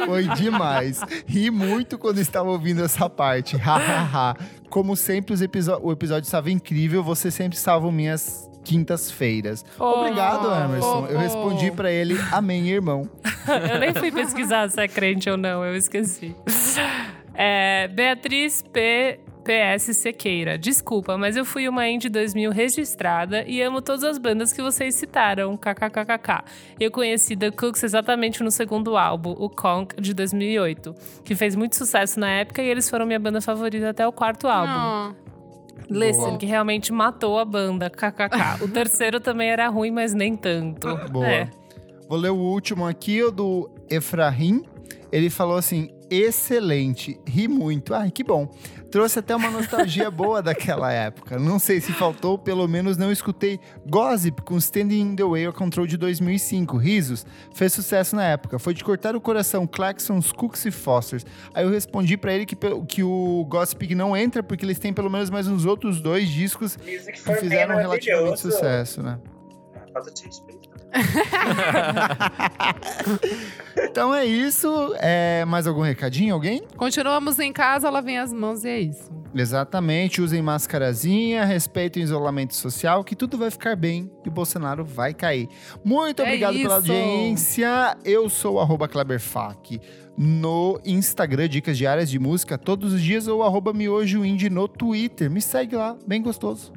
foi demais. Ri muito quando estava ouvindo essa parte. Hahaha. Como sempre, o episódio estava incrível. Você sempre salva minhas quintas-feiras. Oh, Obrigado, Emerson. Eu fofo. respondi pra ele: Amém, irmão. eu nem fui pesquisar se é crente ou não, eu esqueci. É, Beatriz P. PS Sequeira. Desculpa, mas eu fui uma Indie 2000 registrada e amo todas as bandas que vocês citaram. KKKKK. Eu conheci The Cooks exatamente no segundo álbum, o Conk, de 2008, que fez muito sucesso na época e eles foram minha banda favorita até o quarto álbum. Não. Listen, Boa. que realmente matou a banda. KKK. o terceiro também era ruim, mas nem tanto. Boa. É. Vou ler o último aqui, o do Efraim. Ele falou assim: excelente, ri muito. Ai, que bom. Trouxe até uma nostalgia boa daquela época. Não sei se faltou, pelo menos não escutei Gossip com Standing in the Way of Control de 2005. Risos, fez sucesso na época. Foi de cortar o coração, Claxons, Cooks e Fosters. Aí eu respondi pra ele que, que o Gossip não entra porque eles têm pelo menos mais uns outros dois discos Music que fizeram Men relativamente sucesso, né? Respeito. Então é isso. É, mais algum recadinho? Alguém? Continuamos em casa, lavem as mãos e é isso. Exatamente. Usem máscarazinha, respeitem o isolamento social, que tudo vai ficar bem e o Bolsonaro vai cair. Muito É obrigado pela isso. audiência. Eu sou o Kleberfac no Instagram, dicas diárias de música todos os dias, ou arroba Miojo Indie no Twitter. Me segue lá, bem gostoso.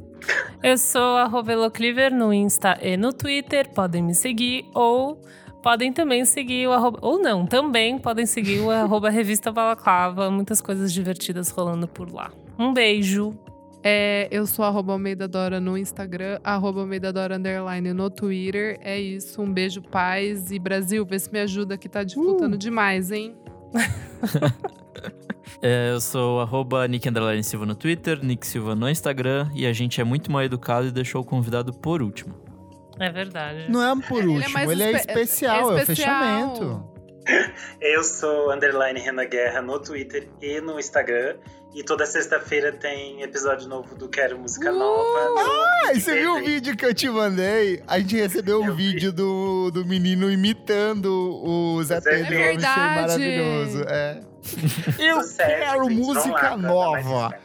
Eu sou a Rovelo Cleaver no Insta e no Twitter. Podem me seguir ou podem também seguir o arroba. Ou não, também podem seguir o arroba Revista Balaclava. Muitas coisas divertidas rolando por lá. Um beijo. É, eu sou arroba Almeida Dora no Instagram, arroba Almeida Dora Underline no Twitter. É isso, um beijo, paz. E Brasil, vê se me ajuda que tá dificultando demais, hein? É, eu sou arroba Nick Silva no Twitter, Nick Silva no Instagram, e a gente é muito mal educado e deixou o convidado por último. É verdade. Não é por Ele é último, ele é espe- especial, é, é o especial. fechamento. Eu sou underline Renan Guerra no Twitter e no Instagram. E toda sexta-feira tem episódio novo do Quero Música Nova. no Ah, e você viu o vídeo que eu te mandei? A gente recebeu um Eu vi. vídeo do, do menino imitando o Zé Pedro. Verdade. maravilhoso. É. Eu Sucesso, quero gente, música lá, tá? Nova.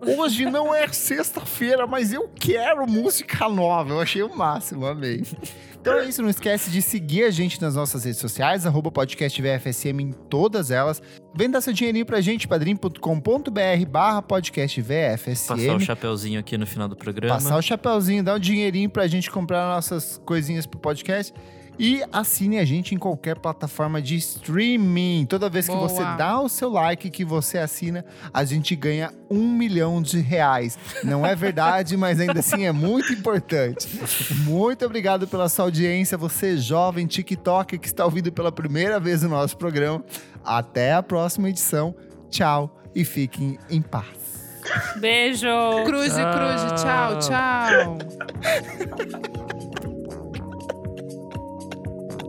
Hoje não é sexta-feira, mas eu quero música nova. Eu achei o máximo, amei. Então é isso, não esquece de seguir a gente nas nossas redes sociais, arroba podcast VFSM em todas elas. Vem dar seu dinheirinho pra gente, padrim.com.br barra podcast VFSM. Passar o chapeuzinho aqui no final do programa. Passar o chapeuzinho, dar um dinheirinho pra gente comprar nossas coisinhas pro podcast. E assine a gente em qualquer plataforma de streaming. Toda vez que Boa. você dá o seu like, que você assina, a gente ganha um milhão de reais. Não é verdade, mas ainda assim é muito importante. Muito obrigado pela sua audiência, você jovem TikTok que está ouvindo pela primeira vez o nosso programa. Até a próxima edição. Tchau e fiquem em paz. Beijo! Cruz e cruz, tchau, tchau.